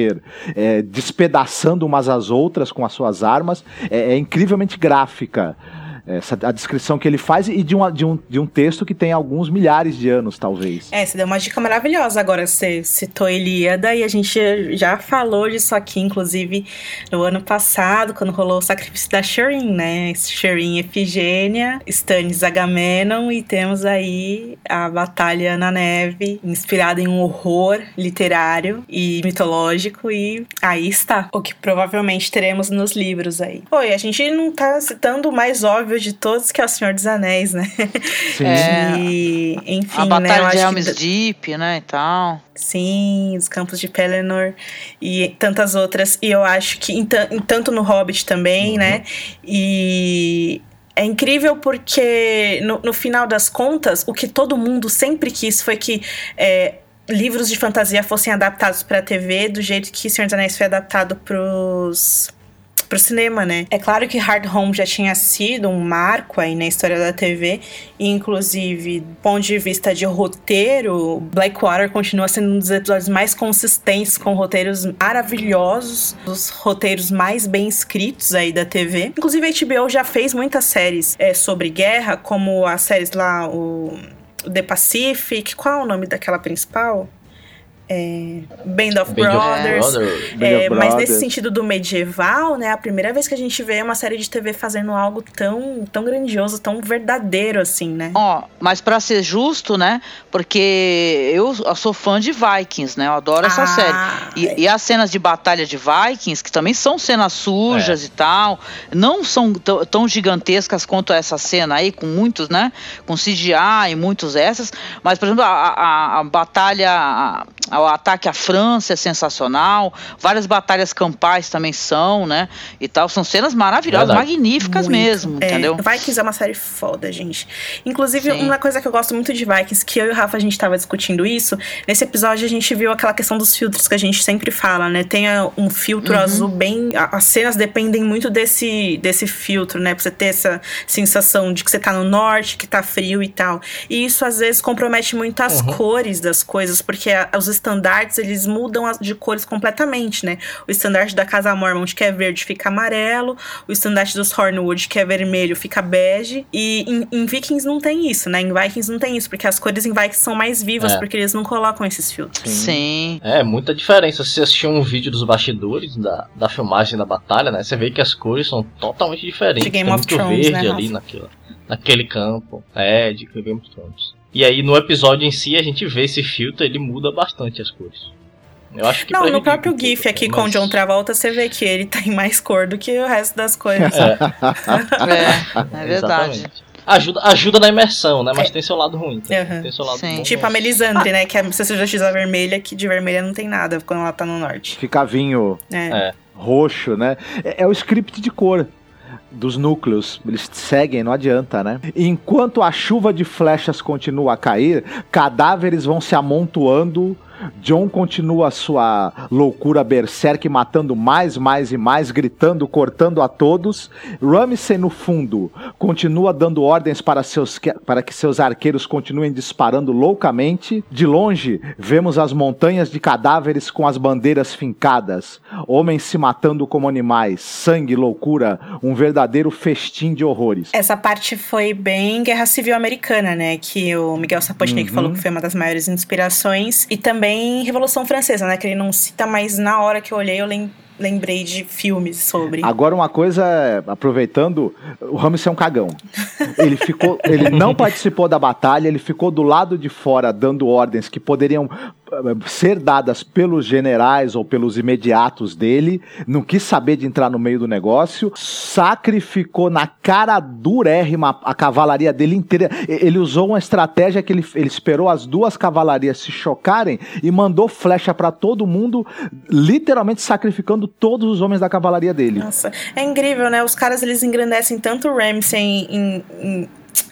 é, despedaçando umas às outras com as suas armas. É, é incrivelmente gráfica. Essa, a descrição que ele faz e de, uma, de, um, de um texto que tem alguns milhares de anos, talvez. É, você deu uma dica maravilhosa agora. Você citou Ilíada e a gente já falou disso aqui, inclusive, no ano passado, quando rolou o sacrifício da Shireen, né? Shireen Efigênia, Stannis Agamenon e temos aí a Batalha na Neve, inspirada em um horror literário e mitológico e aí está. O que provavelmente teremos nos livros aí. Oi, a gente não tá citando mais óbvio de todos, que é o Senhor dos Anéis, né? Sim. É. E, enfim, a né? batalha eu de Helm's Deep, né, e tal. Sim, os campos de Pelennor e tantas outras. E eu acho que, em, em tanto no Hobbit também, né? E é incrível porque, no, no final das contas, o que todo mundo sempre quis foi que. é, Livros de fantasia fossem adaptados pra TV do jeito que Senhor dos Anéis foi adaptado pros, pro cinema, né? É claro que Hard Home já tinha sido um marco aí na história da TV, e inclusive, do ponto de vista de roteiro, Blackwater continua sendo um dos episódios mais consistentes, com roteiros maravilhosos, os roteiros mais bem escritos aí da TV. Inclusive, a HBO já fez muitas séries é, sobre guerra, como as séries lá, o The Pacific, qual é o nome daquela principal? É, Band of Band of Brothers. Brothers. Band É, of mas Brothers. nesse sentido do medieval, né? A primeira vez que a gente vê uma série de TV fazendo algo tão, tão grandioso, tão verdadeiro assim, né? Ó, mas pra ser justo, né? Porque eu sou fã de Vikings, né? Eu adoro essa Ah, série. E, e as cenas de batalha de Vikings, que também são cenas sujas É. e tal, não são tão, tão gigantescas quanto essa cena aí, com muitos, né? Com CGI e muitos essas. Mas, por exemplo, a, a- a batalha, a- o ataque à França é sensacional. Várias batalhas campais também são, né? E tal. São cenas maravilhosas, Verdade. magníficas Muito. mesmo, É, entendeu? Vikings é uma série foda, gente. Inclusive, Sim. uma coisa que eu gosto muito de Vikings, que eu e o Rafa a gente tava discutindo isso, nesse episódio a gente viu aquela questão dos filtros que a gente sempre fala, né? Tem ah, um filtro Uhum. azul bem. As cenas dependem muito desse, desse filtro, né? Pra você ter essa sensação de que você tá no norte, que tá frio e tal. E isso às vezes compromete muito as Uhum. cores das coisas, porque os estandartes eles mudam as- de cores completamente, né? O estandarte da Casa Mormont, que é verde, fica amarelo. O estandarte dos Hornwood, que é vermelho, fica bege. E em, em Vikings não tem isso, né? Em Vikings não tem isso, porque as cores em Vikings são mais vivas, É. porque eles não colocam esses filtros. Sim. É, muita diferença. Se você assistir um vídeo dos bastidores da, da filmagem da batalha, né? Você vê que as cores são totalmente diferentes. De Game Tem of muito Thrones, verde né, ali naquela, naquele campo. É, de Game of Thrones. E aí no episódio em si a gente vê esse filtro, ele muda bastante as cores. Eu acho que Não, no próprio um pouco, GIF aqui né, com o mas- John Travolta, você vê que ele tem mais cor do que o resto das cores. É, é verdade. Exatamente. Ajuda, ajuda na imersão, né? Mas tem seu lado ruim. tá? Aham. Tem seu lado Sim. bom. Tipo a Melisandre, né? Que é a justiça vermelha, que de vermelha não tem nada quando ela tá no norte. Fica vinho É. É. roxo, né? É, é o script de cor dos núcleos. Eles seguem, não adianta, né? Enquanto a chuva de flechas continua a cair, cadáveres vão se amontoando. John continua a sua loucura berserk, matando mais, mais e mais, gritando, cortando a todos. Ramsay, no fundo, continua dando ordens para, seus, para que seus arqueiros continuem disparando loucamente. De longe, vemos as montanhas de cadáveres com as bandeiras fincadas, homens se matando como animais, sangue, loucura, um verdadeiro festim de horrores. Essa parte foi bem Guerra Civil Americana, né? Que o Miguel Sapochnik Uhum. falou que foi uma das maiores inspirações. E também Revolução Francesa, né? Que ele não cita, mas na hora que eu olhei, eu lem- lembrei de filmes sobre. Agora uma coisa, é, aproveitando, o Ramsey é um cagão. Ele ficou, ele não participou da batalha, ele ficou do lado de fora dando ordens que poderiam ser dadas pelos generais ou pelos imediatos dele, não quis saber de entrar no meio do negócio, sacrificou na cara durérrima a cavalaria dele inteira. Ele usou uma estratégia que ele, ele esperou as duas cavalarias se chocarem e mandou flecha para todo mundo, literalmente sacrificando todos os homens da cavalaria dele. Nossa, é incrível, né? Os caras eles engrandecem tanto o Ramsay em, em,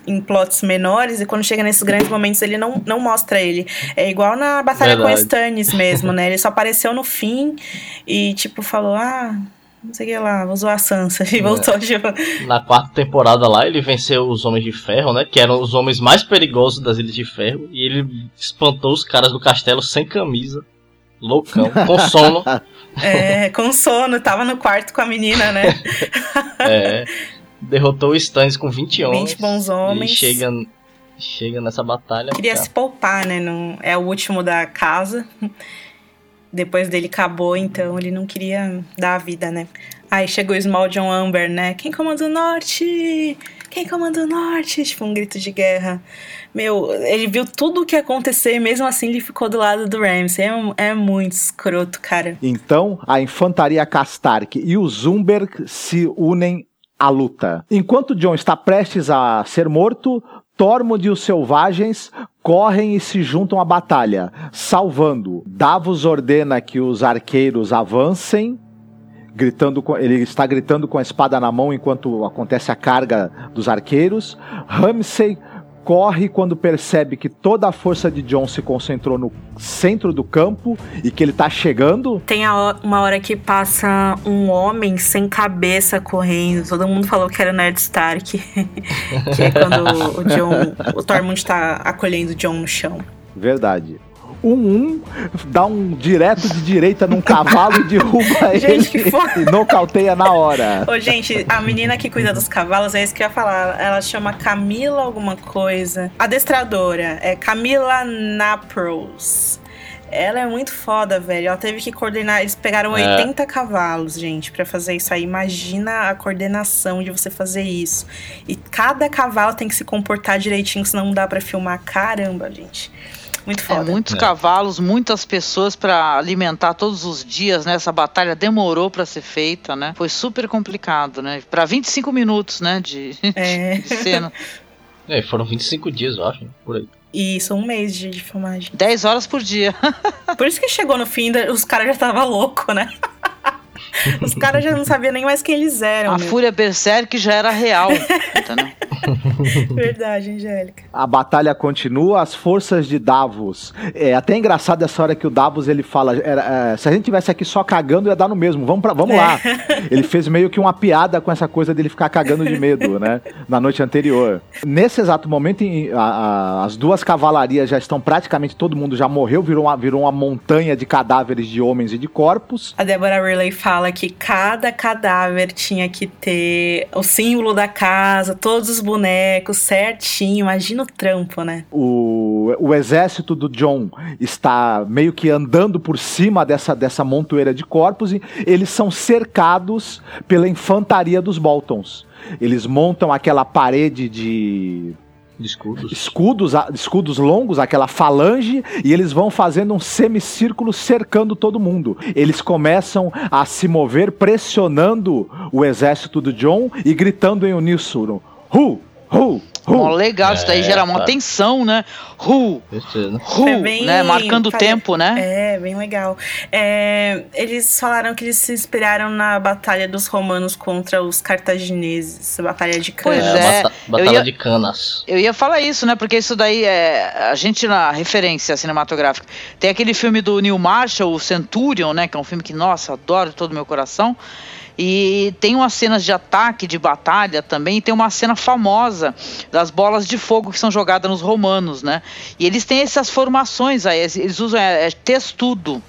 em plots menores e quando chega nesses grandes momentos ele não, não mostra ele. É igual na batalha Verdade. com Stannis mesmo, né? Ele só apareceu no fim e tipo falou: "Ah, não sei o que lá, vou zoar a Sansa" e voltou tipo, Na quarta temporada lá, ele venceu os Homens de Ferro, né? Que eram os homens mais perigosos das Ilhas de Ferro. E ele espantou os caras do castelo sem camisa. Loucão, com sono. é, com sono, tava no quarto com a menina, né? É, derrotou o Stannis com 20 homens. 20 bons homens. E chega, chega nessa batalha. Queria cara. se poupar, né? Não, é o último da casa. Depois dele acabou, então ele não queria dar a vida, né? Aí chegou o Small John Amber, né? Quem comanda o norte? Quem comanda o norte? Tipo, um grito de guerra. Meu, ele viu tudo o que ia acontecer e mesmo assim ele ficou do lado do Ramsay. É, é muito escroto, cara. Então, a infantaria Castark e o Zumberg se unem à luta. Enquanto John está prestes a ser morto, Tormund e os selvagens correm e se juntam à batalha, salvando. Davos ordena que os arqueiros avancem, gritando com- ele está gritando com a espada na mão enquanto acontece a carga dos arqueiros. Ramsay corre quando percebe que toda a força de John se concentrou no centro do campo e que ele está chegando. Tem uma hora que passa um homem sem cabeça correndo. Todo mundo falou que era Ned Stark. que é quando o John. O Tormund tá acolhendo o John no chão. Verdade. Um um dá um direto de direita num cavalo e derruba Gente, ele que foi? e nocauteia na hora. Ô, gente, a menina que cuida dos cavalos, é isso que eu ia falar. Ela chama Camila alguma coisa. Adestradora. É Camila Napros. Ela é muito foda, velho. Ela teve que coordenar. Eles pegaram É. 80 cavalos, gente, pra fazer isso aí. Imagina a coordenação de você fazer isso. E cada cavalo tem que se comportar direitinho, senão não dá pra filmar. Caramba, gente. Muito É, foda. muitos É. cavalos, muitas pessoas para alimentar todos os dias, né? Essa batalha demorou para ser feita, né? Foi super complicado, né? Para 25 minutos, né? De, É. de cena. É, foram 25 dias, eu acho, por aí. Isso, um mês de, de filmagem. 10 horas por dia. Por isso que chegou no fim, da- os caras já estavam loucos, né? Os caras já não sabiam nem mais quem eles eram. A meu. fúria berserk já era real. Verdade, Angélica. A batalha continua, as forças de Davos. É até engraçado essa hora que o Davos ele fala: era, é, se a gente tivesse aqui só cagando, ia dar no mesmo. Vamos, pra, vamos lá. Ele fez meio que uma piada com essa coisa dele ficar cagando de medo, né? Na noite anterior. Nesse exato momento, em- a- a- as duas cavalarias já estão praticamente todo mundo já morreu, virou uma, virou uma montanha de cadáveres de homens e de corpos. A Deborah Riley fala que cada cadáver tinha que ter o símbolo da casa, todos os bonecos certinho. Imagina o trampo, né? O, o exército do John está meio que andando por cima dessa, dessa montoeira de corpos e eles são cercados pela infantaria dos Boltons. Eles montam aquela parede de De escudos. escudos, escudos longos, aquela falange, e eles vão fazendo um semicírculo cercando todo mundo. Eles começam a se mover pressionando o exército do John e gritando em uníssono: Hu! Hu! Mó Hu! legal, isso daí É, gera uma tá. tensão, né? Ru, ru, É bem- né? Marcando o tempo, né? É, bem legal. É, eles falaram que eles se inspiraram na batalha dos romanos contra os cartagineses, a batalha de Pois Cana. é. eu batalha ia- de canas. Eu ia falar isso, né? Porque isso daí é. A gente, na referência cinematográfica, tem aquele filme do Neil Marshall, o Centurion, né? Que é um filme que, nossa, adoro de todo o meu coração. E tem umas cenas de ataque, de batalha também, e tem uma cena famosa das bolas de fogo que são jogadas nos romanos, né? E eles têm essas formações aí, eles usam é, é textudo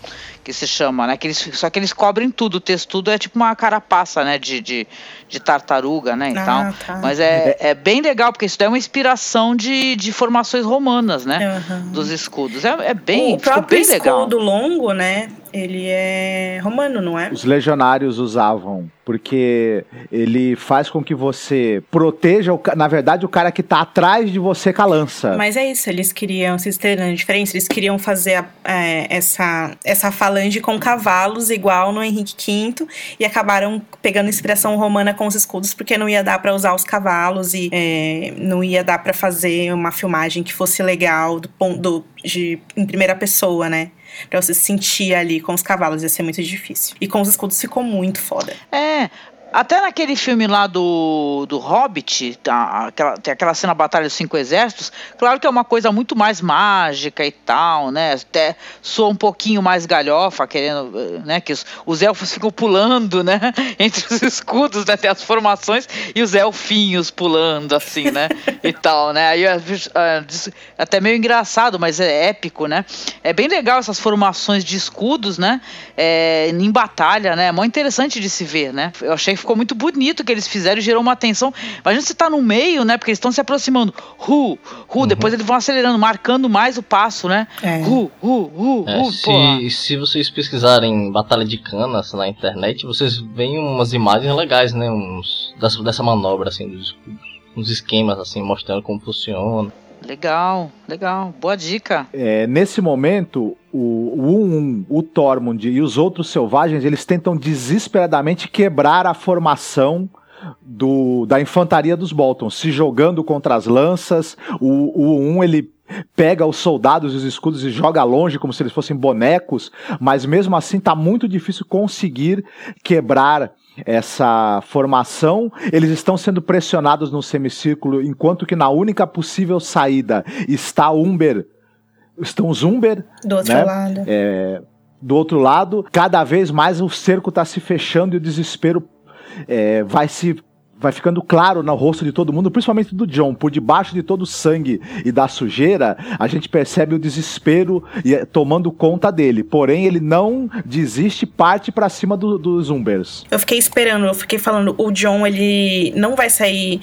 que se chama, né? Que eles, só que eles cobrem tudo. O textudo é tipo uma carapaça, né? De, de, de tartaruga, né? E Ah, tal. tá. Mas é, é bem legal, porque isso daí é uma inspiração de, de formações romanas, né? Aham. Dos escudos. É, é bem, o próprio bem legal. escudo longo, né? Ele é romano, não é? Os legionários usavam, porque ele faz com que você proteja, o, na verdade, o cara que tá atrás de você com a lança. Mas é isso, eles queriam, vocês terem a diferença, eles queriam fazer é, essa, essa falange com cavalos, igual no Henrique V, e acabaram pegando inspiração romana com os escudos, porque não ia dar para usar os cavalos e é, não ia dar para fazer uma filmagem que fosse legal do, do, de, em primeira pessoa, né? Pra você se sentir ali com os cavalos, ia ser muito difícil. E com os escudos ficou muito foda. É, até naquele filme lá do, do Hobbit, tá, aquela, tem aquela cena Batalha dos Cinco Exércitos, claro que é uma coisa muito mais mágica e tal, né? Até soa um pouquinho mais galhofa, querendo, né? Que os, os elfos ficam pulando, né? Entre os escudos, né? Tem as formações e os elfinhos pulando, assim, né? e tal, né? Aí é, é, até meio engraçado, mas é épico, né? É bem legal essas formações de escudos, né? É, em batalha, né? É muito interessante de se ver, né? Eu achei ficou muito bonito o que eles fizeram e gerou uma atenção. Imagina você tá no meio, né? Porque eles estão se aproximando. Ru, ru, uhum. depois eles vão acelerando, marcando mais o passo, né? É. Ru, ru, ru, é, ru. Se, se vocês pesquisarem Batalha de Canas na internet, vocês veem umas imagens legais, né? Uns, dessa, dessa manobra, assim, dos escudos. Uns esquemas, assim, mostrando como funciona. Legal, legal. Boa dica. É, nesse momento, o, 1 o Tormund e os outros selvagens, eles tentam desesperadamente quebrar a formação do, da infantaria dos Bolton, se jogando contra as lanças. O, o 1 ele pega os soldados e os escudos e joga longe como se eles fossem bonecos, mas mesmo assim tá muito difícil conseguir quebrar essa formação, eles estão sendo pressionados no semicírculo, enquanto que na única possível saída está Umber, estão os Umber, do outro né? lado. É, do outro lado, cada vez mais o cerco está se fechando e o desespero é, vai se vai ficando claro no rosto de todo mundo, principalmente do John, por debaixo de todo o sangue e da sujeira, a gente percebe o desespero tomando conta dele. Porém, ele não desiste, parte para cima do, dos Umbers. Eu fiquei esperando, eu fiquei falando, o John ele não vai sair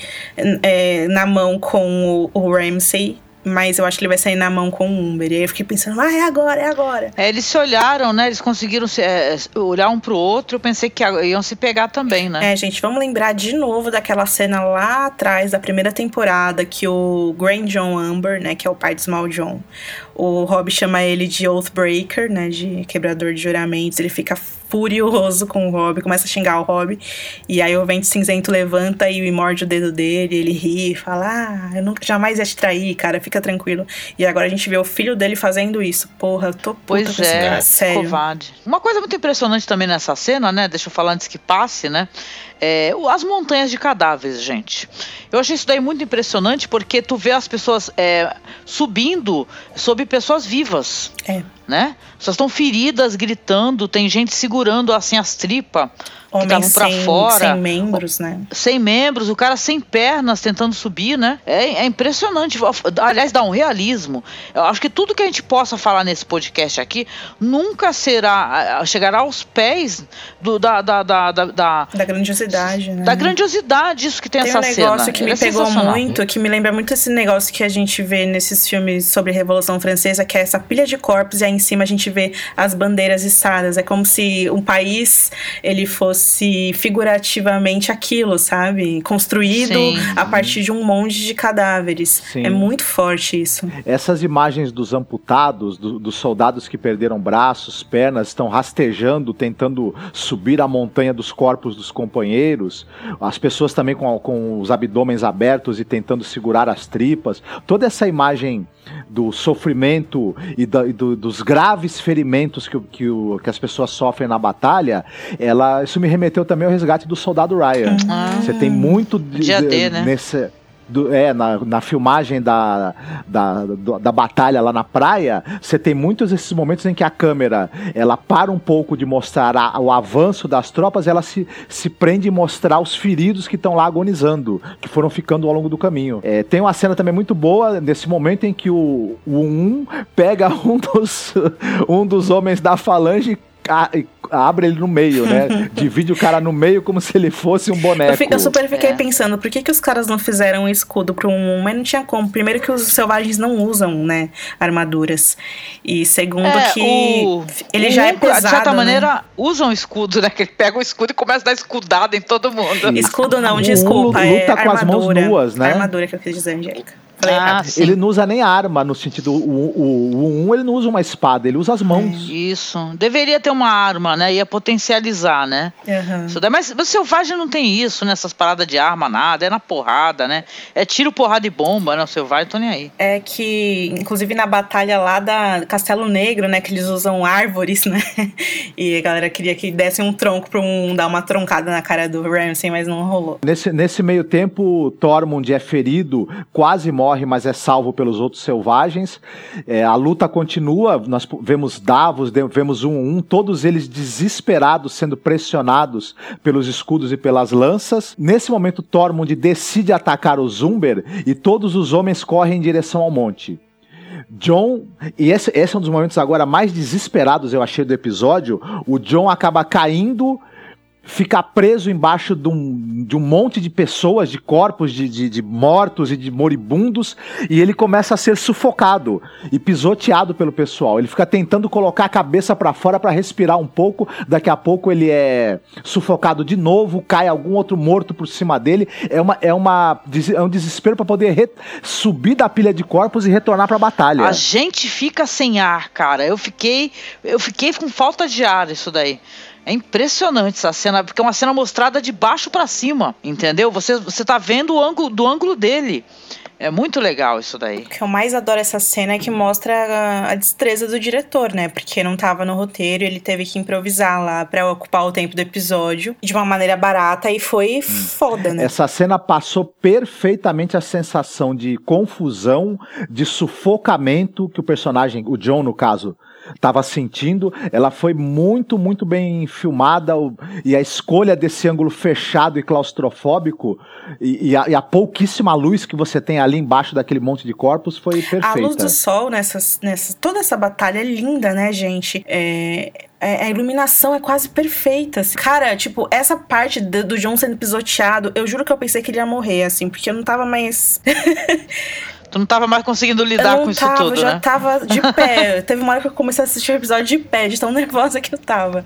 é, na mão com o, o Ramsey mas eu acho que ele vai sair na mão com o Umber. E aí eu fiquei pensando, ah, é agora, é agora. É, eles se olharam, né? Eles conseguiram se, é, olhar um pro outro. Eu pensei que iam se pegar também, né? É, gente, vamos lembrar de novo daquela cena lá atrás da primeira temporada que o Grand John Amber, né, que é o pai do Small John, o Rob chama ele de Oathbreaker, né, de quebrador de juramentos. Ele fica furioso com o Rob, começa a xingar o Rob. E aí o Vento Cinzento levanta e morde o dedo dele, ele ri, fala: Ah, eu nunca jamais ia te trair, cara, fica tranquilo. E agora a gente vê o filho dele fazendo isso. Porra, eu tô puta pois com esse é, sério. Covarde. Uma coisa muito impressionante também nessa cena, né? Deixa eu falar antes que passe, né? É, as montanhas de cadáveres, gente. Eu achei isso daí muito impressionante porque tu vê as pessoas é, subindo sobre pessoas vivas. É. Né? Pessoas estão feridas, gritando, tem gente segurando assim as tripas que estavam para fora. Sem membros, né? Sem membros, o cara sem pernas tentando subir, né? É, é, impressionante. Aliás, dá um realismo. Eu acho que tudo que a gente possa falar nesse podcast aqui nunca será chegará aos pés do, da, da, da, da, da grandiosidade, né? Da grandiosidade, isso que tem, tem essa cena. Tem um negócio que me é pegou muito, que me lembra muito esse negócio que a gente vê nesses filmes sobre a Revolução Francesa, que é essa pilha de corpos e aí em cima a gente vê as bandeiras içadas. É como se um país ele fosse fosse figurativamente aquilo, sabe? Construído Sim. a partir de um monte de cadáveres. Sim. É muito forte isso. Essas imagens dos amputados, do, dos soldados que perderam braços, pernas, estão rastejando, tentando subir a montanha dos corpos dos companheiros. As pessoas também com, com os abdômenes abertos e tentando segurar as tripas. Toda essa imagem do sofrimento e, da, e do, dos graves ferimentos que, que, o, que, as pessoas sofrem na batalha, ela, isso me remeteu também ao resgate do soldado Ryan. Ah, Você tem muito de, dia D, né? nesse do, é, na, na filmagem da, da, da batalha lá na praia, você tem muitos desses momentos em que a câmera ela para um pouco de mostrar a, o avanço das tropas, ela se, se prende em mostrar os feridos que estão lá agonizando, que foram ficando ao longo do caminho. É, tem uma cena também muito boa nesse momento em que o, o um pega um dos, um dos homens da falange abre ele no meio, né? Divide o cara no meio como se ele fosse um boneco. Eu, super fiquei É. pensando, por que, que os caras não fizeram um escudo pro um, mas não tinha como. Primeiro que os selvagens não usam, né, armaduras. E segundo É, que o- ele o já é pesado, De certa né? maneira, usa um escudo, né? Que ele pega o escudo e começa a dar escudada em todo mundo. Escudo não, Um desculpa, é luta com as mãos armadura. nuas, né? Armadura que eu quis dizer, Angélica. Ah, sim. Ele não usa nem arma, no sentido. O, o, o 1 ele não usa uma espada, ele usa as mãos. Isso. Deveria ter uma arma, né? Ia potencializar, né? Daí, mas o selvagem não tem isso, nessas paradas de arma, nada. É na porrada, né? É tiro, porrada e bomba, né? O selvagem tô nem aí. É que, inclusive na batalha lá da Castelo Negro, né, que eles usam árvores, né? E a galera queria que desse um tronco pra um dar uma troncada na cara do Ramsay, mas não rolou. Nesse, nesse meio tempo, Tormund é ferido, quase morre, mas é salvo pelos outros selvagens. É, a luta continua, nós vemos Davos, vemos um, um, todos eles desesperados, sendo pressionados pelos escudos e pelas lanças. Nesse momento, Tormund decide atacar o Zumber e todos os homens correm em direção ao monte. John, e esse, esse é um dos momentos agora mais desesperados, eu achei, do episódio. O John acaba caindo, fica preso embaixo de um, de um monte de pessoas, de corpos de, de, de mortos e de moribundos, e ele começa a ser sufocado e pisoteado pelo pessoal. Ele fica tentando colocar a cabeça pra fora pra respirar um pouco, daqui a pouco ele é sufocado de novo, cai algum outro morto por cima dele. É, uma, é, uma, é um desespero pra poder subir da pilha de corpos e retornar pra batalha. A gente fica sem ar, cara. Eu fiquei, eu fiquei com falta de ar isso daí. É impressionante essa cena, porque é uma cena mostrada de baixo pra cima, entendeu? Você, você tá vendo o ângulo do ângulo dele. É muito legal isso daí. O que eu mais adoro essa cena é que mostra a, a destreza do diretor, né? Porque não tava no roteiro, ele teve que improvisar lá pra ocupar o tempo do episódio de uma maneira barata e foi foda, né? Essa cena passou perfeitamente a sensação de confusão, de sufocamento que o personagem, o John no caso, estava sentindo. Ela foi muito, muito bem filmada e a escolha desse ângulo fechado e claustrofóbico e, e a, e a pouquíssima luz que você tem ali embaixo daquele monte de corpos foi perfeita. A luz do sol nessas, nessas. Toda essa batalha é linda, né, gente? É. é- A iluminação é quase perfeita. assim. Cara, tipo, essa parte do, do John sendo pisoteado, eu juro que eu pensei que ele ia morrer, assim, porque eu não tava mais. Tu não tava mais conseguindo lidar com isso tava, tudo, eu já né? tava de pé. Teve uma hora que eu comecei a assistir o episódio de pé, de tão nervosa que eu tava.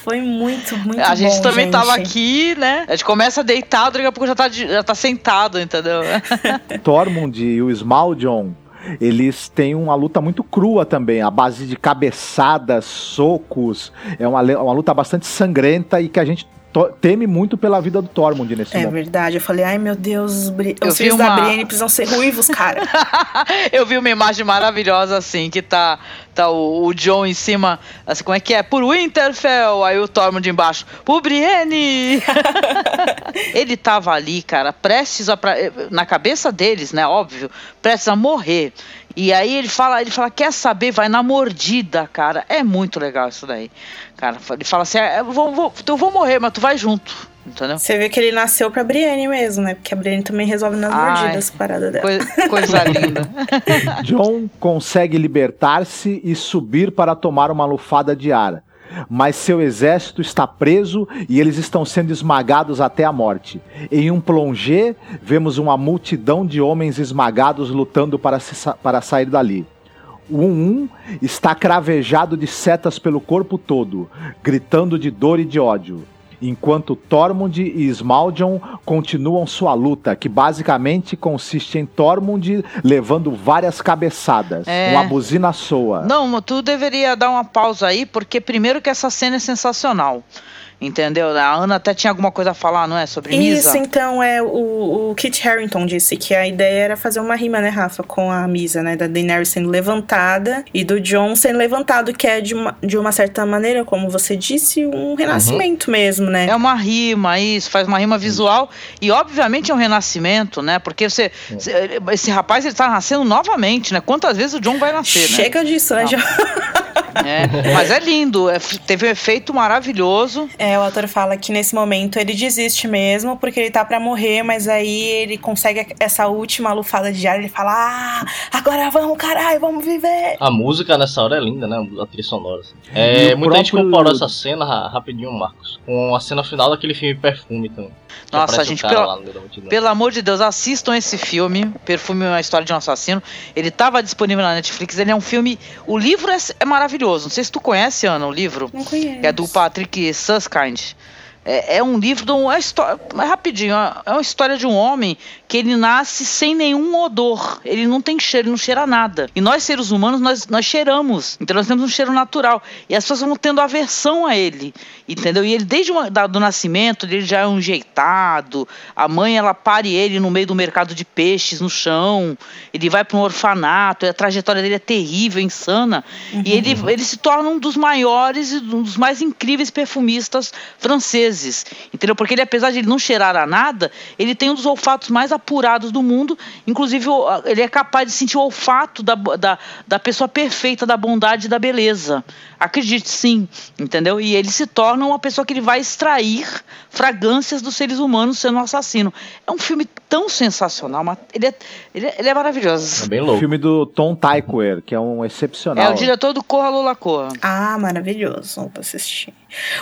Foi muito, muito a gente bom, também gente. tava aqui, né? A gente começa deitado, daqui a pouco já tá, de- já tá sentado, entendeu? Tormund e o Small John, eles têm uma luta muito crua também, a base de cabeçadas, socos. É uma, uma luta bastante sangrenta e que a gente teme muito pela vida do Tormund nesse É momento. verdade, eu falei, ai meu Deus, os, bri... Filhos da uma- Brienne precisam ser ruivos, cara. Eu vi uma imagem maravilhosa assim, que tá, tá o, o John em cima, assim, como é que é? Por Winterfell, aí o Tormund embaixo, por Brienne! Ele tava ali, cara, prestes a, pra- na cabeça deles, né, óbvio, prestes a morrer. E aí ele fala, ele fala, quer saber, vai na mordida, cara. É muito legal isso daí. Cara, ele fala assim, "É, eu vou, vou, eu vou morrer, mas tu vai junto, entendeu? Você vê que ele nasceu pra Brienne mesmo, né? Porque a Brienne também resolve nas Ai. mordidas, parada dela. Coisa, coisa linda. John consegue libertar-se e subir para tomar uma lufada de ar. Mas seu exército está preso e eles estão sendo esmagados até a morte. Em um plongé, vemos uma multidão de homens esmagados lutando para, se para sair dali. O 1 está cravejado de setas pelo corpo todo, gritando de dor e de ódio. Enquanto Tormund e Smaljon continuam sua luta, que basicamente consiste em Tormund levando várias cabeçadas. É. Uma buzina soa. Não, tu deveria dar uma pausa aí, porque primeiro que essa cena é sensacional. Entendeu? A Ana até tinha alguma coisa a falar, não é? Sobre Misa. Isso, então, é o, o Kit Harington disse que a ideia era fazer uma rima, né, Rafa, com a Misa, né? Da Daenerys sendo levantada e do Jon sendo levantado, que é de uma, de uma certa maneira, como você disse, um renascimento mesmo, né? É uma rima, isso, faz uma rima visual. E obviamente é um renascimento, né? Porque você, você- esse rapaz ele tá nascendo novamente, né? Quantas vezes o John vai nascer, né? Chega disso, né. Jon? É, mas é lindo, é, teve um efeito maravilhoso. É, o ator fala que nesse momento ele desiste mesmo, porque ele tá pra morrer, mas aí ele consegue essa última lufada de ar, ele fala, ah, agora vamos, caralho, vamos viver. A música nessa hora é linda, né? A trilha sonora. Assim. É, muita gente próprio- comparou essa cena, ra- rapidinho, Marcos, com a cena final daquele filme Perfume também. Nossa, aparece o gente, pela- lá multidão. Pelo amor de Deus, assistam esse filme, Perfume é uma história de um assassino. Ele estava disponível na Netflix, ele é um filme. O livro é, é maravilhoso. Não sei se tu conhece, Ana, o livro. Não conheço. é do Patrick kinds É, é um livro, de é uma história, é rapidinho, é uma história de um homem que ele nasce sem nenhum odor, ele não tem cheiro, ele não cheira nada. E nós seres humanos, nós, nós cheiramos, então nós temos um cheiro natural. E as pessoas vão tendo aversão a ele, entendeu? E ele desde o da- do nascimento, ele já é um jeitado, a mãe ela pare ele no meio do mercado de peixes, no chão, ele vai para um orfanato, a trajetória dele é terrível, insana. E ele, ele se torna um dos maiores e um dos mais incríveis perfumistas franceses. Entendeu? Porque ele, apesar de ele não cheirar a nada, ele tem um dos olfatos mais apurados do mundo. Inclusive, ele é capaz de sentir o olfato da, da, da pessoa perfeita, da bondade e da beleza. Acredite sim, entendeu? E ele se torna uma pessoa que ele vai extrair fragrâncias dos seres humanos sendo um assassino. É um filme tão sensacional, mas ele é, ele é, ele é maravilhoso. É bem louco. Filme do Tom Tykwer, que é um excepcional. É o diretor do Corra Lula Corra. Ah, maravilhoso. Vou assistir.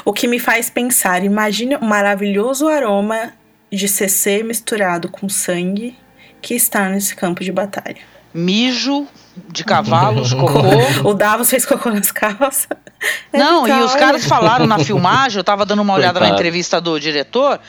O que me faz pensar, imagine o maravilhoso aroma de CC misturado com sangue que está nesse campo de batalha. Mijo de cavalos, cocô. O Davos fez cocô nas calças. É Não, e os caras falaram na filmagem, eu tava dando uma olhada na Coitado. entrevista do diretor,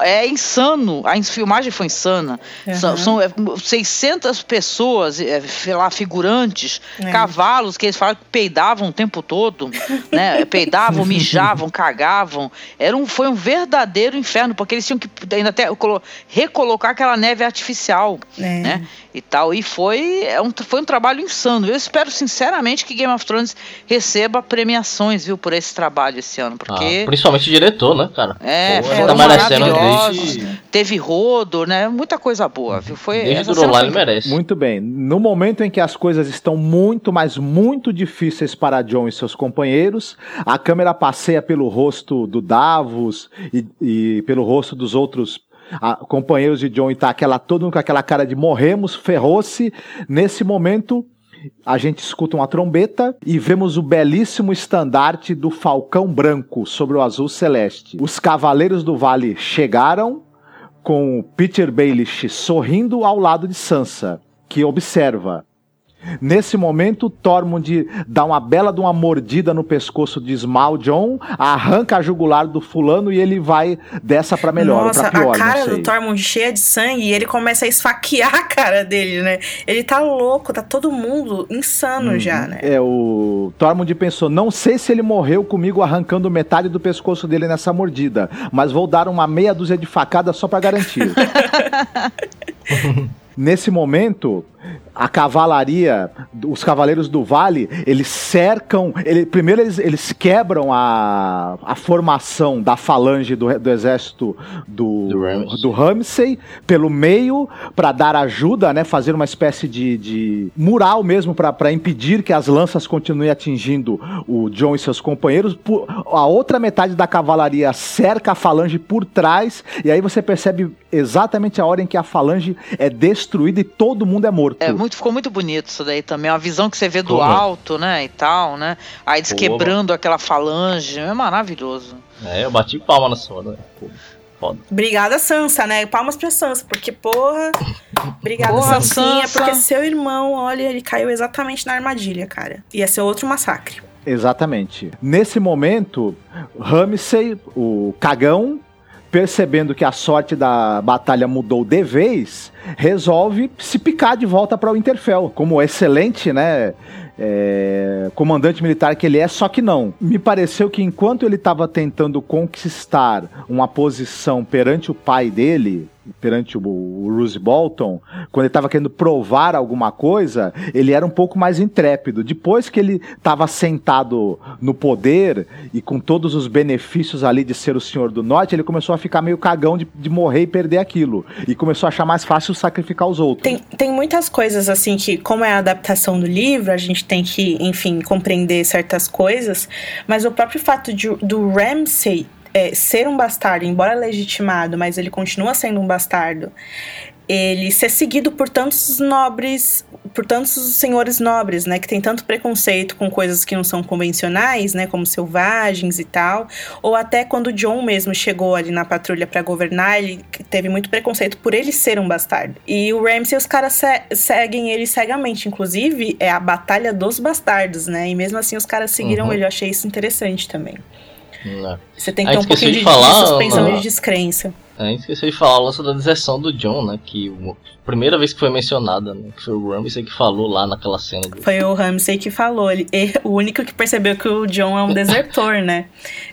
é insano, a filmagem foi insana. São, Aham. são, é, 600 pessoas, é, sei lá, figurantes, É. cavalos que eles falaram que peidavam o tempo todo, né? Peidavam, mijavam, cagavam. Era um, foi um verdadeiro inferno, porque eles tinham que ainda até colo- recolocar aquela neve artificial É. né? E tal. E foi, é um, foi um trabalho insano. Eu espero sinceramente que Game of Thrones receba premiações, viu, por esse trabalho esse ano. Ah, Porque principalmente o diretor, né, cara? é, Pô, foram tá maravilhosos. desde, Teve rodo, né? Muita coisa boa, viu? Foi desde o foi- ele merece. Muito bem. No momento em que as coisas estão muito, mas muito difíceis para John e seus companheiros, a câmera passeia pelo rosto do Davos e, e pelo rosto dos outros ah, companheiros de John e tá aquela, todo mundo com aquela cara de morremos, ferrou-se. Nesse momento, a gente escuta uma trombeta e vemos o belíssimo estandarte do Falcão Branco sobre o azul celeste. Os Cavaleiros do Vale chegaram com Peter Baelish sorrindo ao lado de Sansa, que observa. Nesse momento, Tormund dá uma bela de uma mordida no pescoço de Small John, arranca a jugular do fulano e ele vai dessa pra melhor Nossa, pra pior, a cara do Tormund cheia de sangue e ele começa a esfaquear a cara dele, né? Ele tá louco, tá todo mundo insano já, né? É, o Tormund pensou, não sei se ele morreu comigo arrancando metade do pescoço dele nessa mordida, mas vou dar uma meia dúzia de facadas só pra garantir. Nesse momento, a cavalaria, os cavaleiros do vale, eles cercam. Ele, primeiro, eles, eles quebram a, a formação da falange do, do exército do, Do Ramsay. do pelo meio para dar ajuda, né? Fazer uma espécie de, de mural mesmo para impedir que as lanças continuem atingindo o John e seus companheiros. Por- a outra metade da cavalaria cerca a falange por trás e aí você percebe exatamente a hora em que a falange é destruída e todo mundo é morto. É, muito, ficou muito bonito isso daí também. Uma visão que você vê do mano. alto, né? E tal, né? Aí eles Ficou, quebrando aquela falange. É maravilhoso. É, eu bati palma nessa hora. né? Foda. Obrigada, Sansa, né? Palmas pra Sansa, porque, porra. Obrigada, Porra, Sansinha, Sansa. porque seu irmão, olha, ele caiu exatamente na armadilha, cara. Ia ser outro massacre. Exatamente. Nesse momento, Ramsay, o cagão, percebendo que a sorte da batalha mudou de vez, resolve se picar de volta para o Winterfell, como excelente, né? é, comandante militar que ele é, só que não. Me pareceu que enquanto ele estava tentando conquistar uma posição perante o pai dele, perante o, o Bruce Bolton, quando ele estava querendo provar alguma coisa, ele era um pouco mais intrépido. Depois que ele estava sentado no poder e com todos os benefícios ali de ser o Senhor do Norte, ele começou a ficar meio cagão de, de morrer e perder aquilo. E começou a achar mais fácil sacrificar os outros. Tem, tem muitas coisas assim que, como é a adaptação do livro, a gente tem que, enfim, compreender certas coisas, mas o próprio fato de, do Ramsay é, ser um bastardo, embora legitimado, mas ele continua sendo um bastardo, ele ser seguido por tantos nobres, por tantos senhores nobres, né, que tem tanto preconceito com coisas que não são convencionais, né, como selvagens e tal, ou até quando John mesmo chegou ali na patrulha para governar, ele teve muito preconceito por ele ser um bastardo. E o Ramsay os caras se seguem ele cegamente, inclusive é a batalha dos bastardos, né? E mesmo assim os caras seguiram Uhum. ele, eu achei isso interessante também. Né? Você tem que Aí ter um esqueci pouquinho de de, falar, de suspensão né? de descrença. A gente esqueceu de falar o lance da deserção do John, né? Que o- a primeira vez que foi mencionada, né? Que foi o Ramsay que falou lá naquela cena do. Foi o Ramsay que falou. Ele, o único que percebeu que o John é um desertor, né?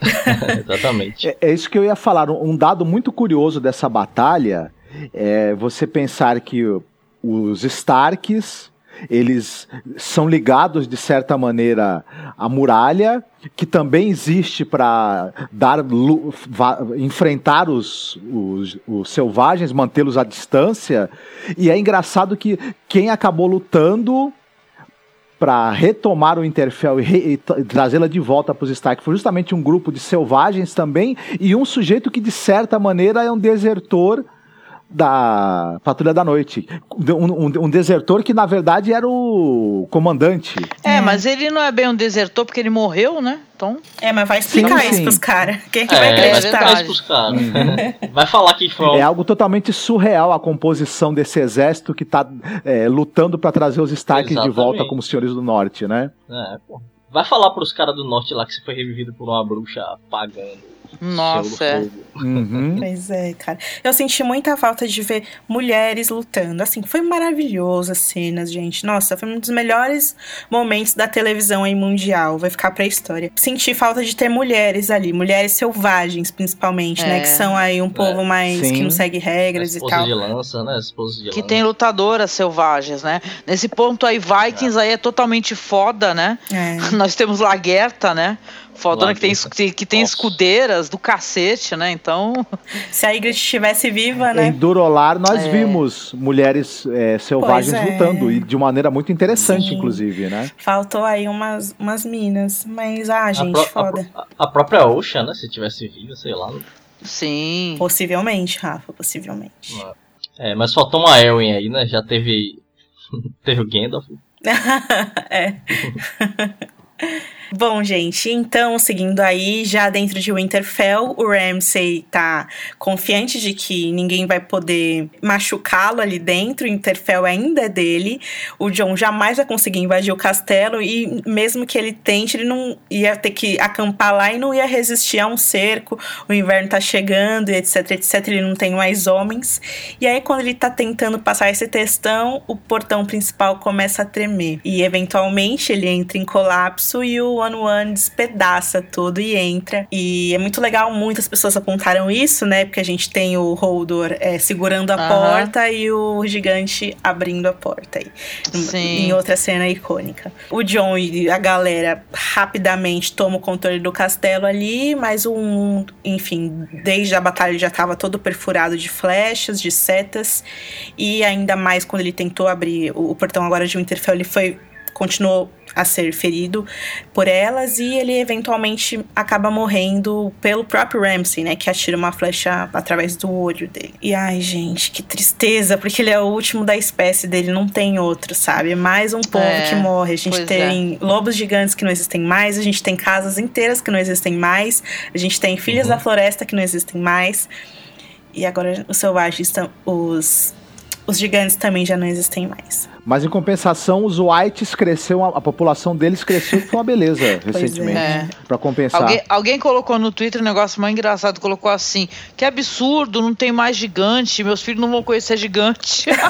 Exatamente. É, é isso que eu ia falar. Um um dado muito curioso dessa batalha é você pensar que os Starks eles são ligados de certa maneira à muralha, que também existe para dar enfrentar os, os, os selvagens, mantê-los à distância. E é engraçado que quem acabou lutando para retomar o Interfell e, e tra- trazê-la de volta para os Stark foi justamente um grupo de selvagens também e um sujeito que de certa maneira é um desertor da Patrulha da Noite. Um, um- um desertor que na verdade era o comandante. É, mas ele não é bem um desertor porque ele morreu, né? Então, É, mas vai explicar Sim, isso sim. pros caras. Quem que vai É, vai acreditar? explicar isso pros caras. Vai falar que foi É algo totalmente surreal a composição desse exército que está lutando para trazer os Starks de volta como senhores do norte, né? É, pô. Vai falar pros caras do norte lá que você foi revivido por uma bruxa pagando. Nossa, é. Uhum. Pois é, cara. Eu senti muita falta de ver mulheres lutando. Assim, foi maravilhoso as cenas, gente. Nossa, foi um dos melhores momentos da televisão aí mundial. Vai ficar pra história. Senti falta de ter mulheres ali, mulheres selvagens, principalmente, né? É. Que são aí um povo mais Sim. que não segue regras e tal. de lança, né? Esposa de Que lança. tem lutadoras selvagens, né? Nesse ponto aí, Vikings aí é totalmente foda, né? É. Nós temos Lagerta, né? Fodona que tem, que, que tem Nossa. escudeiras do cacete, né? Então, Se a Ygritte estivesse viva, Em né? Durolar nós É. vimos mulheres é, selvagens é. lutando e de maneira muito interessante, Sim. inclusive, né? Faltou aí umas, umas minas. Mas, ah, A gente, a foda. pró- A, própria Ocean, né? Se tivesse viva, sei lá. sim. Possivelmente, Rafa, possivelmente. É, mas faltou uma Elwin aí, né? Já teve. teve o Gandalf. é. Bom, gente, então, seguindo aí, já dentro de Winterfell, o Ramsay tá confiante de que ninguém vai poder machucá-lo ali dentro, Winterfell ainda é dele, o John jamais vai conseguir invadir o castelo e mesmo que ele tente, ele não ia ter que acampar lá e não ia resistir a um cerco, o inverno tá chegando etc, etc, ele não tem mais homens. E aí, quando ele tá tentando passar esse testão, o portão principal começa a tremer. E eventualmente ele entra em colapso e o One One despedaça tudo e entra. E é muito legal, muitas pessoas apontaram isso, né? Porque a gente tem o Holdor é, segurando a porta e o gigante abrindo a porta aí. Sim. Em outra cena icônica. O John e a galera rapidamente tomam o controle do castelo ali, mas um, enfim, desde a batalha ele já estava todo perfurado de flechas, de setas, e ainda mais quando ele tentou abrir o, o portão agora de Winterfell, ele foi continuou a ser ferido por elas e ele eventualmente acaba morrendo pelo próprio Ramsay, né, que atira uma flecha através do olho dele. E ai, gente, que tristeza, porque ele é o último da espécie dele, não tem outro, sabe? É mais um povo É, que morre. A gente tem lobos gigantes que não existem mais, a gente tem casas inteiras que não existem mais, a gente tem filhas da floresta que não existem mais. E agora os selvagens estão os os gigantes também já não existem mais. Mas em compensação, os Whites cresceu, a, população deles cresceu foi uma beleza recentemente. é. Pra compensar. Alguém, alguém colocou no Twitter um negócio mais engraçado, colocou assim, que absurdo, não tem mais gigante, meus filhos não vão conhecer gigante.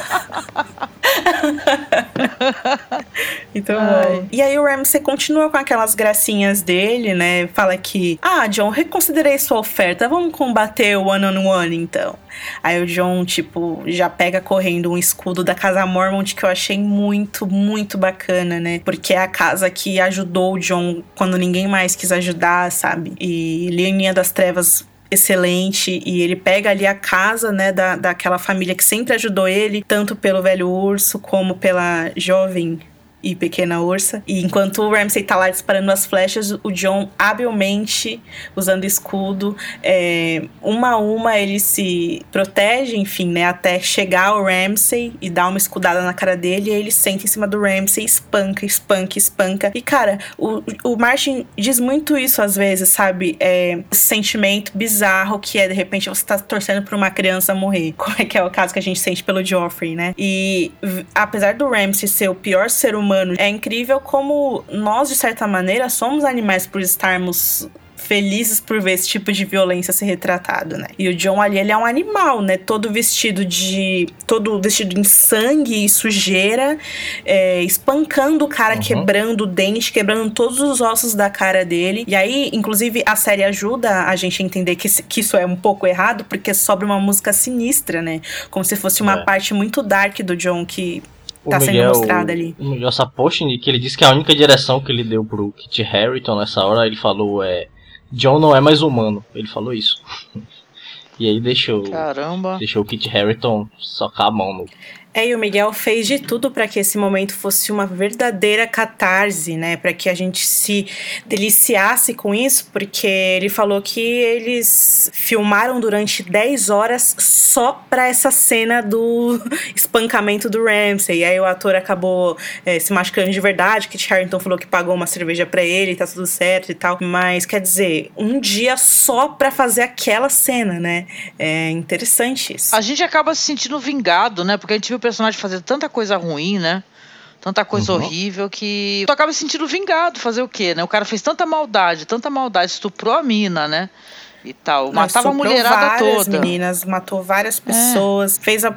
Então, bom. E aí o Ramsey continua com aquelas gracinhas dele, né? Fala que, ah, John, reconsiderei sua oferta, vamos combater o one on one então. Aí o John, tipo, já pega correndo um escudo da casa Mormont que eu achei muito, muito bacana, né? Porque é a casa que ajudou o John quando ninguém mais quis ajudar, sabe? E Linha das Trevas excelente e ele pega ali a casa, né, da, daquela família que sempre ajudou ele, tanto pelo velho urso como pela jovem e Pequena Ursa. E enquanto o Ramsay tá lá disparando as flechas, o John habilmente, usando escudo, é, uma a uma ele se protege, enfim, né? Até chegar ao Ramsay e dar uma escudada na cara dele. E ele senta em cima do Ramsay, espanca, espanca, espanca. E cara, o, o Martin diz muito isso às vezes, sabe? É, sentimento bizarro que é de repente você tá torcendo pra uma criança morrer. Como é que é o caso que a gente sente pelo Joffrey, né? E apesar do Ramsay ser o pior ser humano humano. É incrível como nós, de certa maneira, somos animais por estarmos felizes por ver esse tipo de violência ser retratado, né? E o John ali, ele é um animal, né? Todo vestido de. todo vestido em sangue e sujeira, é, espancando o cara, uhum. quebrando o dente, quebrando todos os ossos da cara dele. E aí, inclusive, a série ajuda a gente a entender que, que isso é um pouco errado, porque sobra uma música sinistra, né? Como se fosse uma é. parte muito dark do John que tá Miguel, sendo mostrada ali. O Miguel Sapochnik, que ele disse que a única direção que ele deu pro Kit Harington nessa hora, ele falou é John não é mais humano. Ele falou isso. e aí deixou Caramba. deixou o Kit Harington socar a mão no é, e o Miguel fez de tudo para que esse momento fosse uma verdadeira catarse, né? Para que a gente se deliciasse com isso, porque ele falou que eles filmaram durante 10 horas só para essa cena do espancamento do Ramsey. E aí o ator acabou é, se machucando de verdade, que Harrington falou que pagou uma cerveja para ele, tá tudo certo e tal. Mas quer dizer, um dia só para fazer aquela cena, né? É interessante isso. A gente acaba se sentindo vingado, né? Porque a gente viu o personagem fazer tanta coisa ruim, né? Tanta coisa uhum. horrível que tu acaba se sentindo vingado. Fazer o quê, né? O cara fez tanta maldade, tanta maldade, estuprou a mina, né? E tal. Não, Matava a mulherada várias toda. meninas, matou várias é. pessoas, é. fez a,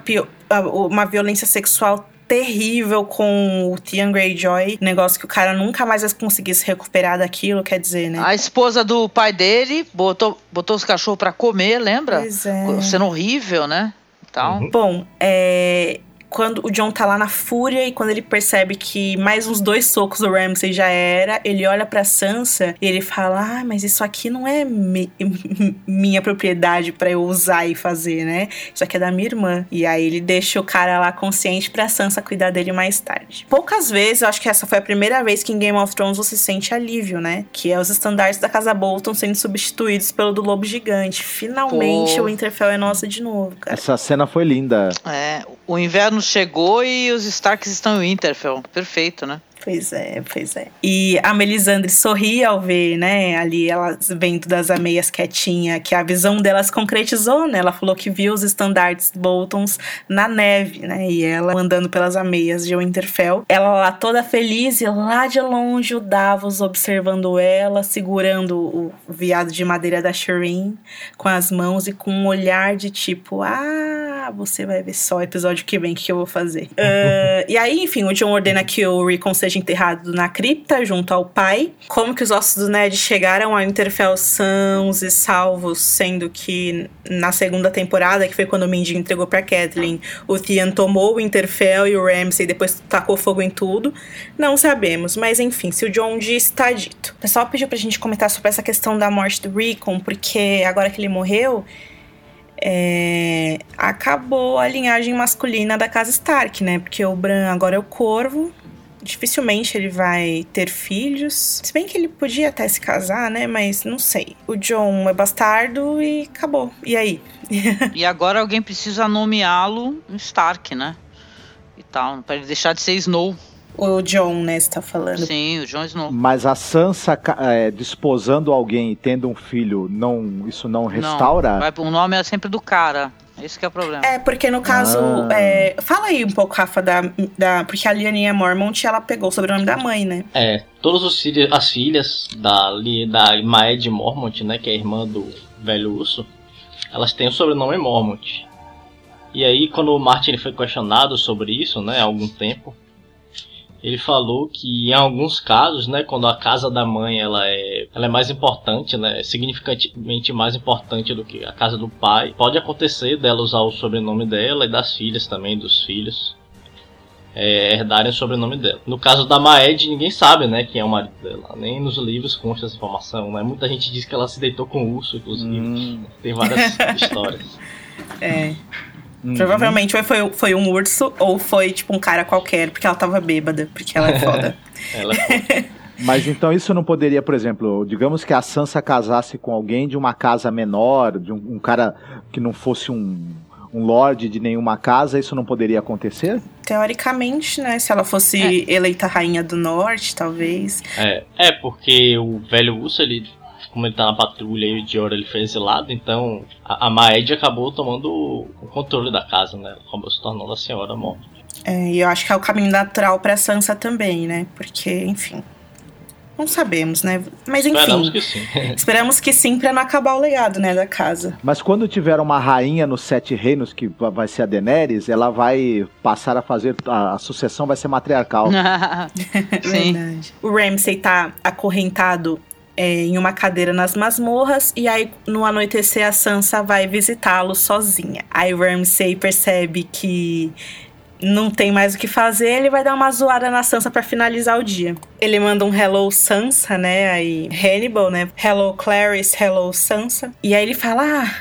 a, uma violência sexual terrível com o Theon Greyjoy, negócio que o cara nunca mais vai conseguir se recuperar daquilo, quer dizer, né? A esposa do pai dele botou, botou os cachorros para comer, lembra? Pois é. Sendo horrível, né? Então. Uhum. Bom, é, quando o John tá lá na fúria e quando ele percebe que mais uns dois socos do Ramsay já era, ele olha pra Sansa e ele fala: Ah, mas isso aqui não é mi minha propriedade para eu usar e fazer, né? Isso aqui é da minha irmã. E aí ele deixa o cara lá consciente pra Sansa cuidar dele mais tarde. Poucas vezes, eu acho que essa foi a primeira vez que em Game of Thrones você sente alívio, né? Que é os estandartes da Casa Bolton sendo substituídos pelo do Lobo Gigante. Finalmente Pô. o Winterfell é nossa de novo, cara. Essa cena foi linda. É, o inverno chegou e os Starks estão em Winterfell. Perfeito, né? Pois é, pois é. E a Melisandre sorri ao ver, né, ali elas vendo das ameias quietinha, que a visão delas concretizou, né? Ela falou que viu os estandartes Boltons na neve, né? E ela andando pelas ameias de Winterfell. Ela lá toda feliz e lá de longe o Davos observando ela, segurando o viado de madeira da Shireen com as mãos e com um olhar de tipo, ah, você vai ver só o episódio que vem que eu vou fazer. uh, e aí, enfim, o John ordena que o Rickon seja enterrado na cripta junto ao pai. Como que os ossos do Ned chegaram a Winterfell sãos e salvos, sendo que na segunda temporada, que foi quando o Mindy entregou para Kathleen, o Theon tomou o Winterfell e o Ramsay depois tacou fogo em tudo. Não sabemos, mas enfim, se o John disse, tá dito. O pessoal pediu pra gente comentar sobre essa questão da morte do Rickon, porque agora que ele morreu, é, acabou a linhagem masculina da casa Stark, né? Porque o Bran agora é o corvo, dificilmente ele vai ter filhos. Se bem que ele podia até se casar, né? Mas não sei. O John é bastardo e acabou. E aí? e agora alguém precisa nomeá-lo Stark, né? E tal, para ele deixar de ser Snow. O John, né, você tá falando. Sim, o John Snow. Mas a Sansa é, desposando alguém e tendo um filho, não, isso não restaura? Não, o nome é sempre do cara. Esse que é o problema. É, porque no caso. Ah. É, fala aí um pouco, Rafa, da. da porque a Lianinha Mormont ela pegou o sobrenome da mãe, né? É, todas os filhos, as filhas da, da Maed Mormont, né? Que é a irmã do velho urso, elas têm o sobrenome Mormont. E aí, quando o Martin foi questionado sobre isso, né, há algum tempo, ele falou que em alguns casos, né, quando a casa da mãe ela é, ela é mais importante, né, significativamente mais importante do que a casa do pai, pode acontecer dela usar o sobrenome dela e das filhas também, dos filhos, é, herdarem o sobrenome dela. No caso da Maed, ninguém sabe, né, quem é o marido dela, nem nos livros consta essa informação, né, muita gente diz que ela se deitou com o urso, inclusive, Hum. tem várias histórias. É. Uhum. Provavelmente foi, foi, um urso ou foi tipo um cara qualquer, porque ela tava bêbada, porque ela é foda. Ela é Mas então isso não poderia, por exemplo, digamos que a Sansa casasse com alguém de uma casa menor, de um, um cara que não fosse um, um lord de nenhuma casa, isso não poderia acontecer? Teoricamente, né? Se ela fosse eleita rainha do norte, talvez. É, é porque o velho urso, ele, como ele tá na patrulha e o Dior ele foi exilado, então a, a Maed acabou tomando o controle da casa, né? Ela acabou se tornando a senhora morta. É, e eu acho que é o caminho natural pra Sansa também, né? Porque, enfim. Não sabemos, né? Mas enfim. Esperamos que sim. Esperamos que sim pra não acabar o legado, né, da casa. Mas quando tiver uma rainha nos Sete Reinos, que va- vai ser a Daenerys, ela vai passar a fazer. A, a sucessão vai ser matriarcal. Sim. Verdade. O Ramsay tá acorrentado é, em uma cadeira nas masmorras e aí no anoitecer a Sansa vai visitá-lo sozinha. Aí Ramsay percebe que não tem mais o que fazer, ele vai dar uma zoada na Sansa pra finalizar o dia. Ele manda um Hello Sansa, né? Aí Hannibal, né? Hello Clarice, Hello Sansa. E aí ele fala: "Ah,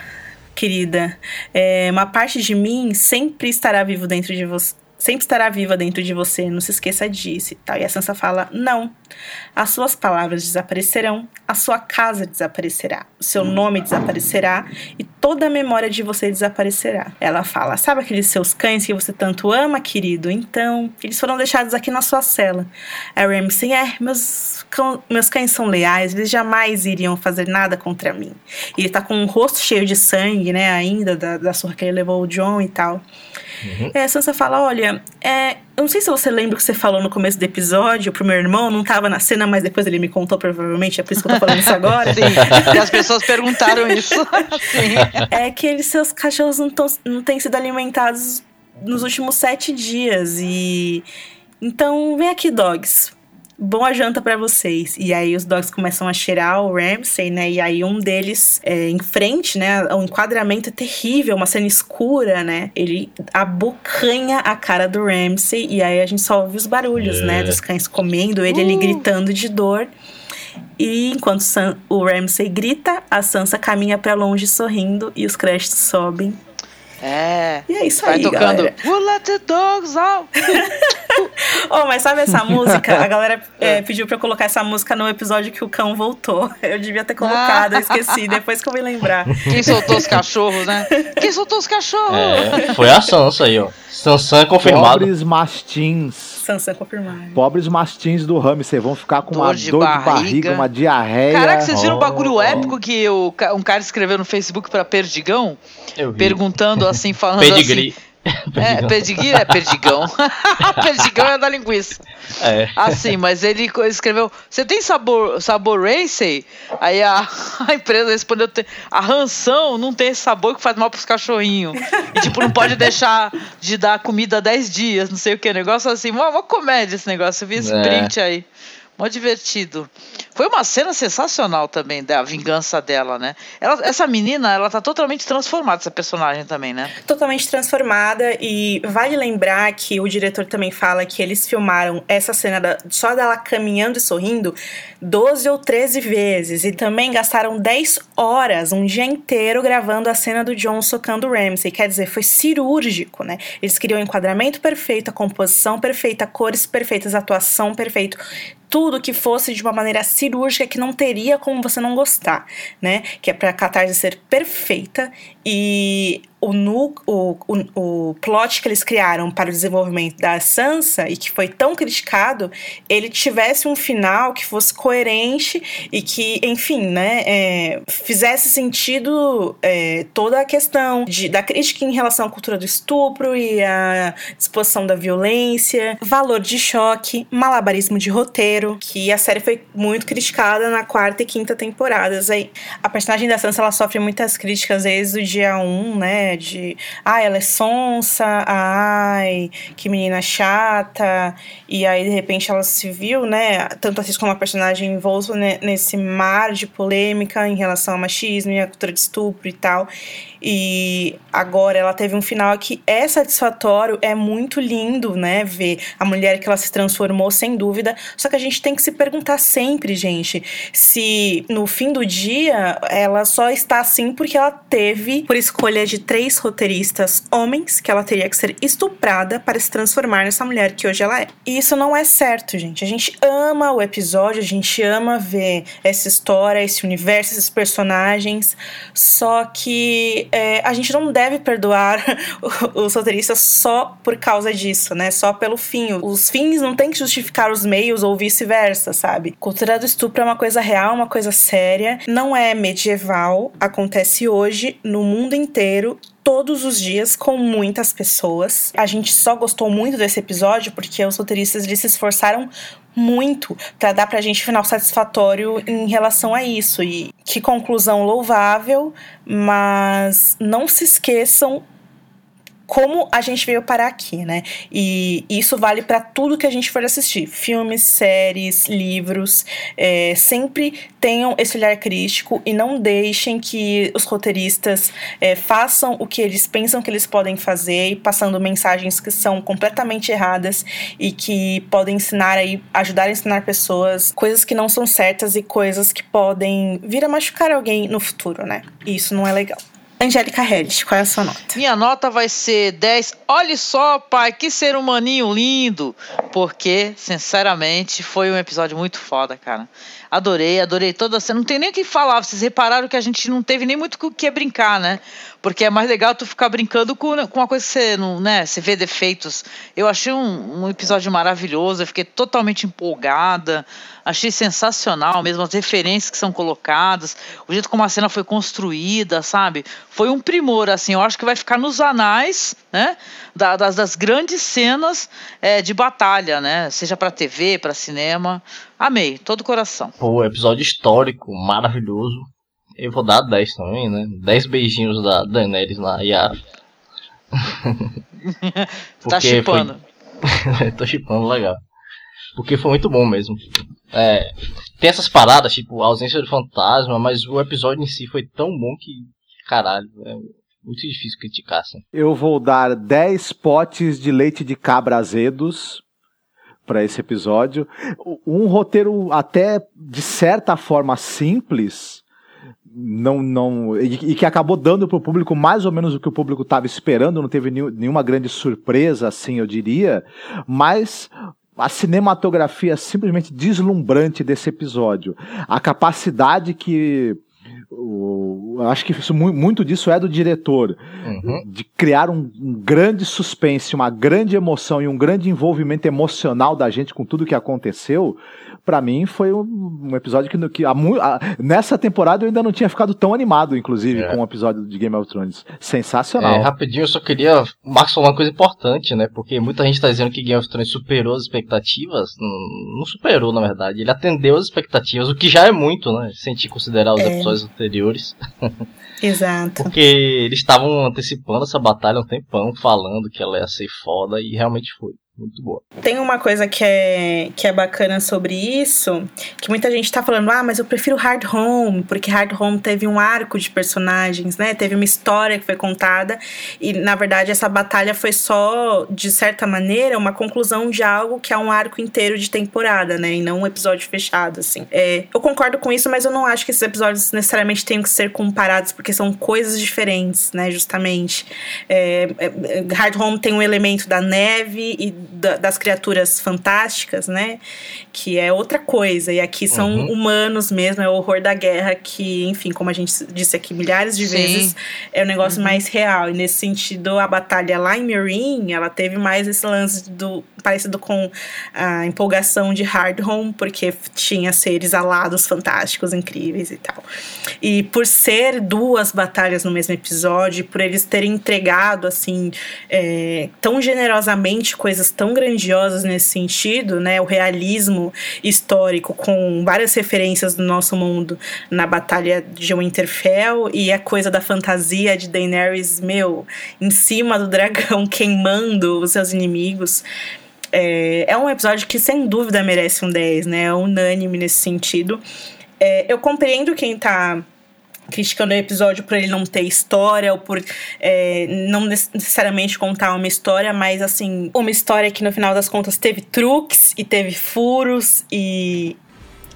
querida, é, uma parte de mim sempre estará vivo dentro de você. Sempre estará viva dentro de você, não se esqueça disso e tal. E a Sansa fala: Não, as suas palavras desaparecerão, a sua casa desaparecerá, o seu nome desaparecerá e toda a memória de você desaparecerá. Ela fala: Sabe aqueles seus cães que você tanto ama, querido? Então, eles foram deixados aqui na sua cela. A Ramsay: É, meus, cão- meus cães são leais, eles jamais iriam fazer nada contra mim. E ele tá com o rosto cheio de sangue, né, ainda, da, da surra que ele levou o John e tal. É, a Sansa fala: Olha, é, eu não sei se você lembra o que você falou no começo do episódio pro meu irmão, não tava na cena, mas depois ele me contou, provavelmente, é por isso que eu tô falando isso agora. Sim, e as pessoas perguntaram isso. Sim. É que eles, seus cachorros não, tão, não têm sido alimentados nos últimos sete dias. E. Então, vem aqui, dogs. Boa janta pra vocês. E aí os dogs começam a cheirar o Ramsay, né? E aí um deles, é, em frente, né? O enquadramento é terrível, uma cena escura, né? Ele abocanha a cara do Ramsay. E aí a gente só ouve os barulhos, né? É. Dos cães comendo, ele ali gritando de dor. E enquanto o Ramsay grita, a Sansa caminha pra longe sorrindo e os créditos sobem. É. E é isso Vai aí, tocando. galera. We'll let the dogs out. Oh, mas sabe essa música? A galera é, pediu pra eu colocar essa música no episódio que o cão voltou. Eu devia ter colocado, eu esqueci, depois que eu vim lembrar. Quem soltou os cachorros, né? Quem soltou os cachorros? É, foi a Sansa aí, ó. Sansa confirmado. Pobres mastins. Sansa confirmada. Pobres mastins do Ramsay vão ficar com Dor uma de dor de barriga. barriga, uma diarreia. Caraca, vocês viram o Oh. bagulho épico que o, um cara escreveu no Facebook pra Perdigão? Eu vi. Perguntando assim, falando Pedigree. assim. É, perdigui é perdigão. perdigão é da linguiça. É. Assim, mas ele escreveu: Você tem sabor, sabor Ramsay? Aí a, a empresa respondeu: "Tem- A ranção não tem esse sabor que faz mal pros cachorrinhos. E tipo, não pode deixar de dar comida 10 dias, não sei o que. Negócio assim, uma, uma comédia esse negócio. Eu vi esse É. print aí. Mó divertido. Foi uma cena sensacional também da vingança dela, né? Ela, essa menina, ela tá totalmente transformada, essa personagem também, né? Totalmente transformada e vale lembrar que o diretor também fala que eles filmaram essa cena da- só dela caminhando e sorrindo 12 ou 13 vezes e também gastaram 10 horas, um dia inteiro gravando a cena do John socando o Ramsay, quer dizer, foi cirúrgico, né? Eles queriam o enquadramento perfeito, a composição perfeita, cores perfeitas, atuação perfeita, tudo que fosse de uma maneira cirúrgica que não teria como você não gostar, né? Que é pra catarse ser perfeita e o, nu, o, o, o plot que eles criaram para o desenvolvimento da Sansa e que foi tão criticado, ele tivesse um final que fosse coerente e que, enfim, né, é, fizesse sentido é, toda a questão de, da crítica em relação à cultura do estupro e a disposição da violência, valor de choque, malabarismo de roteiro, que a série foi muito criticada na quarta e quinta temporadas. Aí, a personagem da Sansa ela sofre muitas críticas desde o dia 1, né? né? De, ah, ela é sonsa, ai, que menina chata. E aí, de repente, ela se viu, né? Tanto a Cis como a personagem envolto nesse mar de polêmica em relação ao machismo e à cultura de estupro e tal. E agora ela teve um final que é satisfatório, é muito lindo, né? Ver a mulher que ela se transformou, sem dúvida. Só que a gente tem que se perguntar sempre, gente, se no fim do dia ela só está assim porque ela teve, por escolha de três roteiristas homens, que ela teria que ser estuprada para se transformar nessa mulher que hoje ela é. E isso não é certo, gente. A gente ama o episódio, a gente ama ver essa história, esse universo, esses personagens. Só que é, a gente não deve perdoar os roteiristas só por causa disso, né? Só pelo fim. Os fins não têm que justificar os meios ou vice-versa, sabe? Cultura do estupro é uma coisa real, uma coisa séria. Não é medieval, acontece hoje no mundo inteiro todos os dias com muitas pessoas. A gente só gostou muito desse episódio porque os roteiristas eles se esforçaram muito para dar pra gente final satisfatório em relação a isso. E que conclusão louvável, mas não se esqueçam como a gente veio parar aqui, né? E isso vale para tudo que a gente for assistir: filmes, séries, livros. É, sempre tenham esse olhar crítico e não deixem que os roteiristas é, façam o que eles pensam que eles podem fazer, passando mensagens que são completamente erradas e que podem ensinar aí, ajudar a ensinar pessoas coisas que não são certas e coisas que podem vir a machucar alguém no futuro, né? E isso não é legal. Angélica Hellis, qual é a sua nota? Minha nota vai ser 10. Olha só, pai, que ser humaninho lindo. Porque, sinceramente, foi um episódio muito foda, cara. Adorei, adorei toda a cena. Não tem nem o que falar. Vocês repararam que a gente não teve nem muito o que brincar, né? Porque é mais legal tu ficar brincando com, com uma coisa que você não, né? Você vê defeitos. Eu achei um, um episódio maravilhoso, eu fiquei totalmente empolgada. Achei sensacional mesmo as referências que são colocadas, o jeito como a cena foi construída, sabe? Foi um primor, assim. Eu acho que vai ficar nos anais, né? das, das grandes cenas é, de batalha, né? Seja para TV, para cinema. Amei, todo o coração. Pô, episódio histórico, maravilhoso. Eu vou dar 10 também, né? 10 beijinhos da Daenerys na Yara. tá chipando. Foi... Tô chipando, legal. Porque foi muito bom mesmo. É, tem essas paradas, tipo, a ausência do fantasma, mas o episódio em si foi tão bom que, caralho, é muito difícil criticar, assim. Eu vou dar 10 potes de leite de cabra azedos para esse episódio. Um roteiro até de certa forma simples, não não e, e que acabou dando para o público mais ou menos o que o público estava esperando, não teve nenhuma grande surpresa, assim eu diria, mas a cinematografia simplesmente deslumbrante desse episódio, a capacidade que o, acho que isso, muito disso é do diretor, uhum. de criar um, um, grande suspense, uma grande emoção e um grande envolvimento emocional da gente com tudo que aconteceu para mim foi um, episódio que, que a, a, nessa temporada eu ainda não tinha ficado tão animado, inclusive, é. com o um episódio de Game of Thrones. Sensacional. É, rapidinho, eu só queria. O Marcos falou uma coisa importante, né? Porque muita gente tá dizendo que Game of Thrones superou as expectativas. Não, não superou, na verdade. Ele atendeu as expectativas, o que já é muito, né? Se a gente considerar os é. episódios anteriores. Exato. Porque eles estavam antecipando essa batalha um tempão, falando que ela ia ser foda, e realmente foi muito boa. Tem uma coisa que é, que é bacana sobre isso, que muita gente tá falando, ah, mas eu prefiro Hard Home, porque Hard Home teve um arco de personagens, né? Teve uma história que foi contada, e na verdade essa batalha foi só, de certa maneira, uma conclusão de algo que é um arco inteiro de temporada, né? E não um episódio fechado, assim. É, eu concordo com isso, mas eu não acho que esses episódios necessariamente tenham que ser comparados, porque são coisas diferentes, né? Justamente. É, é Hard Home tem um elemento da neve e da, das criaturas fantásticas, né? Que é outra coisa. E aqui são uhum. humanos mesmo, é o horror da guerra, que, enfim, como a gente disse aqui milhares de Sim. vezes, é um negócio uhum. mais real. E nesse sentido, a batalha lá em Meereen, ela teve mais esse lance do parecido com a empolgação de Hard Home, porque tinha seres alados fantásticos, incríveis e tal. E por ser duas batalhas no mesmo episódio, por eles terem entregado, assim, é, tão generosamente coisas tão grandiosas nesse sentido, né? O realismo histórico com várias referências do nosso mundo na batalha de Winterfell e a coisa da fantasia de Daenerys, meu, em cima do dragão queimando os seus inimigos. É, é um episódio que sem dúvida merece um 10, né? É unânime nesse sentido. É, eu compreendo quem tá criticando o episódio por ele não ter história ou por é, não necessariamente contar uma história, mas assim, uma história que no final das contas teve truques e teve furos e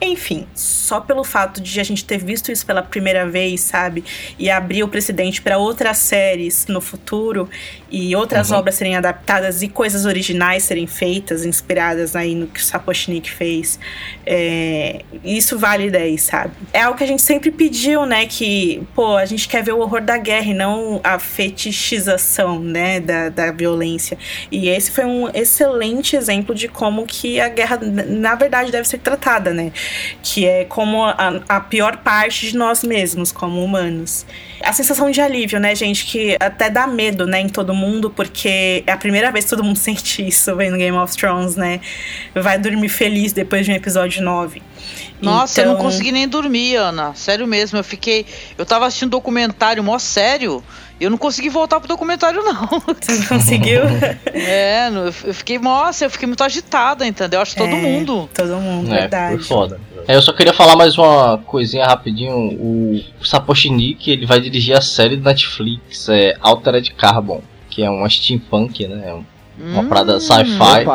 enfim, só pelo fato de a gente ter visto isso pela primeira vez, sabe? E abrir o precedente para outras séries no futuro e outras uhum. obras serem adaptadas e coisas originais serem feitas, inspiradas aí no que o Sapochnik fez. É, isso vale 10, sabe? É algo que a gente sempre pediu, né? Que, pô, a gente quer ver o horror da guerra e não a fetichização, né? Da, da violência. E esse foi um excelente exemplo de como que a guerra, na verdade, deve ser tratada, né? que é como a, a pior parte de nós mesmos, como humanos. A sensação de alívio, né, gente, que até dá medo, né, em todo mundo, porque é a primeira vez que todo mundo sente isso vendo Game of Thrones, né? Vai dormir feliz depois de um episódio 9. Nossa, então... eu não então consegui nem dormir, Ana. Sério mesmo, eu fiquei. Eu tava assistindo um documentário mó sério. Eu não consegui voltar pro documentário, não. Você não conseguiu? é, eu fiquei, nossa, eu fiquei muito agitada, entendeu? Acho que todo é, mundo. Todo mundo, é, verdade. Foi foda. É, eu só queria falar mais uma coisinha rapidinho. O Sapochnik, ele vai dirigir a série do Netflix, é Altered Carbon, que é uma steampunk, né? Uma hum, parada sci-fi.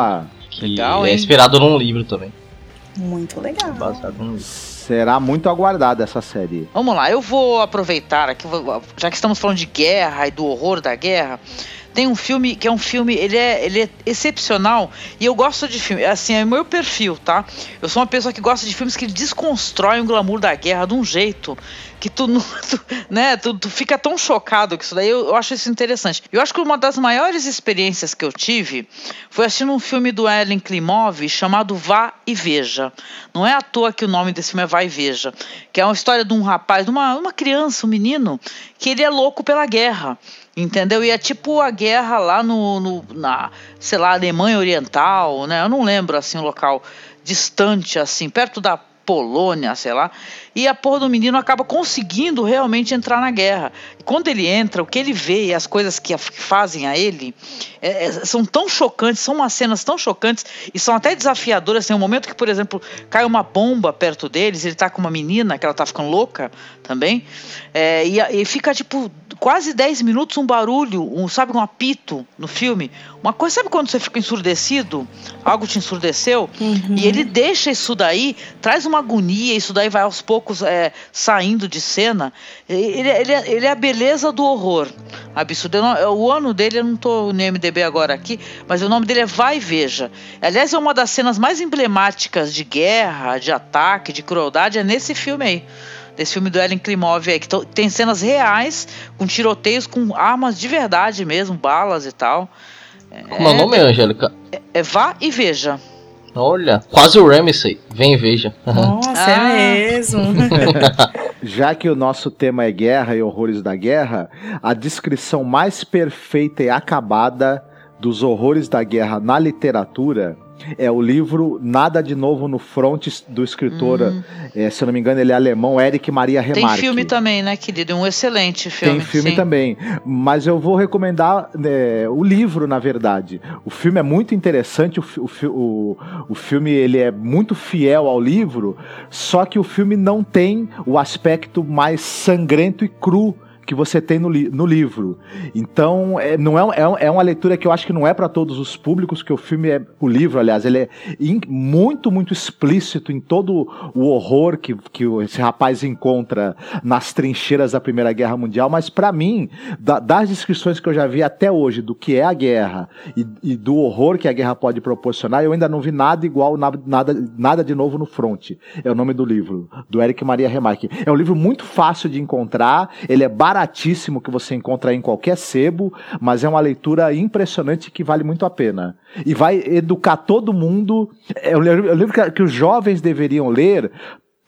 Que legal, é inspirado num livro também. Muito legal. Baseado num livro será muito aguardada essa série. Vamos lá, eu vou aproveitar aqui, já que estamos falando de guerra e do horror da guerra. Tem um filme que é um filme, ele é, ele é excepcional e eu gosto de filme, assim, é meu perfil, tá? Eu sou uma pessoa que gosta de filmes que desconstroem o glamour da guerra de um jeito que tu, tu né, tu, tu, fica tão chocado com isso daí, eu, eu, acho isso interessante. Eu acho que uma das maiores experiências que eu tive foi assistindo um filme do Ellen Klimov chamado Vá e Veja. Não é à toa que o nome desse filme é Vá e Veja, que é uma história de um rapaz, de uma, uma criança, um menino, que ele é louco pela guerra. Entendeu? E é tipo a guerra lá no, no, na, sei lá, Alemanha Oriental, né? Eu não lembro assim o local distante assim, perto da Polônia, sei lá, e a porra do menino acaba conseguindo realmente entrar na guerra. Quando ele entra, o que ele vê e as coisas que fazem a ele é, é, são tão chocantes, são umas cenas tão chocantes e são até desafiadoras. Tem um momento que, por exemplo, cai uma bomba perto deles, ele tá com uma menina que ela tá ficando louca também, é, e, e, fica tipo quase 10 minutos um barulho, um, sabe, um apito no filme. Uma coisa, sabe quando você fica ensurdecido? Algo te ensurdeceu? Uhum. E ele deixa isso daí, traz uma agonia, isso daí vai aos poucos é, saindo de cena. Ele, ele, ele é a beleza do horror. Absurdo. O ano dele, eu não estou no MDB agora aqui, mas o nome dele é Vai Veja. Aliás, é uma das cenas mais emblemáticas de guerra, de ataque, de crueldade, é nesse filme aí desse filme do Ellen Klimov aí, que tem cenas reais, com tiroteios, com armas de verdade mesmo, balas e tal. Como é o nome, Angélica? É, é Vá e Veja. Olha, quase o Ramsey. Vem e veja. Nossa, é ah. é mesmo. Já que o nosso tema é guerra e horrores da guerra, a descrição mais perfeita e acabada dos horrores da guerra na literatura é o livro Nada de Novo no Front do escritor, hum. é, se eu não me engano, ele é alemão, Eric Maria Remarque. Tem filme também, né, querido? Um excelente filme. Tem filme sim. também. Mas eu vou recomendar é, o livro, na verdade. O filme é muito interessante, o, o, o, o filme ele é muito fiel ao livro, só que o filme não tem o aspecto mais sangrento e cru que você tem no, li no livro. Então, é, não é, é, é, uma leitura que eu acho que não é para todos os públicos, que o filme é. O livro, aliás, ele é in, muito, muito explícito em todo o horror que, que esse rapaz encontra nas trincheiras da Primeira Guerra Mundial, mas para mim, da, das descrições que eu já vi até hoje do que é a guerra e, e, do horror que a guerra pode proporcionar, eu ainda não vi nada igual, nada, nada de novo no front. É o nome do livro, do Eric Maria Remarque. É um livro muito fácil de encontrar, ele é baratíssimo que você encontra em qualquer sebo, mas é uma leitura impressionante que vale muito a pena. E vai educar todo mundo. É um livro que os jovens deveriam ler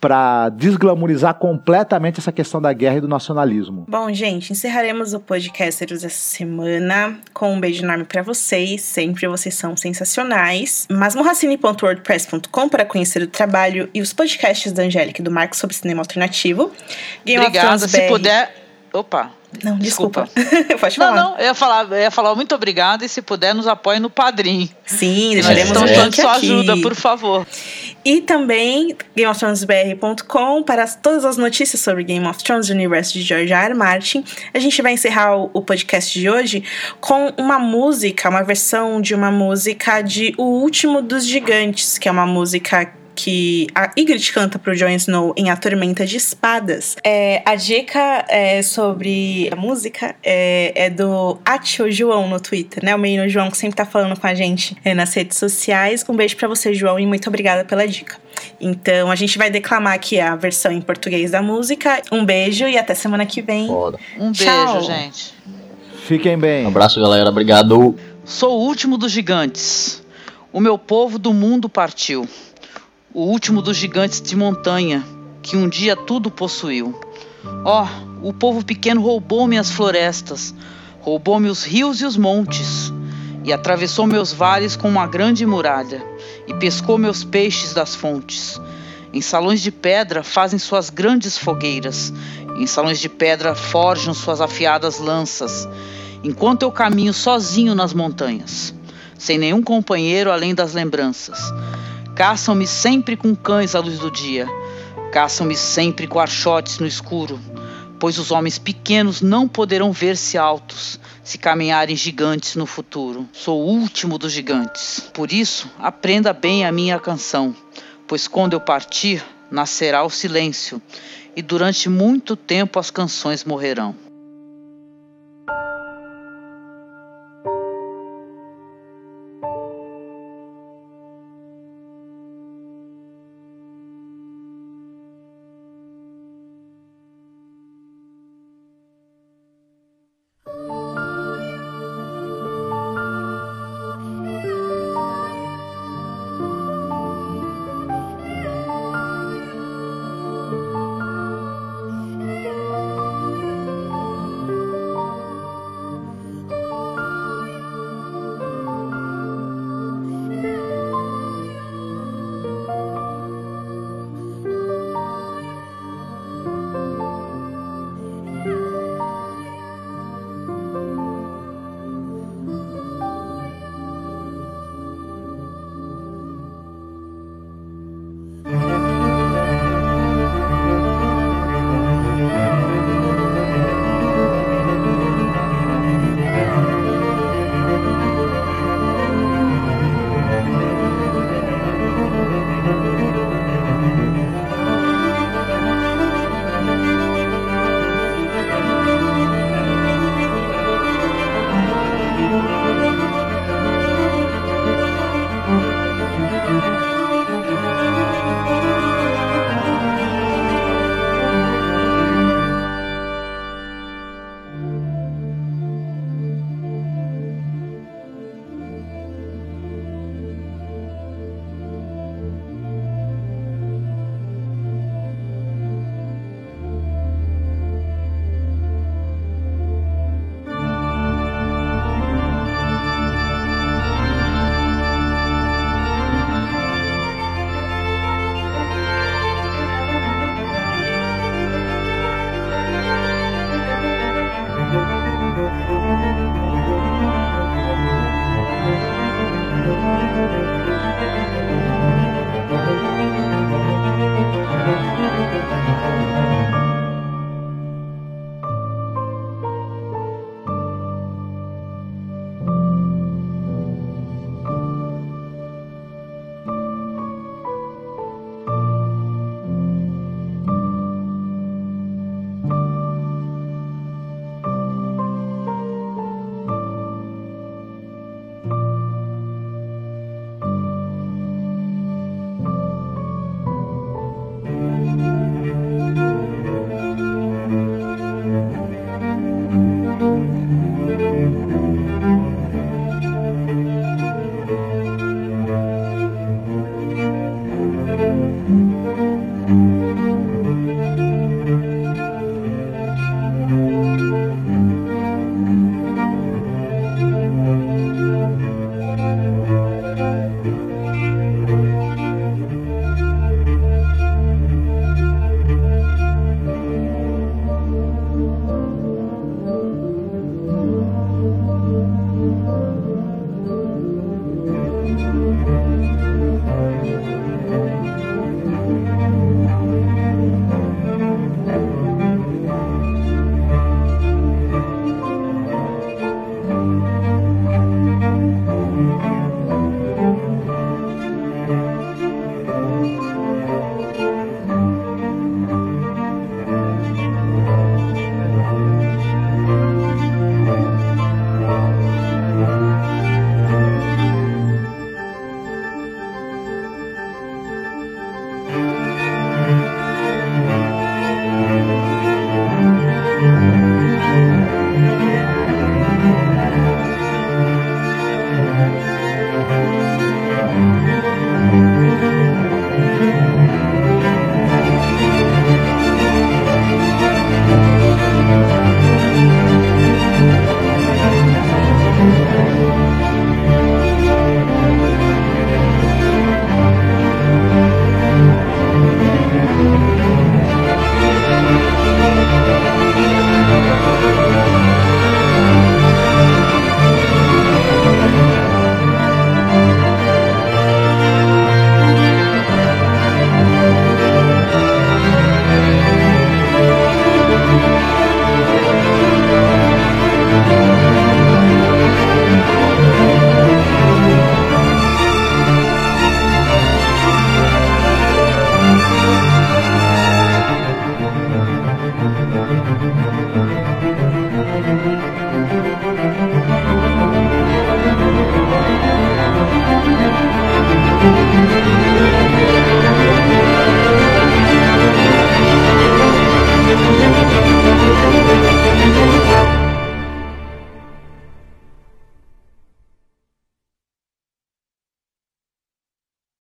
para desglamorizar completamente essa questão da guerra e do nacionalismo. Bom, gente, encerraremos o Podcasters essa semana com um beijo enorme para vocês. Sempre vocês são sensacionais. Masmorracine.wordpress.com para conhecer o trabalho e os podcasts da Angélica e do Marcos sobre cinema alternativo. Game Obrigada. Se puder. Opa. Não, desculpa. desculpa. Pode falar. Não, não, eu ia falar, eu ia falar muito obrigada e se puder nos apoie no Padrim. Sim, deixaremos Nós estamos sua ajuda, por favor. E também GameOfThronesBR.com para todas as notícias sobre Game of Thrones, o universo de George R. R. Martin. A gente vai encerrar o, o podcast de hoje com uma música, uma versão de uma música de O Último dos Gigantes, que é uma música que a Ygritte canta pro Jon Snow em A Tormenta de Espadas. É, a dica é, sobre a música é, é do Atio João no Twitter, né? O menino João que sempre tá falando com a gente é, nas redes sociais. Um beijo para você, João, e muito obrigada pela dica. Então a gente vai declamar aqui a versão em português da música. Um beijo e até semana que vem. Foda. Um beijo, gente. Fiquem bem. Um abraço, galera. Obrigado. Sou o último dos gigantes. O meu povo do mundo partiu o último dos gigantes de montanha, que um dia tudo possuiu. Ó, oh, o povo pequeno roubou-me as florestas, roubou-me os rios e os montes, e atravessou meus vales com uma grande muralha, e pescou meus peixes das fontes. Em salões de pedra fazem suas grandes fogueiras, em salões de pedra forjam suas afiadas lanças, enquanto eu caminho sozinho nas montanhas, sem nenhum companheiro além das lembranças. Caçam-me sempre com cães à luz do dia. Caçam-me sempre com archotes no escuro. Pois os homens pequenos não poderão ver-se altos se caminharem gigantes no futuro. Sou o último dos gigantes. Por isso, aprenda bem a minha canção, pois quando eu partir, nascerá o silêncio, e durante muito tempo as canções morrerão.